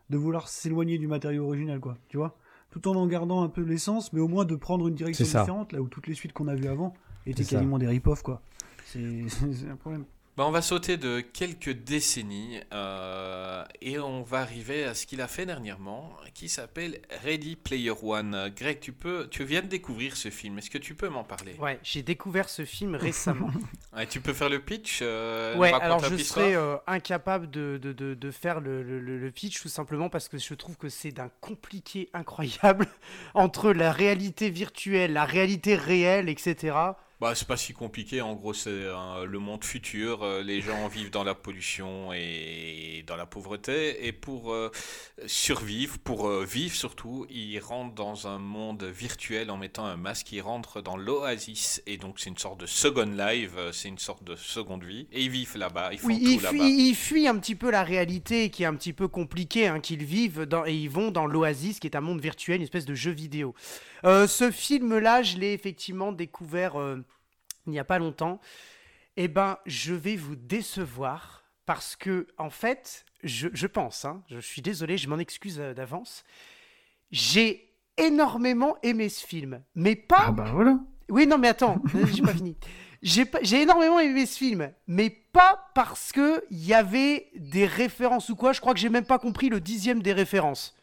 de vouloir s'éloigner du matériau original, quoi. Tu vois, tout en en gardant un peu l'essence, mais au moins de prendre une direction différente, là où toutes les suites qu'on a vues avant étaient quasiment des rip-off, quoi. C'est un problème. Bah, on va sauter de quelques décennies euh, et on va arriver à ce qu'il a fait dernièrement, qui s'appelle Ready Player One. Greg, tu peux, tu viens de découvrir ce film. Est-ce que tu peux m'en parler? Ouais, j'ai découvert ce film récemment. tu peux faire le pitch euh, Ouais, alors je serais euh, incapable de, de, de, faire le, le, le, pitch tout simplement parce que je trouve que c'est d'un compliqué incroyable entre la réalité virtuelle, la réalité réelle, etc. Bah, c'est pas si compliqué. En gros, c'est le monde futur. Euh, les gens vivent dans la pollution et dans la pauvreté. Et pour euh, survivre, pour euh, vivre surtout, ils rentrent dans un monde virtuel en mettant un masque. Ils rentrent dans l'oasis. Et donc, c'est une sorte de second life. C'est une sorte de seconde vie. Et ils vivent là-bas. Ils font oui, tout là-bas. Ils fuient un petit peu la réalité qui est un petit peu compliquée. Hein, qu'ils vivent dans, et ils vont dans l'oasis qui est un monde virtuel, une espèce de jeu vidéo. ce film-là, je l'ai effectivement découvert il n'y a pas longtemps, eh ben, je vais vous décevoir parce que, en fait, je, pense, hein, je suis désolé, je m'en excuse euh, d'avance, j'ai énormément aimé ce film, mais pas. Ah bah voilà. Oui, non, mais attends, j'ai pas fini. J'ai énormément aimé ce film, mais pas parce que il y avait des références ou quoi. Je crois que j'ai même pas compris le dixième des références.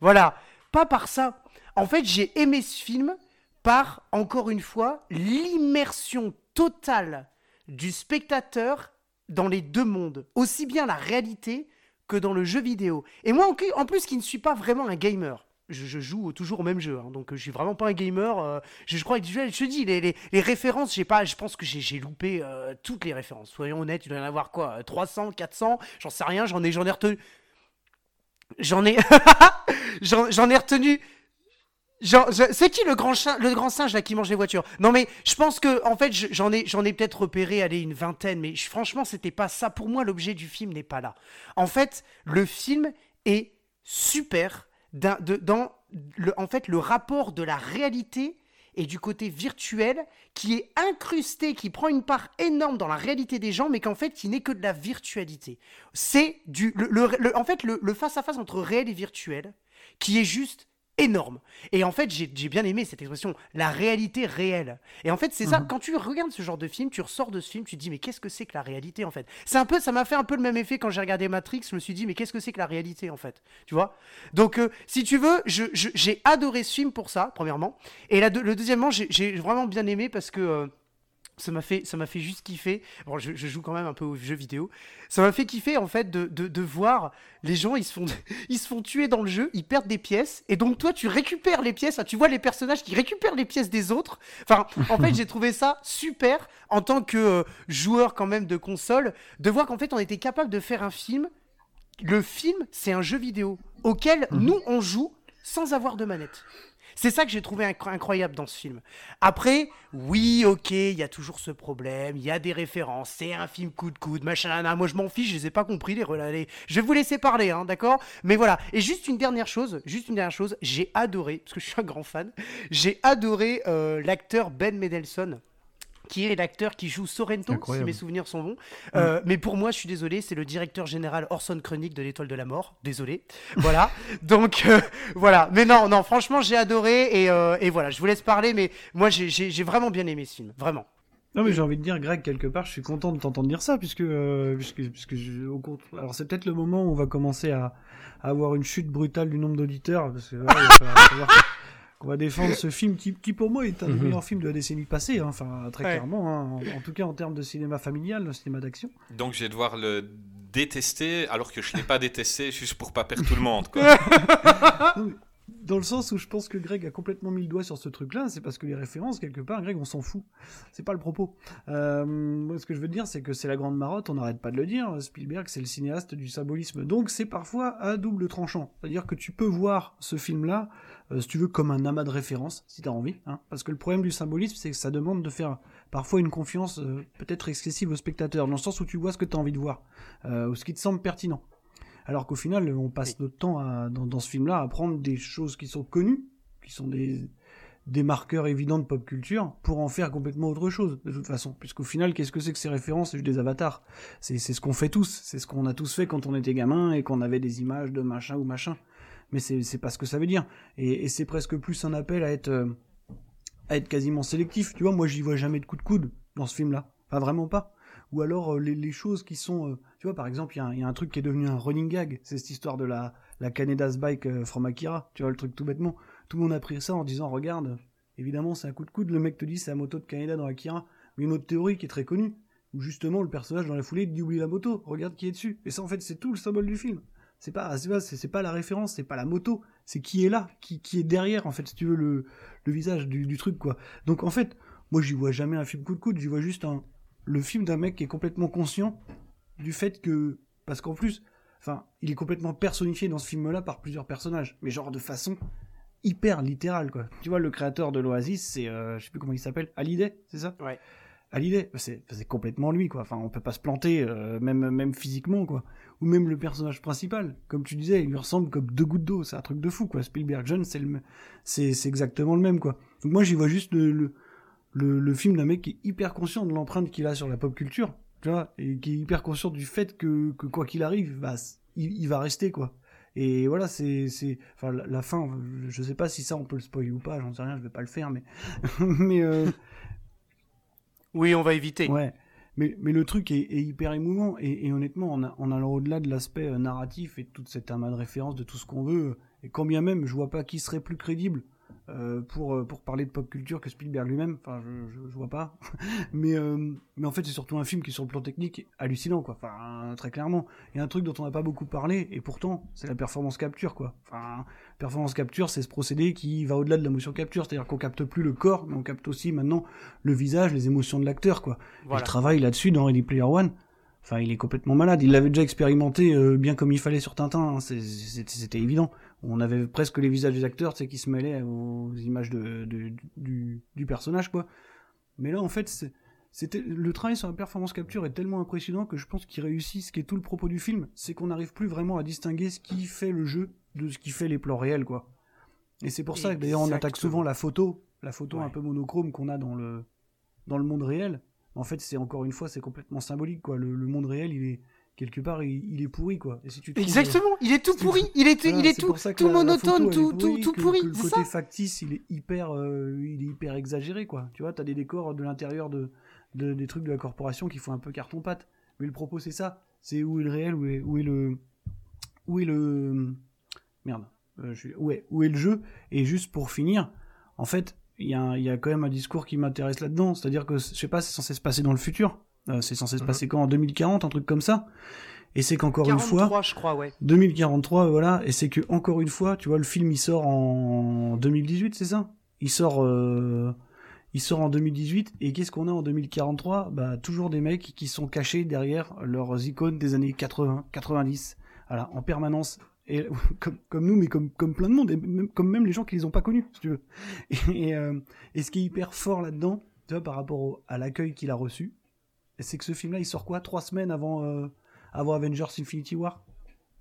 Voilà, pas par ça. En fait, j'ai aimé ce film par, encore une fois, l'immersion totale du spectateur dans les deux mondes, aussi bien la réalité que dans le jeu vidéo. Et moi, en plus, qui ne suis pas vraiment un gamer, je, joue toujours au même jeu, hein, donc je suis vraiment pas un gamer. Euh, je, crois que je, dis, les, références, j'ai pas, je pense que j'ai loupé euh, toutes les références. Soyons honnêtes, il doit y en avoir quoi 300, 400 J'en sais rien, j'en ai, j'en ai retenu. J'en ai. j'en ai retenu C'est qui le grand, le grand singe là qui mange les voitures? Non mais je pense que en fait j'en ai ai peut-être repéré aller une vingtaine, mais franchement c'était pas ça. Pour moi l'objet du film n'est pas là. En fait le film est super dans, le, en fait le rapport de la réalité et du côté virtuel qui est incrusté, qui prend une part énorme dans la réalité des gens, mais qu'en fait qui n'est que de la virtualité. C'est du le, en fait le face à face entre réel et virtuel qui est juste énorme. Et en fait, j'ai bien aimé cette expression, la réalité réelle. Et en fait, c'est ça, mhm. quand tu regardes ce genre de film, tu ressors de ce film, tu te dis, mais qu'est-ce que c'est que la réalité en fait? C'est un peu, ça m'a fait un peu le même effet quand j'ai regardé Matrix, je me suis dit, mais qu'est-ce que c'est que la réalité en fait? Tu vois? Donc, euh, si tu veux, j'ai adoré ce film pour ça, premièrement. Et la, le deuxièmement, j'ai vraiment bien aimé parce que. Euh, ça m'a fait ça m'a fait juste kiffer. Bon je, joue quand même un peu aux jeux vidéo. Ça m'a fait kiffer en fait de, de, voir les gens ils se font ils se font tuer dans le jeu ils perdent des pièces et donc toi tu récupères les pièces tu vois les personnages qui récupèrent les pièces des autres. Enfin en fait j'ai trouvé ça super en tant que euh, joueur quand même de console de voir qu'en fait on était capable de faire un film. Le film c'est un jeu vidéo auquel mhm. nous on joue sans avoir de manette c'est ça que j'ai trouvé incroyable dans ce film. Après, oui, ok, il y a toujours ce problème, il y a des références, c'est un film coup de coude, machin, moi je m'en fiche, je les ai pas compris, les relais. Je vais vous laisser parler, hein, d'accord? Mais voilà. Et juste une dernière chose, juste une dernière chose, j'ai adoré, parce que je suis un grand fan, j'ai adoré euh, l'acteur Ben Mendelsohn qui est l'acteur qui joue Sorrento, si mes souvenirs sont bons. Mm. Euh, mais pour moi, je suis désolé, c'est le directeur général Orson Chronique de l'Étoile de la Mort. Désolé. Voilà. Donc, euh, voilà. Mais non, non, franchement, j'ai adoré. Et, euh, et, voilà, je vous laisse parler, mais moi, j'ai vraiment bien aimé ce film. Vraiment. Non mais j'ai envie de dire Greg quelque part je suis content de t'entendre dire ça puisque puisque, puisque je, au alors c'est peut-être le moment où on va commencer à, à, avoir une chute brutale du nombre d'auditeurs parce que on va défendre ce film qui, qui, pour moi est un des mhm. meilleurs films de la décennie passée, hein. enfin très clairement, hein. en, tout cas en termes de cinéma familial, de cinéma d'action. Donc je vais devoir le détester alors que je ne l'ai pas détesté juste pour pas perdre tout le monde. Quoi. dans le sens où je pense que Greg a complètement mis le doigt sur ce truc-là, c'est parce que les références, quelque part, Greg, on s'en fout. C'est pas le propos. Euh, ce que je veux dire, c'est que c'est la grande marotte, on n'arrête pas de le dire. Spielberg, c'est le cinéaste du symbolisme. Donc c'est parfois à double tranchant. C'est-à-dire que tu peux voir ce film-là, euh, si tu veux, comme un amas de références, si tu as envie. Hein. Parce que le problème du symbolisme, c'est que ça demande de faire parfois une confiance euh, peut-être excessive au spectateur, dans le sens où tu vois ce que tu as envie de voir, ou ce qui te semble pertinent alors qu'au final, on passe notre temps dans, ce film-là à prendre des choses qui sont connues, qui sont des, des marqueurs évidents de pop culture, pour en faire complètement autre chose, de toute façon. Puisqu'au final, qu'est-ce que c'est que ces références? C'est juste des avatars. C'est ce qu'on fait tous, c'est ce qu'on a tous fait quand on était gamin et qu'on avait des images de machin ou machin. Mais c'est pas ce que ça veut dire. Et, c'est presque plus un appel à être, euh, à être quasiment sélectif. Tu vois, moi, j'y vois jamais de coup de coude dans ce film-là. Enfin, vraiment pas ou alors euh, les, choses qui sont... Euh, tu vois, par exemple, il y, a un truc qui est devenu un running gag, c'est cette histoire de la, la Kaneda's Bike from Akira, tu vois, le truc tout bêtement. Tout le monde a pris ça en disant, regarde, évidemment, c'est un coup de coude, le mec te dit c'est la moto de Kaneda dans Akira, mais une autre théorie qui est très connue, où justement le personnage dans la foulée dit oublie la moto, regarde qui est dessus. Et ça, en fait, c'est tout le symbole du film. C'est pas, c'est la référence, c'est pas la moto, c'est qui est là, qui, qui est derrière, en fait, si tu veux, le, le visage du, truc, quoi. Donc, en fait, moi, j'y vois jamais un film coup de coude, j'y vois juste un, le film d'un mec qui est complètement conscient du fait que parce qu'en plus enfin il est complètement personnifié dans ce film là par plusieurs personnages mais genre de façon hyper littérale quoi. Tu vois le créateur de l'Oasis c'est euh, je sais plus comment il s'appelle Hallyday c'est ça? Ouais Hallyday c'est complètement lui quoi. Enfin on peut pas se planter euh, même même physiquement quoi. Ou même le personnage principal. Comme tu disais il lui ressemble comme deux gouttes d'eau. C'est un truc de fou quoi. Spielberg John c'est le c'est exactement le même quoi. Donc moi j'y vois juste le le, film d'un mec qui est hyper conscient de l'empreinte qu'il a sur la pop culture, tu vois, et qui est hyper conscient du fait que, quoi qu'il arrive, bah, il, va rester, quoi. Et voilà, c'est, c'est, enfin, la, fin, je sais pas si ça on peut le spoiler ou pas, j'en sais rien, je vais pas le faire, mais, mais, euh, oui, on va éviter. Ouais. Mais, mais le truc est, hyper émouvant et, honnêtement, en, en allant au-delà de l'aspect euh, narratif et toute cette amas de références de tout ce qu'on veut, et quand bien même, je vois pas qui serait plus crédible euh, pour, euh, pour parler de pop culture que Spielberg lui-même. Enfin, je, je, vois pas. mais, euh, mais en fait, c'est surtout un film qui, sur le plan technique, hallucinant, quoi. Enfin, très clairement. Il y a un truc dont on n'a pas beaucoup parlé, et pourtant, c'est la performance capture, quoi. Enfin, performance capture, c'est ce procédé qui va au-delà de la motion capture. C'est-à-dire qu'on capte plus le corps, mais on capte aussi maintenant le visage, les émotions de l'acteur, quoi. le travail là-dessus dans Ready Player One, Enfin, il est complètement malade. Il l'avait déjà expérimenté euh, bien comme il fallait sur Tintin. hein. C'était évident. On avait presque les visages des acteurs, qui se mêlaient aux images de, de- du, du personnage, quoi. Mais là, en fait, c'était le travail sur la performance capture est tellement impressionnant que je pense qu'il réussit. Ce qui est tout le propos du film, c'est qu'on n'arrive plus vraiment à distinguer ce qui fait le jeu de ce qui fait les plans réels, quoi. Et c'est pour ça que d'ailleurs on attaque souvent la photo, la photo un peu monochrome qu'on a dans le dans le monde réel. En fait, c'est encore une fois, c'est complètement symbolique, quoi. Le, le monde réel, il est quelque part, il, il est pourri, quoi. Et si tu trouves- Exactement, il est tout pourri, il est, voilà, il est tout, tout la- monotone, est tout, tout, pourrie, tout que- pourri, que le côté ça factice, il est hyper, euh, il est hyper exagéré, quoi. Tu vois, t'as des décors de l'intérieur de, de- des trucs de la corporation qui font un peu carton pâte. Mais le propos, c'est ça. C'est où est le réel, où est, où est le, où est le, merde, euh, je où est, où est le jeu. Et juste pour finir, en fait, il y a, y a quand même un discours qui m'intéresse là-dedans. C'est-à-dire que, je sais pas, c'est censé se passer dans le futur. Euh, c'est censé se Mhm. passer quand en 2040, un truc comme ça. Et c'est qu'encore une fois, 43, je crois, ouais. 2043, voilà, et c'est que encore une fois, tu vois, le film il sort en 2018, c'est ça? Il sort, euh, il sort en 2018, et qu'est-ce qu'on a en 2043 Bah toujours des mecs qui sont cachés derrière leurs icônes des années 80, 90, voilà, en permanence. Et comme, comme nous, mais comme, comme plein de monde, et même, comme même les gens qui les ont pas connus, si tu veux. Et, euh, et ce qui est hyper fort là-dedans, tu vois, par rapport au- à l'accueil qu'il a reçu, c'est que ce film-là, il sort quoi Trois semaines avant, euh, avant Avengers Infinity War?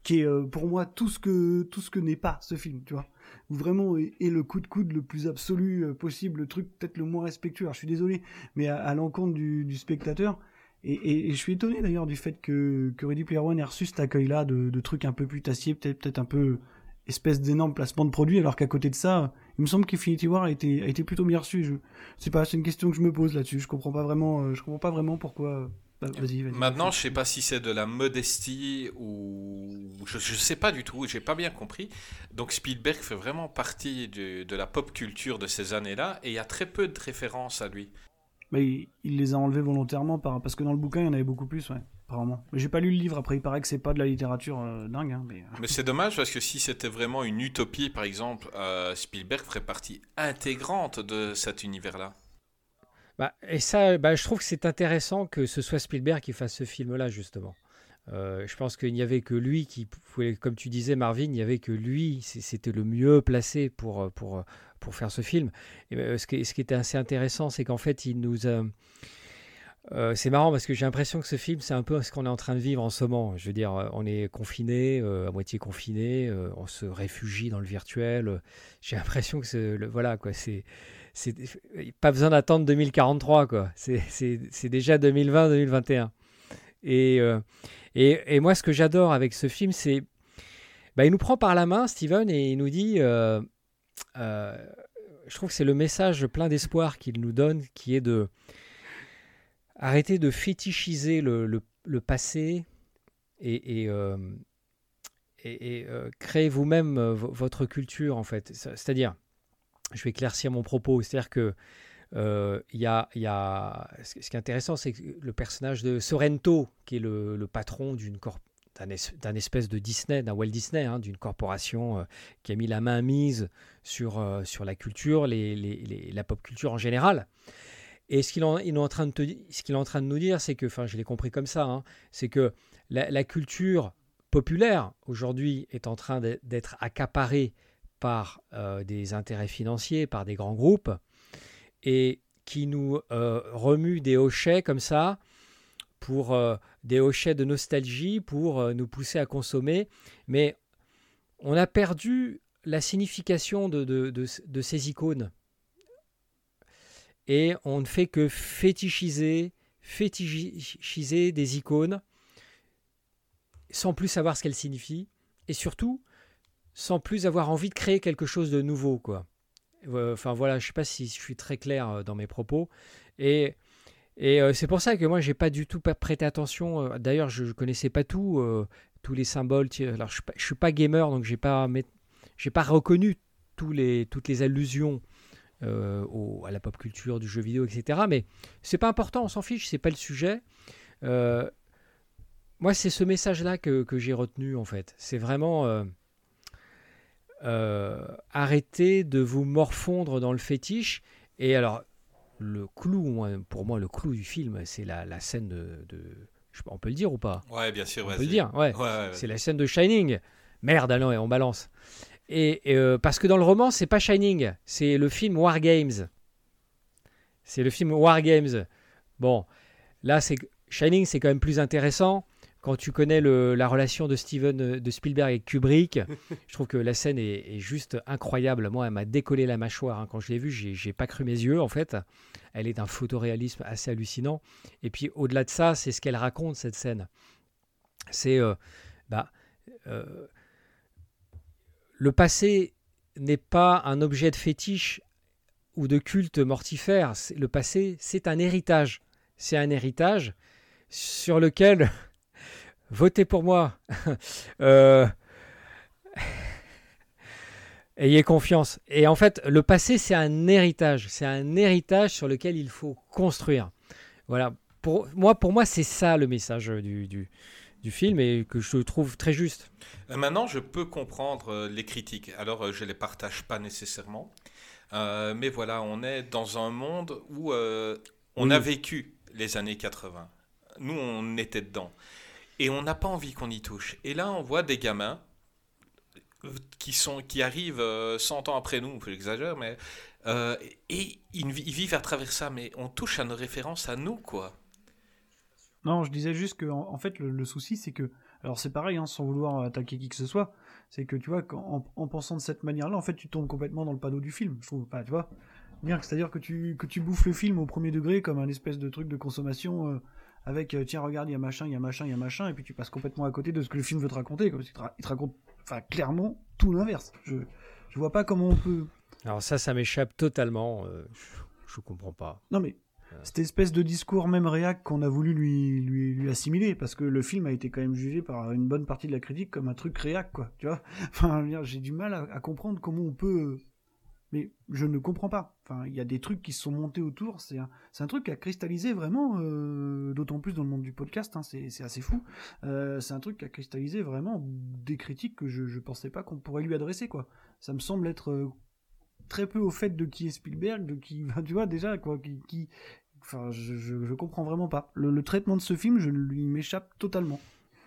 Qui est euh, pour moi tout ce que que n'est pas ce film, tu vois. Vraiment est, le coup de coude le plus absolu euh, possible, le truc peut-être le moins respectueux. Alors je suis désolé, mais à, l'encontre du, spectateur. Et, je suis étonné d'ailleurs du fait que, que Ready Player One ait reçu cet accueil-là de, de trucs un peu putassiers, peut-être peut-être un peu espèce d'énorme placement de produit, alors qu'à côté de ça, il me semble qu'Infinity War a été, a été plutôt bien reçu. Je sais pas, c'est une question que je me pose là-dessus. Je comprends pas vraiment, euh, je comprends pas vraiment pourquoi. euh, bah, vas-y, vas-y. Maintenant, je sais pas si c'est de la modestie ou je, je sais pas du tout, j'ai pas bien compris. Donc Spielberg fait vraiment partie de, de la pop culture de ces années-là et il y a très peu de références à lui. Mais il, il les a enlevés volontairement par, parce que dans le bouquin il y en avait beaucoup plus, ouais, apparemment. Mais j'ai pas lu le livre. Après, il paraît que c'est pas de la littérature euh, dingue, hein, mais. euh, Mais c'est dommage parce que si c'était vraiment une utopie, par exemple, euh, Spielberg ferait partie intégrante de cet univers-là. Bah, et ça, bah, je trouve que c'est intéressant que ce soit Spielberg qui fasse ce film-là, justement. Euh, je pense qu'il n'y avait que lui qui pouvait, comme tu disais, Marvin, il n'y avait que lui, c'était le mieux placé pour, pour, pour faire ce film. Et ce, qui, ce qui était assez intéressant, c'est qu'en fait, il nous a. euh, c'est marrant parce que j'ai l'impression que ce film, c'est un peu ce qu'on est en train de vivre en ce moment. Je veux dire, euh, on est confiné, euh, à moitié confiné, on se réfugie dans le virtuel. J'ai l'impression que c'est voilà quoi, c'est c'est pas besoin d'attendre 2043 quoi. C'est c'est- c'est déjà 2020-2021. Et, et et moi, ce que j'adore avec ce film, c'est bah, il nous prend par la main, Steven, et il nous dit. je trouve que c'est le message plein d'espoir qu'il nous donne, qui est de arrêter de fétichiser le, passé et, et, euh, euh, vous-même euh, vo- votre culture en fait. C'est- C'est-à-dire, je vais éclaircir mon propos, c'est-à-dire que euh, y y a- ce qui est intéressant, c'est que le personnage de Sorrento, qui est le, patron d'une d'un es- d'un espèce de Disney, d'un Walt Disney, hein, d'une corporation qui a mis la main mise sur, la culture, la pop culture en général. Et ce qu'il est en train de te ce en train de nous dire, c'est que, enfin, je l'ai compris comme ça, hein, c'est que la, culture populaire aujourd'hui est en train d'être- accaparée par euh, des intérêts financiers, par des grands groupes, et qui nous euh, remue des hochets comme ça, pour euh, des hochets de nostalgie, pour euh, nous pousser à consommer. Mais on a perdu la signification de ces icônes. Et on ne fait que fétichiser, fétichiser des icônes sans plus savoir ce qu'elles signifient. Et surtout, sans plus avoir envie de créer quelque chose de nouveau. quoi. Enfin voilà, je sais pas si je suis très clair euh, dans mes propos. Et, et euh, c'est pour ça que moi, j'ai pas du tout prêté attention. euh, D'ailleurs, je ne connaissais pas tout, tous les symboles. Alors, je ne suis pas gamer, donc j'ai pas, j'ai pas reconnu les, toutes les allusions euh, au- à la pop culture, du jeu vidéo, etc. Mais c'est pas important, on s'en fiche, c'est pas le sujet. Euh, moi, c'est ce message-là que, que j'ai retenu, en fait. C'est vraiment euh, euh, arrêter de vous morfondre dans le fétiche. Et alors, le clou, pour moi, le clou du film, c'est la, la scène de, de- on peut le dire ou pas? Ouais, bien sûr. On peut le dire, ouais. c'est la scène de Shining. Merde, allons, on balance. Et, euh, parce que dans le roman, c'est pas Shining, c'est le film War Games. C'est le film War Games. Bon, là, c'est Shining, c'est quand même plus intéressant quand tu connais la relation de Steven de Spielberg et Kubrick, je trouve que la scène est, juste incroyable. Moi, elle m'a décollé la mâchoire hein. quand je l'ai vue. J'ai pas cru mes yeux en fait. Elle est d'un photoréalisme assez hallucinant. Et puis au-delà de ça, c'est ce qu'elle raconte cette scène. C'est euh, bah euh, le passé n'est pas un objet de fétiche ou de culte mortifère. Le passé, c'est un héritage. C'est un héritage sur lequel votez pour moi. Euh, ayez confiance. Et en fait, le passé, c'est un héritage. C'est un héritage sur lequel il faut construire. Voilà. Pour moi, c'est ça le message du, film et que je trouve très juste. Euh, maintenant, je peux comprendre euh, les critiques. Alors, je ne les partage pas nécessairement. mais voilà, on est dans un monde où on a vécu les années 80. Nous, on était dedans et on n'a pas envie qu'on y touche. Et là, on voit des gamins euh, qui, sont, qui arrivent 100 euh, ans après nous, j'exagère, mais. Euh, et ils, vivent à travers ça, mais on touche à nos références à nous, quoi. Non, je disais juste que, en, fait, le, souci, c'est que. Alors, c'est pareil, hein, sans vouloir attaquer qui que ce soit, c'est que, tu vois, en, en, pensant de cette manière-là, en fait, tu tombes complètement dans le panneau du film, je trouve. Pas, tu vois C'est-à-dire que tu, que tu bouffes le film au premier degré comme un espèce de truc de consommation avec euh, tiens regarde il y a machin, il y a machin, il y a machin, et puis tu passes complètement à côté de ce que le film veut te raconter, comme il te, raconte enfin clairement tout l'inverse. Je je vois pas comment on peut. Alors ça, ça m'échappe totalement. Euh, je, je, comprends pas. Non mais cette espèce de discours même réac qu'on a voulu lui, lui, lui, assimiler, parce que le film a été quand même jugé par une bonne partie de la critique comme un truc réac, quoi. Tu vois Enfin, j'ai du mal à, comprendre comment on peut mais je ne comprends pas. Enfin, il y a des trucs qui se sont montés autour. C'est un, un, truc qui a cristallisé vraiment, euh, d'autant plus dans le monde du podcast. Hein, c'est assez fou. Euh, c'est un truc qui a cristallisé vraiment des critiques que je ne pensais pas qu'on pourrait lui adresser. quoi. Ça me semble être euh, très peu au fait de qui est Spielberg, de qui, tu vois déjà quoi, qui, enfin, je, je, comprends vraiment pas. Le, traitement de ce film, je lui m'échappe totalement.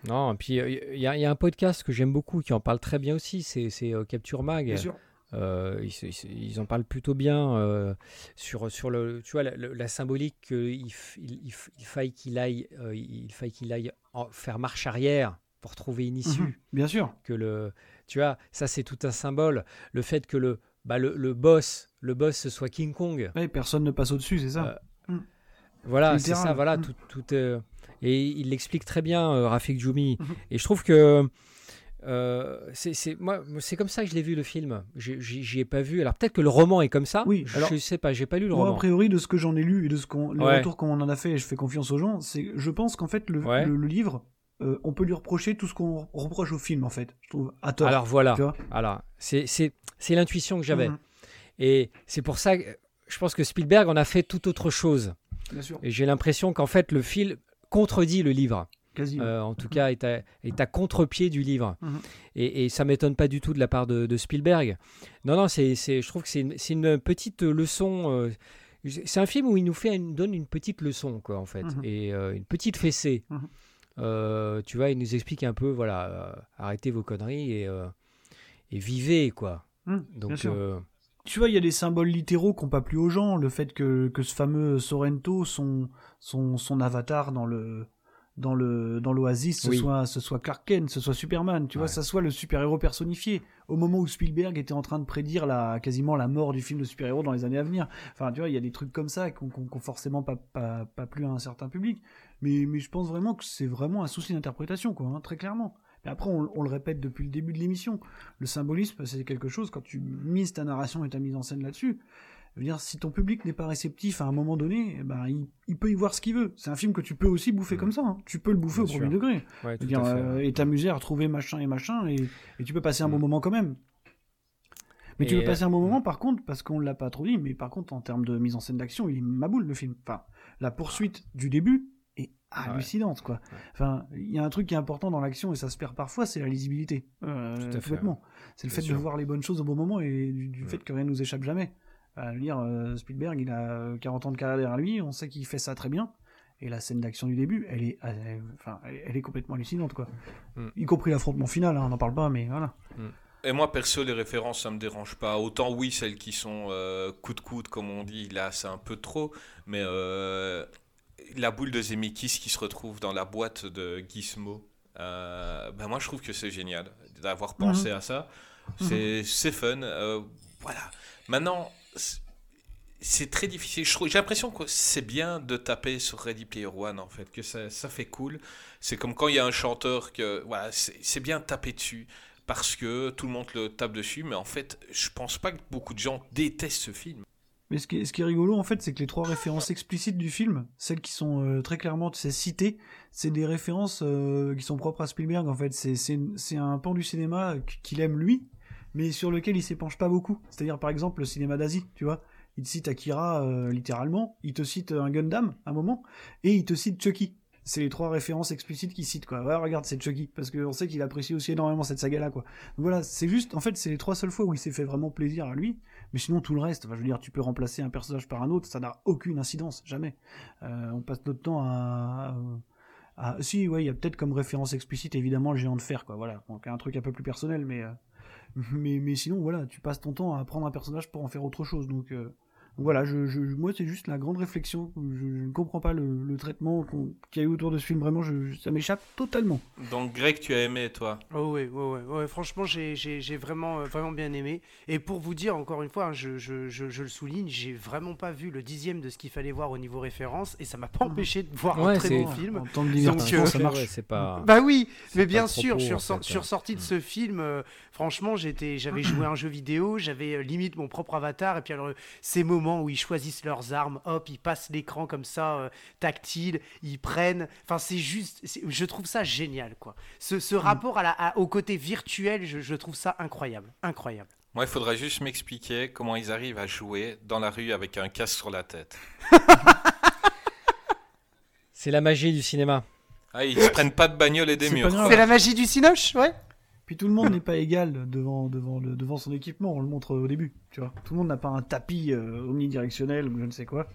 Non, et puis il y, y, a un podcast que j'aime beaucoup qui en parle très bien aussi, c'est Capture Mag. Bien sûr. Euh, ils, en parlent plutôt bien euh, sur, sur le, tu vois, la, symbolique qu'il il, faille qu'il aille, euh, il faille qu'il aille faire marche arrière pour trouver une issue. Mhm, bien sûr. Que le, tu vois, ça c'est tout un symbole. Le fait que le, bah, le, boss, le boss ce soit King Kong. personne ne passe au-dessus, c'est ça. Mm. Voilà, c'est ça. Voilà, mm. tout, tout et il l'explique très bien, Rafik Djoumi. Mhm. Et je trouve que euh, c'est moi, c'est comme ça que je l'ai vu le film. J'y ai pas vu. Alors peut-être que le roman est comme ça. Oui. je sais pas. J'ai pas lu le roman. A priori, de ce que j'en ai lu et de ce qu'on, le retour qu'on en a fait, et je fais confiance aux gens. C'est, je pense qu'en fait le, le, livre, euh, on peut lui reprocher tout ce qu'on reproche au film en fait. Je trouve à tort. Alors voilà. Alors c'est l'intuition que j'avais. Mhm. Et c'est pour ça que je pense que Spielberg en a fait tout autre chose. Bien sûr. Et j'ai l'impression qu'en fait le film contredit le livre. Euh, en tout cas, est à, est à contre-pied du livre. Mhm. Et, et, ça m'étonne pas du tout de la part de, Spielberg. Non, non, c'est, je trouve que c'est une, une, petite leçon. Euh, c'est un film où il nous fait une, donne une petite leçon, quoi, en fait, mhm. et euh, une petite fessée. Mhm. tu vois, il nous explique un peu, voilà, arrêtez vos conneries et, et vivez, quoi. Donc, tu vois, il y a des symboles littéraux qu'on pas plus aux gens. Le fait que, que ce fameux Sorrento, son, son, son avatar dans le, dans le dans l'Oasis, ce soit ce soit Clark Kent, ce soit Superman, tu vois, ça soit le super-héros personnifié. Au moment où Spielberg était en train de prédire la quasiment la mort du film de super-héros dans les années à venir. Enfin, tu vois, il y a des trucs comme ça qui n'ont forcément pas, pas, pas plu à un certain public. Mais mais je pense vraiment que c'est vraiment un souci d'interprétation, quoi, hein, très clairement. Et après, on, on, le répète depuis le début de l'émission. Le symbolisme, c'est quelque chose quand tu mises ta narration et ta mise en scène là-dessus dire, si ton public n'est pas réceptif à un moment donné, eh ben, il, peut y voir ce qu'il veut. C'est un film que tu peux aussi bouffer mm. comme ça. Hein. Tu peux le bouffer au premier degré. dire, euh, et t'amuser à retrouver machin et machin, et, tu peux passer un bon mm. moment quand même. Mais tu peux passer un bon moment, par contre, parce qu'on l'a pas trop dit, mais par contre, en termes de mise en scène d'action, il est maboule le film. Enfin, la poursuite du début hallucinante, quoi. Enfin, il y a un truc qui est important dans l'action, et ça se perd parfois, c'est la lisibilité. Euh, C'est le fait de voir les bonnes choses au bon moment et du, fait que rien ne nous échappe jamais. À dire, euh, Spielberg, il a 40 ans de carrière derrière lui, on sait qu'il fait ça très bien. Et la scène d'action du début, elle est, elle, enfin, elle est complètement hallucinante, quoi. Mm. Y compris l'affrontement final, hein, on n'en parle pas, mais voilà. Et moi, perso, les références, ça me dérange pas. Autant, oui, celles qui sont euh, coup de coude, comme on dit, là, c'est un peu trop. Mais euh, la boule de Zemeckis qui se retrouve dans la boîte de Gizmo, euh, ben moi, je trouve que c'est génial d'avoir pensé à ça. C'est c'est fun. euh, voilà. Maintenant, c'est- très difficile. J'ai l'impression que c'est bien de taper sur Ready Player One, en fait, que ça, ça fait cool. C'est comme quand il y a un chanteur que, voilà, c'est c'est bien de taper dessus parce que tout le monde le tape dessus, mais en fait, je pense pas que beaucoup de gens détestent ce film. Mais ce qui, est, rigolo, en fait, c'est que les trois références explicites du film, celles qui sont euh, très clairement citées, c'est des références euh, qui sont propres à Spielberg, en fait. C'est- un pan du cinéma qu'il aime lui, mais sur lequel il s'épanche pas beaucoup. C'est-à-dire, par exemple, le cinéma d'Asie, tu vois. Il te cite Akira, euh, littéralement, il te cite un Gundam, un moment, et il te cite Chucky. C'est les trois références explicites qu'il cite, quoi. Ouais, regarde, c'est Chucky, parce qu'on sait qu'il apprécie aussi énormément cette saga-là, quoi. Donc voilà, c'est juste, en fait, c'est les trois seules fois où il s'est fait vraiment plaisir à lui, mais sinon, tout le reste, dire, tu peux remplacer un personnage par un autre, ça n'a aucune incidence, jamais. Euh, on passe notre temps à. à- à- si, ouais, il y a peut-être comme référence explicite, évidemment, le géant de fer, quoi, voilà. Donc, un truc un peu plus personnel, mais. euh, mais, mais sinon, voilà, tu passes ton temps à prendre un personnage pour en faire autre chose, donc. euh, voilà, je, je- moi c'est juste la grande réflexion. Je, je ne comprends pas le, le traitement qu'il y a eu autour de ce film. Vraiment, je, ça m'échappe totalement. Donc, Greg, tu as aimé, toi? Oh ouais, ouais, ouais, ouais. Franchement, j'ai, vraiment, euh, vraiment bien aimé. Et pour vous dire, encore une fois, hein, je, je, je, je le souligne, j'ai vraiment pas vu le dixième de ce qu'il fallait voir au niveau référence, et ça m'a pas empêché de voir Ouais, un très bon film. En Donc, divertissement, euh, ça marche. Ouais, pas. Bah oui, mais bien sûr, propos, je suis, en fait, hein. ressorti de ce film, euh, franchement, j'étais, j'avais joué à un jeu vidéo, j'avais limite mon propre avatar, et puis alors, ces moments où ils choisissent leurs armes, hop, ils passent l'écran comme ça, euh, tactile, ils prennent, enfin c'est juste, c'est- je trouve ça génial, quoi. Ce, ce rapport à la, à- au côté virtuel, je, je trouve ça incroyable, incroyable. Moi, il faudra juste m'expliquer comment ils arrivent à jouer dans la rue avec un casque sur la tête. C'est la magie du cinéma. Ah, ils se prennent pas de bagnole et des C'est murs. C'est la magie du cinoche, ouais Puis tout le monde n'est pas égal devant, devant, le, devant son équipement, on le montre au début, tu vois. Tout le monde n'a pas un tapis euh, omnidirectionnel ou je ne sais quoi.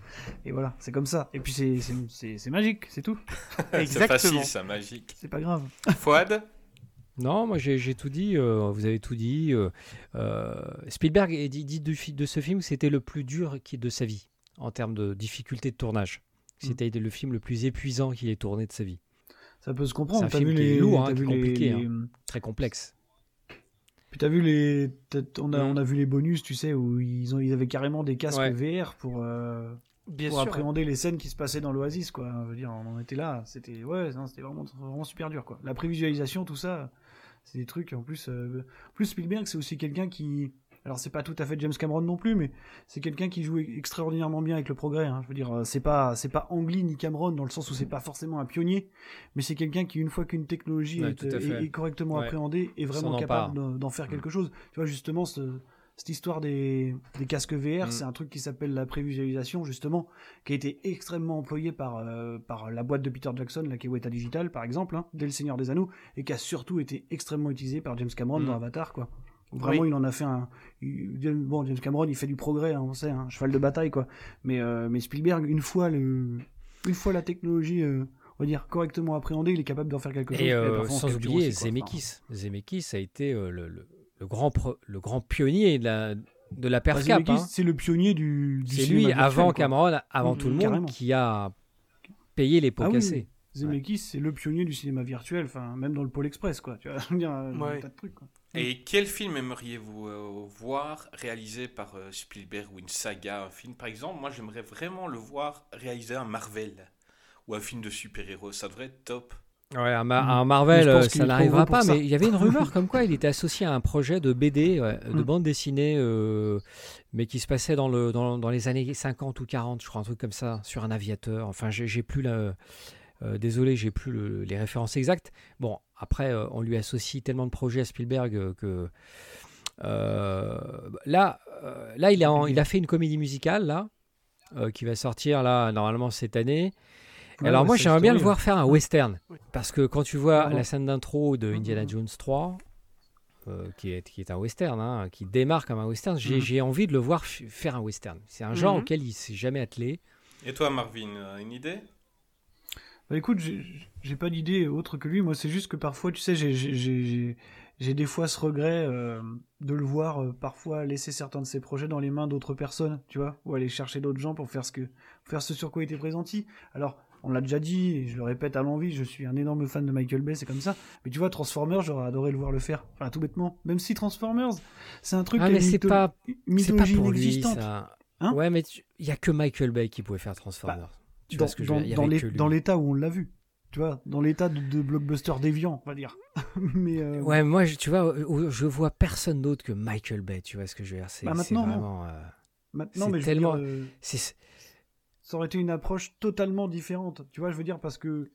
Et voilà, c'est comme ça. Et puis c'est- c'est c'est- c'est magique, c'est tout. C'est Exactement. facile, ça, magique. C'est pas grave. Fouad? Non, moi j'ai tout dit, euh, vous avez tout dit. euh, euh, Spielberg a dit, dit de, ce film que c'était le plus dur qui- de sa vie en termes de difficulté de tournage. C'était le film le plus épuisant qu'il ait tourné de sa vie. Ça peut se comprendre. C'est un T'as film vu qui est les, lourd, hein, qui est vu les- compliqué, les- Très complexe. Puis t'as vu les, on a, Mm. on a vu les bonus, tu sais, où ils ont, ils avaient carrément des casques Ouais. VR pour, euh, Bien pour sûr. appréhender les scènes qui se passaient dans l'Oasis, quoi. Je veux dire, on en était là. C'était, ouais, c'était vraiment, vraiment super dur, quoi. La prévisualisation, tout ça, c'est des trucs. En plus, euh, en plus Spielberg, c'est aussi quelqu'un qui, alors c'est pas tout à fait James Cameron non plus, mais c'est quelqu'un qui joue extraordinairement bien avec le progrès. hein. Je veux dire, euh, c'est pas, c'est pas Ang Lee ni Cameron dans le sens où c'est pas forcément un pionnier, mais c'est quelqu'un qui, une fois qu'une technologie Ouais, est, correctement Ouais. appréhendée, est vraiment capable d'en- faire quelque chose. Tu vois, justement, ce- cette histoire des, des casques VR, Mm. c'est un truc qui s'appelle la prévisualisation, justement, qui a été extrêmement employé par, euh, par la boîte de Peter Jackson, la qui est Weta Digital, par exemple, hein, dès Le Seigneur des Anneaux, et qui a surtout été extrêmement utilisé par James Cameron Mm. dans Avatar, quoi. Vraiment, Oui. il en a fait un. il- Bon, James Cameron, il fait du progrès, hein, on sait, un cheval de bataille, quoi. Mais, euh, mais Spielberg, une fois, le, une fois la technologie, euh, on va dire, correctement appréhendée, il est capable d'en faire quelque chose. Et euh, performance sans oublier aussi, quoi. Zemeckis. Zemeckis a été euh, le, le- le grand pro- le grand pionnier de la, de la. Zemeckis, hein. c'est le pionnier du. du C'est lui, avant quoi. Cameron, avant Mm, tout le monde, carrément. qui a payé les pots Ah oui, cassés. Zemeckis, c'est le pionnier du cinéma virtuel, enfin, même dans le Pôle Express, quoi. Tu vois, dire, euh, Ouais. un tas de trucs, quoi. Et quel film aimeriez-vous euh, voir réalisé par euh, Spielberg ou une saga, un film? Par exemple Moi, j'aimerais vraiment le voir réaliser un Marvel ou un film de super-héros. Ça devrait être top. Ouais, un, Ma- Mm. un Mais Marvel, je pense euh, qu'il ça est trop n'arrivera gros pour pas, ça. mais il y avait une rumeur comme quoi il était associé à un projet de BD, ouais, de Mm. bande dessinée, euh, mais qui se passait dans, le, dans, dans les années 50 ou 40, je crois, un truc comme ça, sur un aviateur. Enfin, j'ai j'ai plus la. euh, désolé, j'ai plus le- les références exactes. Bon, après, euh, on lui associe tellement de projets à Spielberg euh, que. euh, là, euh, là il, a, en- il a fait une comédie musicale, là, euh, qui va sortir, là, normalement, cette année. Ouais, Alors ouais, moi j'aimerais bien le voir faire un western parce que quand tu vois la scène d'intro de Indiana. Jones 3 euh, qui, est, qui est un western, hein, qui démarre comme un western, j'ai Mhm. envie de le voir faire un western. C'est un genre Mhm. auquel il s'est jamais attelé. Et toi, Marvin, une idée? Bah, écoute, j'ai pas d'idée autre que lui. Moi, c'est juste que parfois, tu sais, j'ai- des fois ce regret euh, de le voir euh, parfois laisser certains de ses projets dans les mains d'autres personnes, tu vois, ou aller chercher d'autres gens pour faire ce que pour faire ce sur quoi il était présenti. Alors, on l'a déjà dit, et je le répète à l'envie, je suis un énorme fan de Michael Bay, c'est comme ça. Mais tu vois, Transformers, j'aurais adoré le voir le faire. Enfin, tout bêtement. Même si Transformers, c'est un truc Ah, mais c'est pas, pas pour lui, ça. Hein? Ouais, mais il y a que Michael Bay qui pouvait faire Transformers. Tu dans, vois ce que je veux dire l'état où on l'a vu. Tu vois, dans l'état de, de blockbuster déviant, on va dire. Mais euh, Ouais, moi, tu vois, je vois personne d'autre que Michael Bay. Tu vois ce que je veux dire C'est Bah, vraiment. euh, maintenant, mais je veux tellement- dire, euh, ça aurait été une approche totalement différente. Tu vois, je veux dire parce que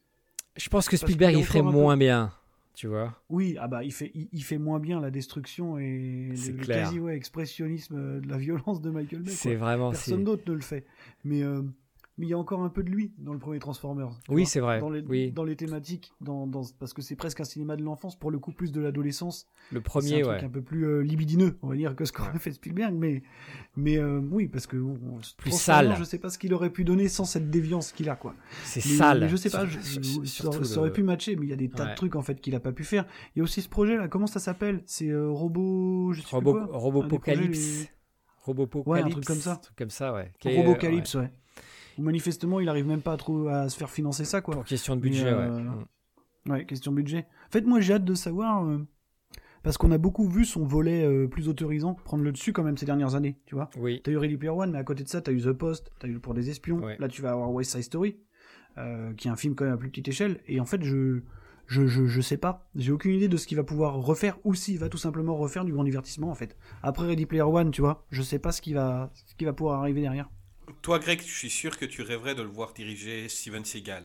je pense que Spielberg, il ferait peu- moins bien. Tu vois oui, ah bah il fait il, il fait moins bien la destruction et le, quasi ouais, expressionnisme de la violence de Michael Bay. C'est vraiment. Personne d'autre ne le fait. Mais mais il y a encore un peu de lui dans le premier Transformers. Oui, c'est vrai. Dans les, Oui. dans les thématiques, dans, dans, parce que c'est presque un cinéma de l'enfance, pour le coup plus de l'adolescence. Le premier, un truc ouais. un peu plus euh, libidineux, on va dire, que ce qu'aurait Ouais. fait Spielberg, mais, mais euh, oui, parce que Plus sale. Je sais pas ce qu'il aurait pu donner sans cette déviance qu'il a, quoi. C'est sale. mais je sais pas, je- sur- ça, aurait le- pu matcher, mais il y a des tas Ouais. de trucs en fait qu'il a pas pu faire. Il y a aussi ce projet là, comment ça s'appelle? C'est euh, Robo, je sais Robo, quoi. Robopocalypse. Robopocalypse. Ouais, un truc comme ça. Un truc comme ça, ouais. Robocalypse, ouais. Où manifestement, il arrive même pas à, trop, à se faire financer ça, quoi. Pour question de budget, euh, ouais. Mm. Ouais, question budget. En fait, moi, j'ai hâte de savoir. euh, parce qu'on a beaucoup vu son volet euh, plus autorisant prendre le dessus quand même ces dernières années, tu vois. Oui. T'as eu Ready Player One, mais à côté de ça, t'as eu The Post, t'as eu Pour des espions. Ouais. Là, tu vas avoir West Side Story, euh, qui est un film quand même à plus petite échelle. Et en fait, je, je, je, je sais pas. J'ai aucune idée de ce qu'il va pouvoir refaire ou s'il va tout simplement refaire du grand divertissement, en fait. Après Ready Player One, tu vois, je sais pas ce qui va, ce qui va pouvoir arriver derrière. Toi, Greg, je suis sûr que tu rêverais de le voir diriger Steven Seagal.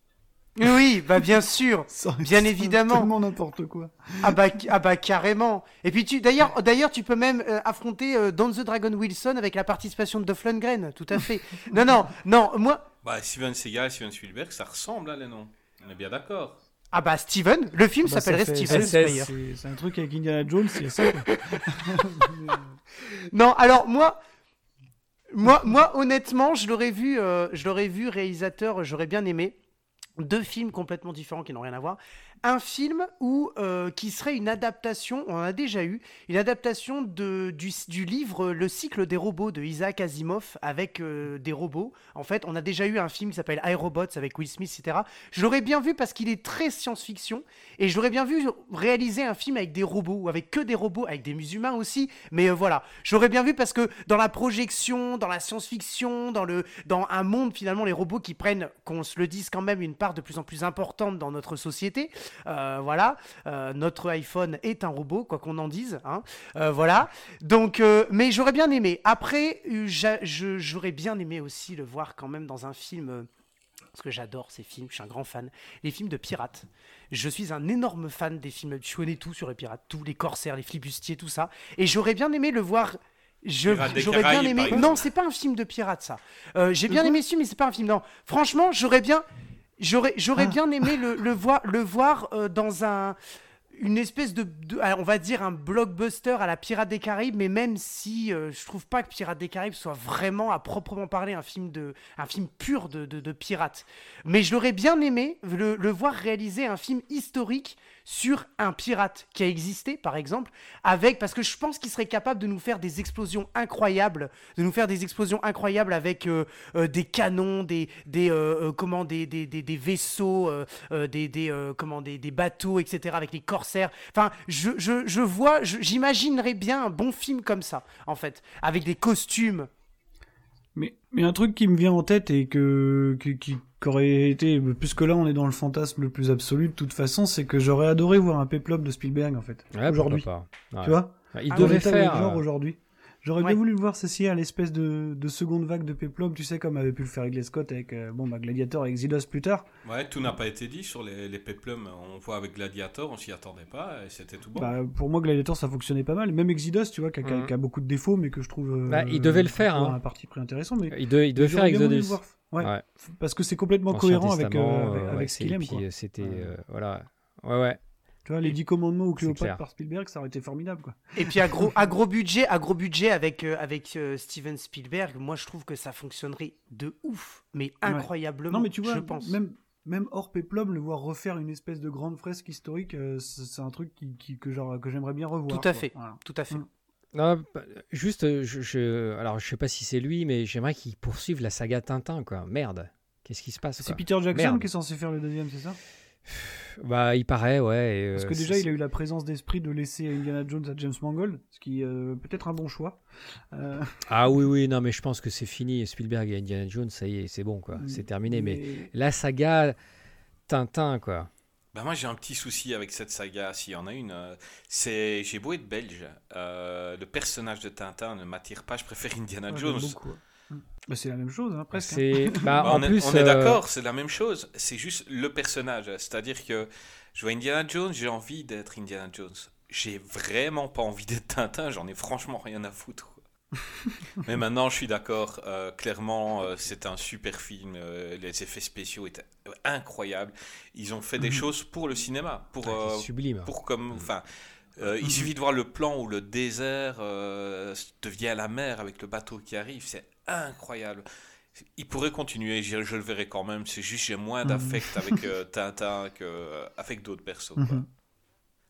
Oui, bah bien sûr. Bien évidemment. Tellement n'importe quoi. Ah bah, ah bah carrément. Et puis tu d'ailleurs d'ailleurs tu peux même euh, affronter euh, Don the Dragon Wilson avec la participation de Dolph Lundgren, tout à fait. non non non moi Bah, Steven Seagal, Steven Spielberg, ça ressemble, hein, les noms. On est bien d'accord. ah bah Steven, le film Bah, ça s'appellerait Steven. C'est un truc avec Indiana Jones, c'est ça. Non, alors moi, moi, honnêtement, je l'aurais vu, euh, je l'aurais vu réalisateur, j'aurais bien aimé deux films complètement différents qui n'ont rien à voir. Un film où euh, qui serait une adaptation, on en a déjà eu, une adaptation de, du, livre Le cycle des robots de Isaac Asimov avec euh, des robots. En fait, on a déjà eu un film qui s'appelle iRobots avec Will Smith, etc. Je l'aurais bien vu parce qu'il est très science-fiction et je l'aurais bien vu réaliser un film avec des robots ou avec que des robots, avec des musulmans aussi. Mais euh, voilà, j'aurais bien vu parce que dans la projection, dans la science-fiction, dans dans un monde finalement les robots qui prennent, qu'on se le dise quand même, une part de plus en plus importante dans notre société. Euh, voilà, Euh, notre iPhone est un robot, quoi qu'on en dise. Hein. Euh, voilà. Donc, mais j'aurais bien aimé. Après, j'aurais bien aimé aussi le voir quand même dans un film. parce que j'adore ces films, je suis un grand fan. Les films de pirates. Je suis un énorme fan des films. Je connais tout sur les pirates, tous les corsaires, les flibustiers, tout ça. Et j'aurais bien aimé le voir. J'aurais bien aimé. Non, c'est pas un film de pirates, ça. Euh, J'ai bien aimé ce film, mais c'est pas un film. Non, franchement, j'aurais bien, j'aurais, j'aurais Ah. bien aimé le, le voir, le voir euh, dans un, une espèce de, on va dire un blockbuster à la Pirates des Caraïbes, mais même si euh, je trouve pas que Pirates des Caraïbes soit vraiment à proprement parler un film de, un film pur de, de, de pirates. Mais je l'aurais bien aimé le, le voir réaliser un film historique sur un pirate qui a existé, par exemple, avec parce que je pense qu'il serait capable de nous faire des explosions incroyables, de nous faire des explosions incroyables avec euh, euh, des canons, des des euh, comment des, des, des, vaisseaux, des des comment des, des bateaux, etc. avec les corsaires. Enfin, je, je, je vois, j'imaginerais bien un bon film comme ça, en fait, avec des costumes. Mais, mais un truc qui me vient en tête et que, qui, qu'aurait été, puisque là on est dans le fantasme le plus absolu de toute façon, c'est que j'aurais adoré voir un péplum de Spielberg en fait. Ouais, aujourd'hui. Ouais. Tu vois Il Ah, devait faire. genre aujourd'hui. J'aurais Ouais. bien voulu le voir ceci à l'espèce de, de seconde vague de péplum, tu sais, comme avait pu le faire Ridley Scott avec euh, bon, bah, Gladiator et Exodus plus tard. Ouais, tout n'a pas été dit sur les, les péplums. On voit avec Gladiator, on s'y attendait pas, et c'était tout bon. Bah, pour moi, Gladiator ça fonctionnait pas mal. Même Exodus, tu vois, qui a, qui a- Mhm. qui a beaucoup de défauts, mais que je trouve. euh, Bah, il devait le faire, hein. Un parti pris intéressant, mais. Il devait, il devait faire Exodus. Ouais. Ouais. Parce que c'est complètement Ancien cohérent avec, euh, avec, euh, avec ouais, ce qu'il aime. euh, C'était. Ouais. euh, voilà. Ouais, ouais. Tu vois, les 10 commandements ou Cléopâtre par Spielberg, ça aurait été formidable, quoi. Et puis à gros, à gros budget, à gros budget avec euh, avec euh, Steven Spielberg, moi je trouve que ça fonctionnerait de ouf, mais incroyablement. Non, mais tu vois, je pense. même, même hors Peplum, le voir refaire une espèce de grande fresque historique, euh, c'est un truc qui, qui- que, genre, que j'aimerais bien revoir. Tout à quoi. fait. Voilà. Tout à fait. Mm. Non, bah, juste, je, je- alors je sais pas si c'est lui, mais j'aimerais qu'il poursuive la saga Tintin, quoi. Merde, qu'est-ce qui se passe C'est Peter Jackson Merde. qui est censé faire le deuxième, c'est ça? Bah, il paraît, ouais. et, Parce euh, que déjà, il a eu la présence d'esprit de laisser Indiana Jones à James Mangold, ce qui est euh, peut-être un bon choix. Euh, Ah oui, oui, non, mais je pense que c'est fini. Spielberg et Indiana Jones, ça y est, c'est bon, quoi. C'est terminé. Mais la saga Tintin, quoi. Bah moi j'ai un petit souci avec cette saga, s'il y en a une. euh, c'est j'ai beau être belge, euh, le personnage de Tintin ne m'attire pas. Je préfère Indiana Ouais, Jones. beaucoup, ouais. Bah, c'est la même chose, hein, presque. hein. Bah, Bah, en on est, plus, on est euh, d'accord, c'est la même chose. C'est juste le personnage. C'est-à-dire que je vois Indiana Jones, j'ai envie d'être Indiana Jones. J'ai vraiment pas envie d'être Tintin. J'en ai franchement rien à foutre. Mais maintenant, je suis d'accord. euh, clairement, euh, c'est un super film. euh, les effets spéciaux étaient incroyables. Ils ont fait des Mhm. choses pour le cinéma, pour ah, c'est euh, sublime. pour comme enfin euh, il Mhm. suffit de voir le plan où le désert euh, devient la mer avec le bateau qui arrive c'est incroyable il pourrait continuer je, je le verrai quand même c'est juste j'ai moins Mhm. d'affect avec euh, Tintin qu'avec d'autres persos quoi. Mhm.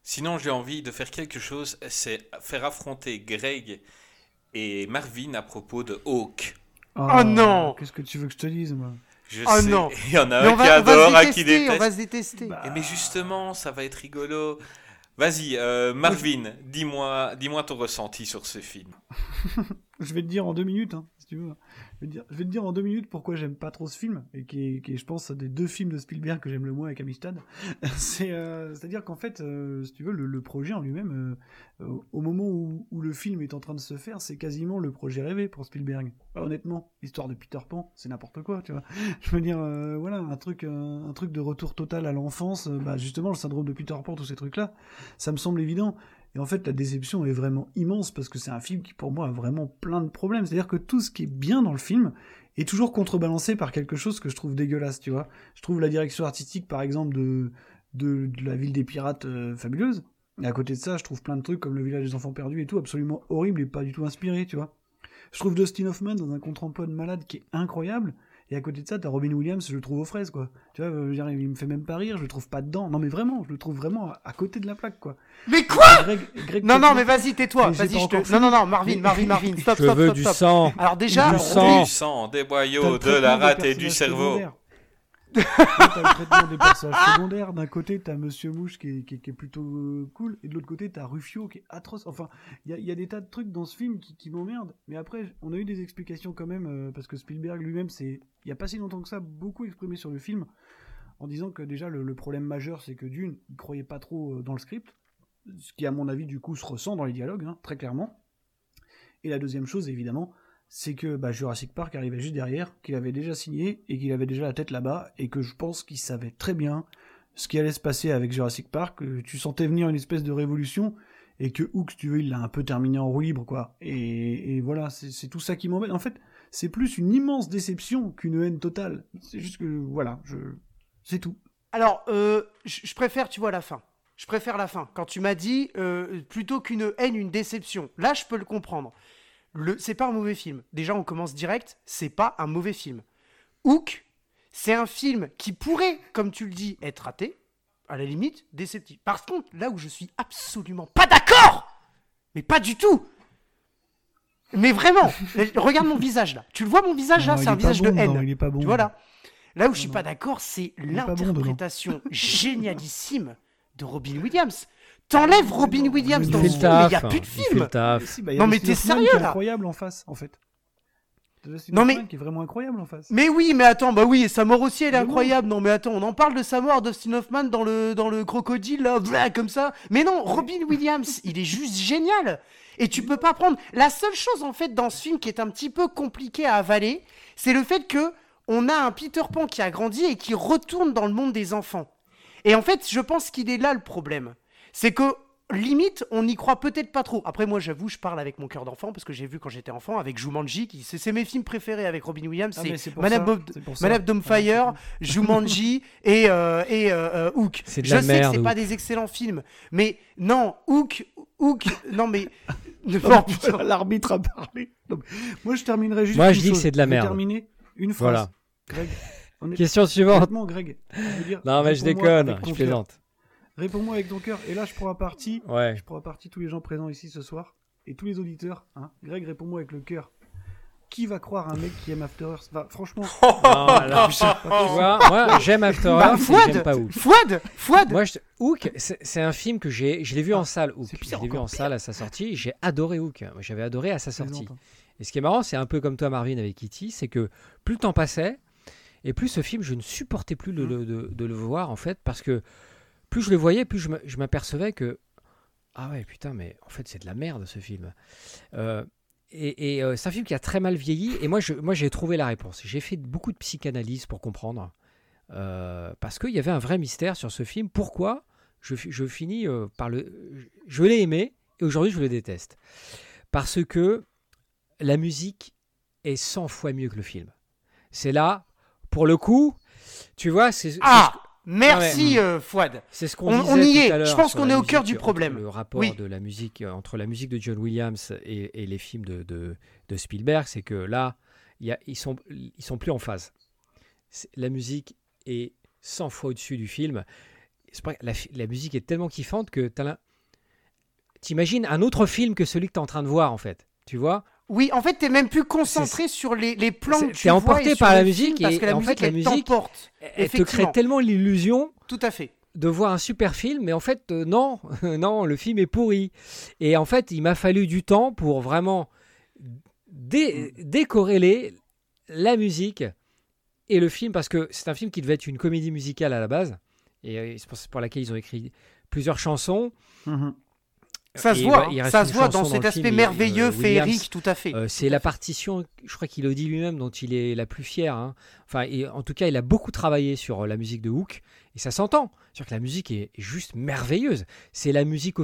sinon j'ai envie de faire quelque chose c'est faire affronter Greg et Marvin à propos de Hawk Oh non Qu'est-ce que tu veux que je te dise, moi? Je Oh sais non. il y en a Mais un on qui adore se un qui détester, on déteste va se détester. Bah, Eh, mais justement, ça va être rigolo. Vas-y, euh, Marvin, dis-moi, dis-moi ton ressenti sur ce film. Je vais te dire en deux minutes, hein, Je vais, te dire, en deux minutes pourquoi j'aime pas trop ce film, et qui est, je pense, des deux films de Spielberg que j'aime le moins avec Amistad. Euh, C'est-à-dire qu'en fait, euh, si tu veux, le, projet en lui-même, euh, au moment où, le film est en train de se faire, c'est quasiment le projet rêvé pour Spielberg. Bah, honnêtement, l'histoire de Peter Pan, c'est n'importe quoi, tu vois. Je veux dire, voilà, un truc, un truc de retour total à l'enfance, bah, justement, le syndrome de Peter Pan, tous ces trucs-là, ça me semble évident. Et en fait, la déception est vraiment immense parce que c'est un film qui, pour moi, a vraiment plein de problèmes. C'est-à-dire que tout ce qui est bien dans le film est toujours contrebalancé par quelque chose que je trouve dégueulasse, tu vois. Je trouve la direction artistique, par exemple, de, la ville des pirates euh, fabuleuse. Et à côté de ça, je trouve plein de trucs comme le village des enfants perdus et tout absolument horrible et pas du tout inspiré, tu vois. Je trouve Dustin Hoffman dans un contre-emploi de malade qui est incroyable. Et à côté de ça, t'as Robin Williams, je le trouve aux fraises, quoi. Tu vois, je veux dire, il me fait même pas rire, je le trouve pas dedans. Non, mais vraiment, je le trouve vraiment à, côté de la plaque, quoi. Mais quoi Greg, Greg Non, non, mais vas-y, tais-toi. Vas-y, je te. Non, non, non, Marvin, Marvin, Marvin, stop, Je stop, veux stop, du stop. sang. Alors déjà, Du on- sang. Du sang, des boyaux, de la rate et du cerveau. T'as le traitement des personnages secondaires. D'un côté, t'as Monsieur Mouche qui est, qui est- qui est plutôt euh, cool, et de l'autre côté, t'as Rufio qui est atroce. Enfin, il y y a des tas de trucs dans ce film qui, qui m'emmerdent. Mais après, on a eu des explications quand même, euh, parce que Spielberg lui-même, c'est, il y a pas si longtemps que ça, beaucoup exprimé sur le film, en disant que déjà le, le problème majeur, c'est que d'une, il croyait pas trop euh, dans le script, ce qui à mon avis du coup se ressent dans les dialogues, hein, très clairement. Et la deuxième chose, évidemment, c'est que bah, Jurassic Park arrivait juste derrière, qu'il avait déjà signé et qu'il avait déjà la tête là-bas, et que je pense qu'il savait très bien ce qui allait se passer avec Jurassic Park. Tu sentais venir une espèce de révolution, et que Hook, si tu veux, il l'a un peu terminé en roue libre, quoi. Et, voilà, c'est tout ça qui m'embête. En fait, c'est plus une immense déception qu'une haine totale. C'est juste que, voilà, c'est tout. Alors, euh, je je préfère, tu vois, la fin. Je préfère la fin. Quand tu m'as dit, euh, plutôt qu'une haine, une déception. Là, je peux le comprendre. Le, c'est pas un mauvais film. Déjà, on commence direct. C'est pas un mauvais film. Hook, c'est un film qui pourrait, comme tu le dis, être raté. À la limite, déceptif. Par contre, là où je suis absolument pas d'accord, mais pas du tout. Mais vraiment, regarde mon visage là. Tu le vois mon visage là, Non, c'est un visage bon de haine. dedans, il est pas bon. Tu vois là? Là où je suis pas d'accord, c'est bon l'interprétation génialissime de Robin Williams. T'enlèves Robin Williams Il dans fait film, le mais il n'y a plus de film. le bah, Non, mais t'es sérieux, là incroyable en face, en fait. Non, mais- Hoffman qui est vraiment incroyable en face. Mais oui, mais attends, bah oui, et sa mort aussi, elle est Mais non. incroyable. Non, mais attends, on en parle de sa mort, Dustin Hoffman dans le, dans le crocodile, là, blah, comme ça. Mais non, Robin Williams, il est juste génial. Et tu peux pas prendre. La seule chose, en fait, dans ce film qui est un petit peu compliqué à avaler, c'est le fait que on a un Peter Pan qui a grandi et qui retourne dans le monde des enfants. Et en fait, je pense qu'il est là le problème. C'est que, limite, on n'y croit peut-être pas trop. Après, moi, j'avoue, je parle avec mon cœur d'enfant parce que j'ai vu quand j'étais enfant avec Jumanji, qui c'est c'est mes films préférés avec Robin Williams. Ah, c'est Madame, ça, Bob-. Madame Domfire, Jumanji et, euh, et euh, euh, Hook. C'est de Je la sais merde, que c'est pas Hook. des excellents films, mais non, Hook, Hook, non mais. Ne putain. putain, L'arbitre a parlé. Non, mais Moi, je terminerai juste. Moi, une je dis que c'est de la Je vais merde. terminer une phrase. Voilà. Greg, Question suivante. Greg. je veux dire, Non, mais je déconne, je plaisante. Réponds-moi avec ton cœur. Et là, je prends à partie, Ouais. je prends à partie tous les gens présents ici ce soir et tous les auditeurs. Hein. Greg, réponds-moi avec le cœur. Qui va croire un mec qui aime After Earth? Bah, Franchement, Non, là, je sais pas tu possible. vois, moi, j'aime After Bah, Earth, mais Fouad j'aime pas Hook. Fouad Fouad Moi, je... Hook, c'est c'est un film que j'ai, je l'ai vu en salle. Hook, je l'ai vu en salle à sa sortie. J'ai adoré Hook. J'avais adoré à sa sortie. Hein. Et ce qui est marrant, c'est un peu comme toi, Marvin, avec Kitty, c'est que plus le temps passait, et plus ce film, je ne supportais plus de, de le voir, en fait, parce que plus je le voyais, plus je m'apercevais que ah ouais, putain, mais en fait, c'est de la merde ce film. Euh, et et, euh, c'est un film qui a très mal vieilli. Et moi, je, moi, j'ai trouvé la réponse. J'ai fait beaucoup de psychanalyse pour comprendre, euh, parce qu'il y avait un vrai mystère sur ce film. Pourquoi je, fi- je finis par le, je l'ai aimé et aujourd'hui je le déteste, parce que la musique est 100 fois mieux que le film. C'est là, pour le coup, tu vois, c'est c'est Ah Merci euh, Fouad. c'est ce qu'on On- disait on y tout est. à l'heure Je pense qu'on est au cœur du problème. Le rapport Oui. de la musique euh, entre la musique de John Williams et, et les films de, de- de Spielberg, c'est que là, il y a- ils sont ils sont plus en phase. La musique est 100 fois au-dessus du film. La, musique est tellement kiffante que t'imagines un autre film que celui que tu es en train de voir en fait. Tu vois? Oui, en fait, t'es même plus concentré sur les, les plans que tu vois emporté et sur par la le musique film, parce et- que la et en musique, fait, la elle musique- t'emporte. Elle te crée tellement l'illusion Tout à fait. de voir un super film, mais en fait, euh, non, non, le film est pourri. Et en fait, il m'a fallu du temps pour vraiment dé- décorréler la musique et le film, parce que c'est un film qui devait être une comédie musicale à la base, et euh, c'est pour, laquelle ils ont écrit plusieurs chansons. Mhm. Ça se voit, il ça se voit dans cet aspect merveilleux, euh, Williams, féerique, tout à fait. Euh, c'est la partition, je crois qu'il le dit lui-même, dont il est la plus fière. hein. Enfin, et en tout cas, il a beaucoup travaillé sur euh, la musique de Hook, et ça s'entend. C'est-à-dire que la musique est juste merveilleuse. C'est la musique,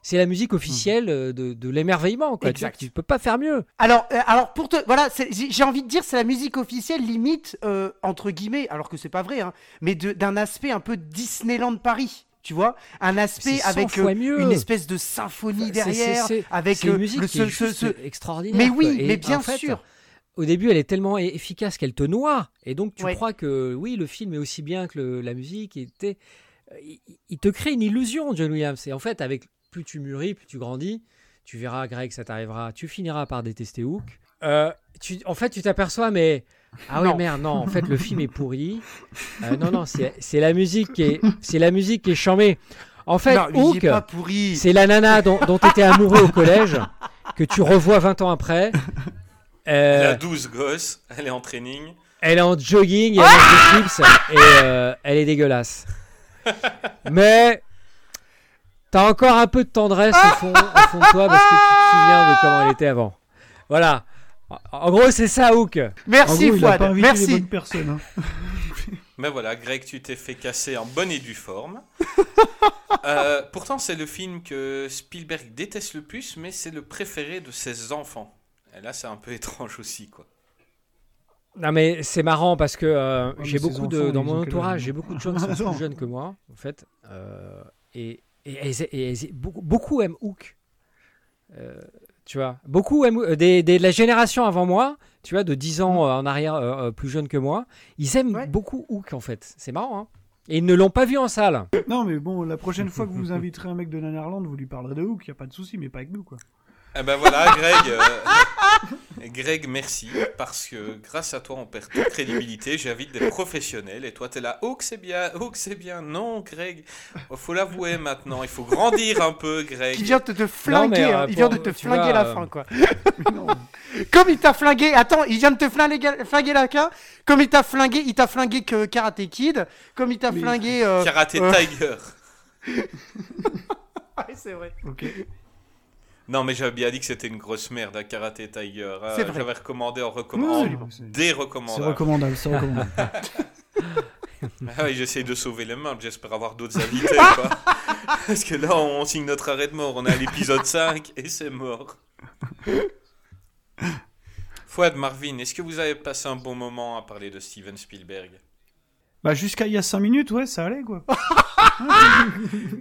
c'est la musique officielle euh, de, de l'émerveillement. Tu Exact. Tu peux pas faire mieux. Alors, euh, alors pour te, voilà, j'ai envie de dire, c'est la musique officielle limite euh, entre guillemets, alors que c'est pas vrai, hein, mais d'un aspect un peu Disneyland Paris. Tu vois, un aspect C'est 100 avec euh, une espèce de symphonie derrière, avec euh, musique le ce- extraordinaire. Mais oui, Et mais bien en fait, sûr. Au début, elle est tellement e- efficace qu'elle te noie. Et donc, tu Ouais. crois que oui, le film est aussi bien que le- la musique. était... il, il te crée une illusion, John Williams. Et en fait, avec plus tu mûris, plus tu grandis, tu verras, Greg, ça t'arrivera. Tu finiras par détester Hook. Euh, tu, en fait, tu t'aperçois, mais. Ah oui, Non. merde, non, en fait, le film est pourri. Euh, non, non, c'est c'est la musique qui est, c'est la musique qui est chambée. En fait, non, Hook, c'est la nana dont tu étais amoureux au collège, que tu revois 20 ans après. Elle Euh, a 12 gosses, elle est en training. elle est en jogging, et elle mange des chips, et euh, elle est dégueulasse. Mais t'as encore un peu de tendresse au fond, au fond de toi parce que tu te souviens de comment elle était avant. Voilà. En- gros, c'est ça, Hook. Merci gros, Fouad, merci. hein. Mais voilà, Greg, tu t'es fait casser en bonne et due forme. Euh, pourtant, c'est le film que Spielberg déteste le plus, mais c'est le préféré de ses enfants. Et là, c'est un peu étrange aussi, quoi. Non mais c'est marrant parce que euh, mais j'ai beaucoup enfants, de dans mon entourage, j'ai beaucoup de gens qui sont plus jeunes que moi en fait, euh, et, et, elles- et beaucoup, beaucoup aiment Hook. Euh, tu vois, beaucoup aiment euh, des, des- de la génération avant moi, tu vois, de 10 ans euh, en arrière, euh, euh, plus jeunes que moi, ils aiment Ouais. beaucoup Hook en fait. C'est marrant, hein. Et ils ne l'ont pas vu en salle. Non, mais bon, la prochaine fois que vous inviterez un mec de Nanarland, vous lui parlerez de Hook, y a pas de souci, mais pas avec nous, quoi. Eh ben voilà, Greg. euh, Greg, merci. Parce que grâce à toi, on perd toute crédibilité. J'invite des professionnels. Et toi, t'es là. Oh, que c'est bien. Oh, que c'est bien. Non, Greg. Oh, faut l'avouer maintenant. Il faut grandir un peu, Greg. Il vient de te flinguer, mais, euh, hein, il vient de te flinguer vois, la euh, fin, quoi. Non. Comme il t'a flingué, attends, il vient de te flinguer, flinguer la fin. Comme il t'a flingué, il t'a flingué que Karate Kid. Comme il t'a Mais- flingué. euh, Karaté euh, Tiger. ouais, c'est vrai. Ok. Non, mais j'avais bien dit que c'était une grosse merde, à Karaté Tiger. hein. C'est vrai. J'avais recommandé en recommandant. oui, Des C'est recommandable, c'est recommandable. Ah oui, j'essaie de sauver les mains, j'espère avoir d'autres invités. quoi. Parce que là, on signe notre arrêt de mort. On est à l'épisode 5 et c'est mort. Fouad, Marvin, est-ce que vous avez passé un bon moment à parler de Steven Spielberg? Bah, jusqu'à il y a 5 minutes, ouais, ça allait, quoi.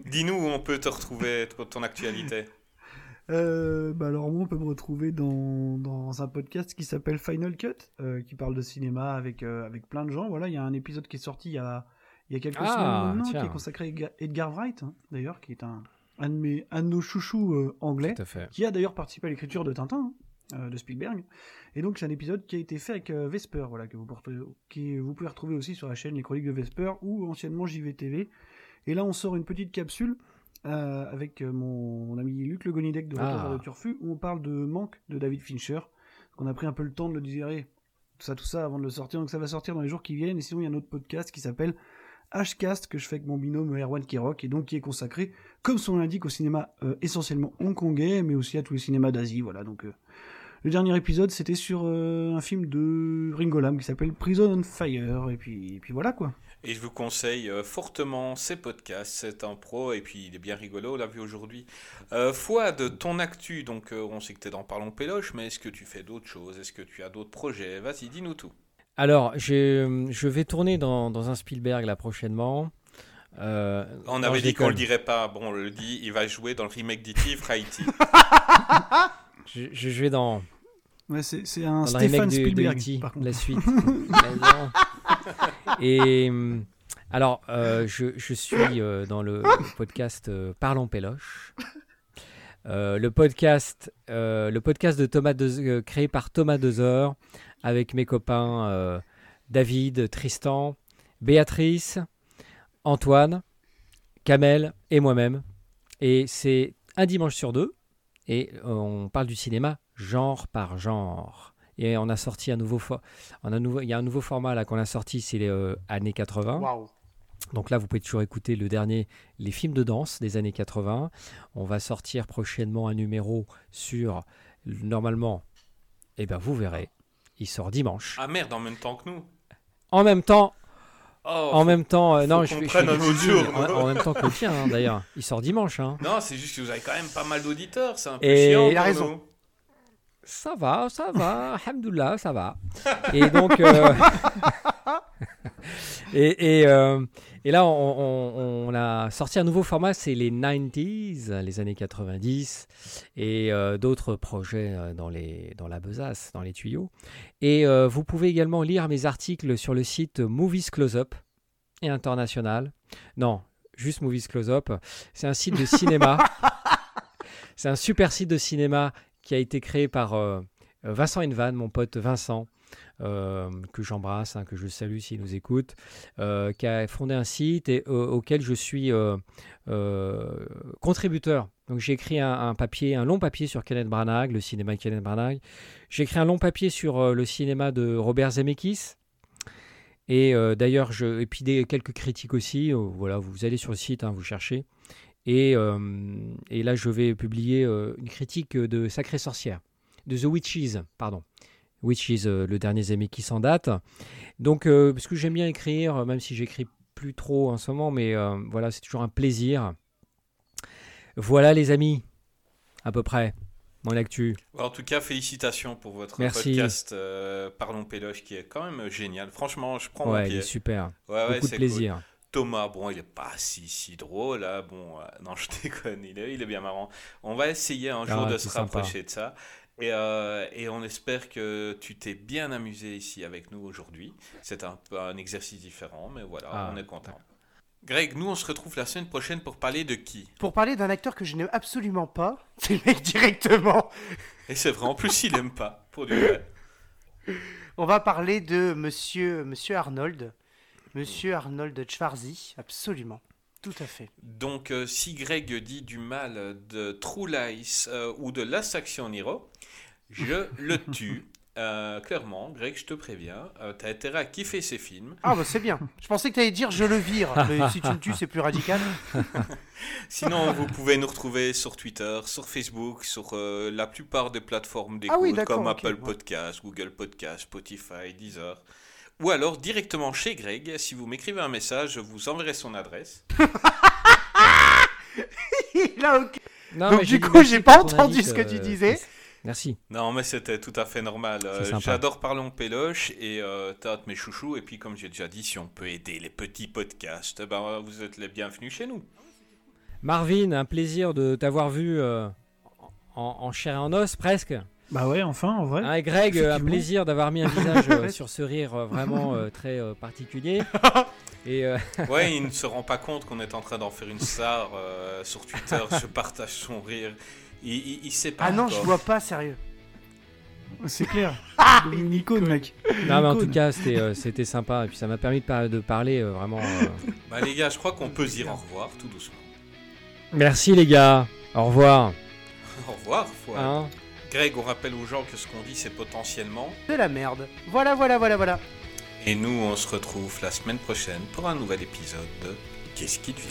Dis-nous où on peut te retrouver, ton actualité. Euh, bah alors moi on peut me retrouver dans, dans un podcast qui s'appelle Final Cut, euh, qui parle de cinéma avec, euh, avec plein de gens. Voilà, il y a un épisode qui est sorti il y a, il y a quelques Ah, semaines maintenant, qui est consacré à Edgar- Wright, hein, d'ailleurs, qui est un, un, de mes, un de nos chouchous anglais, qui a d'ailleurs participé à l'écriture de Tintin, hein, de Spielberg. Et donc c'est un épisode qui a été fait avec Vesper, voilà, que vous, portez, qui, vous pouvez retrouver aussi sur la chaîne Les Chroniques de Vesper ou anciennement JVTV. Et là on sort une petite capsule euh, avec euh, mon, mon ami Luc Le Gonidec de Retour Ah. vers le Turfu, où on parle de Manque de David Fincher. On a pris un peu le temps de le digérer, tout ça, tout ça, avant de le sortir. Donc ça va sortir dans les jours qui viennent. Et sinon, il y a un autre podcast qui s'appelle Hcast, que je fais avec mon binôme Erwan Kirok, et donc qui est consacré, comme son nom l'indique, au cinéma euh, essentiellement hongkongais, mais aussi à tous les cinémas d'Asie. Voilà, donc... euh, le dernier épisode, c'était sur euh, un film de Ringo Lam qui s'appelle Prison on Fire, et puis, et puis voilà quoi. Et je vous conseille euh, fortement ces podcasts, c'est un pro, et puis il est bien rigolo, on l'a vu aujourd'hui. Euh, Fouad, ton actu, donc euh, on sait que tu es dans Parlons Péloche, mais est-ce que tu fais d'autres choses? Est-ce que tu as d'autres projets? Vas-y, dis-nous tout. Alors, je, je vais tourner dans, dans un Spielberg là prochainement. Euh, On avait dit qu'on le dirait pas, bon on le dit, il va jouer dans le remake d'E.T. Haïti. Je, je vais dans, Ouais, c'est c'est un dans le remake Stéphane de, de Spielberg, E.T., par contre. la suite. Et hum, alors, euh, je, suis euh, dans le podcast euh, Parlons Péloche. Euh, le podcast, euh, le podcast de Thomas euh, créé par Thomas Dezer avec mes copains euh, David, Tristan, Béatrice, Antoine, Kamel et moi-même. Et c'est un dimanche sur deux. Et euh, on parle du cinéma genre par genre. Et on a sorti un nouveau, fo- on a un nouveau, il y a un nouveau format là qu'on a sorti, c'est les euh, années 80. Waouh. Donc là, vous pouvez toujours écouter le dernier, les films de danse des années 80. On va sortir prochainement un numéro sur, normalement, eh ben vous verrez, il sort dimanche. Ah merde, en même temps que nous En même temps, Oh, en même temps, euh, non, je, je teasing, jour. en, en même temps que le tien, hein, d'ailleurs. Il sort dimanche. Hein. Non, c'est juste que vous avez quand même pas mal d'auditeurs, c'est un peu Et- chiant Il a raison. nous. Ça va, ça va, alhamdoulilah, ça va. Et donc, euh, et, et, euh, et là, on, on- on a sorti un nouveau format, c'est les 90s, les années 90, et euh, d'autres projets dans, les, dans la besace, dans les tuyaux. Et vous pouvez également lire mes articles sur le site Movies Close Up et International. Non, juste Movies Close Up. C'est un site de cinéma. c'est un super site de cinéma qui a été créé par euh, Vincent Envan, mon pote Vincent, euh, que j'embrasse, hein, que je salue s'il nous écoute, euh, qui a fondé un site auquel je suis contributeur. Donc j'ai écrit un, long papier sur Kenneth Branagh, le cinéma de Kenneth Branagh. J'ai écrit un long papier sur le cinéma de Robert Zemeckis. Et d'ailleurs, et puis quelques critiques aussi. voilà, vous allez sur le site, hein, vous cherchez. Et, euh, et là, je vais publier euh, une critique de Sacrée Sorcière, de The Witches, pardon. Witches, euh, le dernier Zemeckis en date. Donc, parce que j'aime bien écrire, même si j'écris plus trop en ce moment, mais voilà, c'est toujours un plaisir. Voilà, les amis, à peu près, mon actu. En tout cas, félicitations pour votre Merci. podcast euh, Parlons Péloche qui est quand même génial. Franchement, je prends mon Ouais, il est super. Ouais, ouais, Beaucoup de c'est plaisir. cool. Thomas, bon, il est pas si, si drôle, là. Bon, euh, non, je déconne, il est, il est bien marrant. On va essayer un jour Ah, de se sympa. rapprocher de ça. Et, euh, et on espère que tu t'es bien amusé ici avec nous aujourd'hui. C'est un peu un exercice différent, mais voilà, Ah, on est content. Greg, nous, on se retrouve la semaine prochaine pour parler de qui? Pour parler d'un acteur que je n'aime absolument pas, c'est le mec directement. Et c'est vrai, en plus, il aime pas, pour du vrai. On va parler de monsieur, monsieur Arnold. Monsieur Arnold Schwarzy, absolument. Tout à fait. Donc, euh, si Greg dit du mal de True Lies euh, ou de Last Action Hero, je le tue. Euh, clairement, Greg, je te préviens, t'as intérêt à kiffer ces films. Ah bah c'est bien. Je pensais que tu allais dire je le vire. Mais si tu me tues, c'est plus radical. Sinon, vous pouvez nous retrouver sur Twitter, sur Facebook, sur la plupart des plateformes d'écoute Ah oui, d'accord, comme Apple ouais. Podcast, Google Podcast, Spotify, Deezer. Ou alors directement chez Greg, si vous m'écrivez un message, je vous enverrai son adresse. Il a aucun- Non, Donc, mais du coup, j'ai pas entendu ce que tu euh, disais. Merci. Non, mais c'était tout à fait normal. Euh. J'adore parler en péloche et euh, t'as hâte mes chouchous. Et puis, comme j'ai déjà dit, si on peut aider les petits podcasts, ben, vous êtes les bienvenus chez nous. Marvin, un plaisir de t'avoir vu euh, en, en chair et en os presque. Bah ouais, enfin, en vrai. Et Greg, euh, un plaisir d'avoir mis un visage euh, sur ce rire euh, vraiment euh, très euh, particulier. Et euh, Ouais, il ne se rend pas compte qu'on est en train d'en faire une star euh, sur Twitter. Je partage son rire. Il, il, il sait pas. Ah non, je vois pas, sérieux. C'est clair. Devenu une icône, mec. non, mais en tout cas, c'était euh, sympa. Et puis ça m'a permis de, par- de parler euh, vraiment. euh. Bah les gars, je crois qu'on peut se dire au revoir tout doucement. Merci les gars. Au revoir. Au revoir. Fouad. Hein Greg, on rappelle aux gens que ce qu'on dit, c'est potentiellement. De la merde. Voilà, voilà, voilà, voilà. Et nous, on se retrouve la semaine prochaine pour un nouvel épisode de Qu'est-ce qui devient?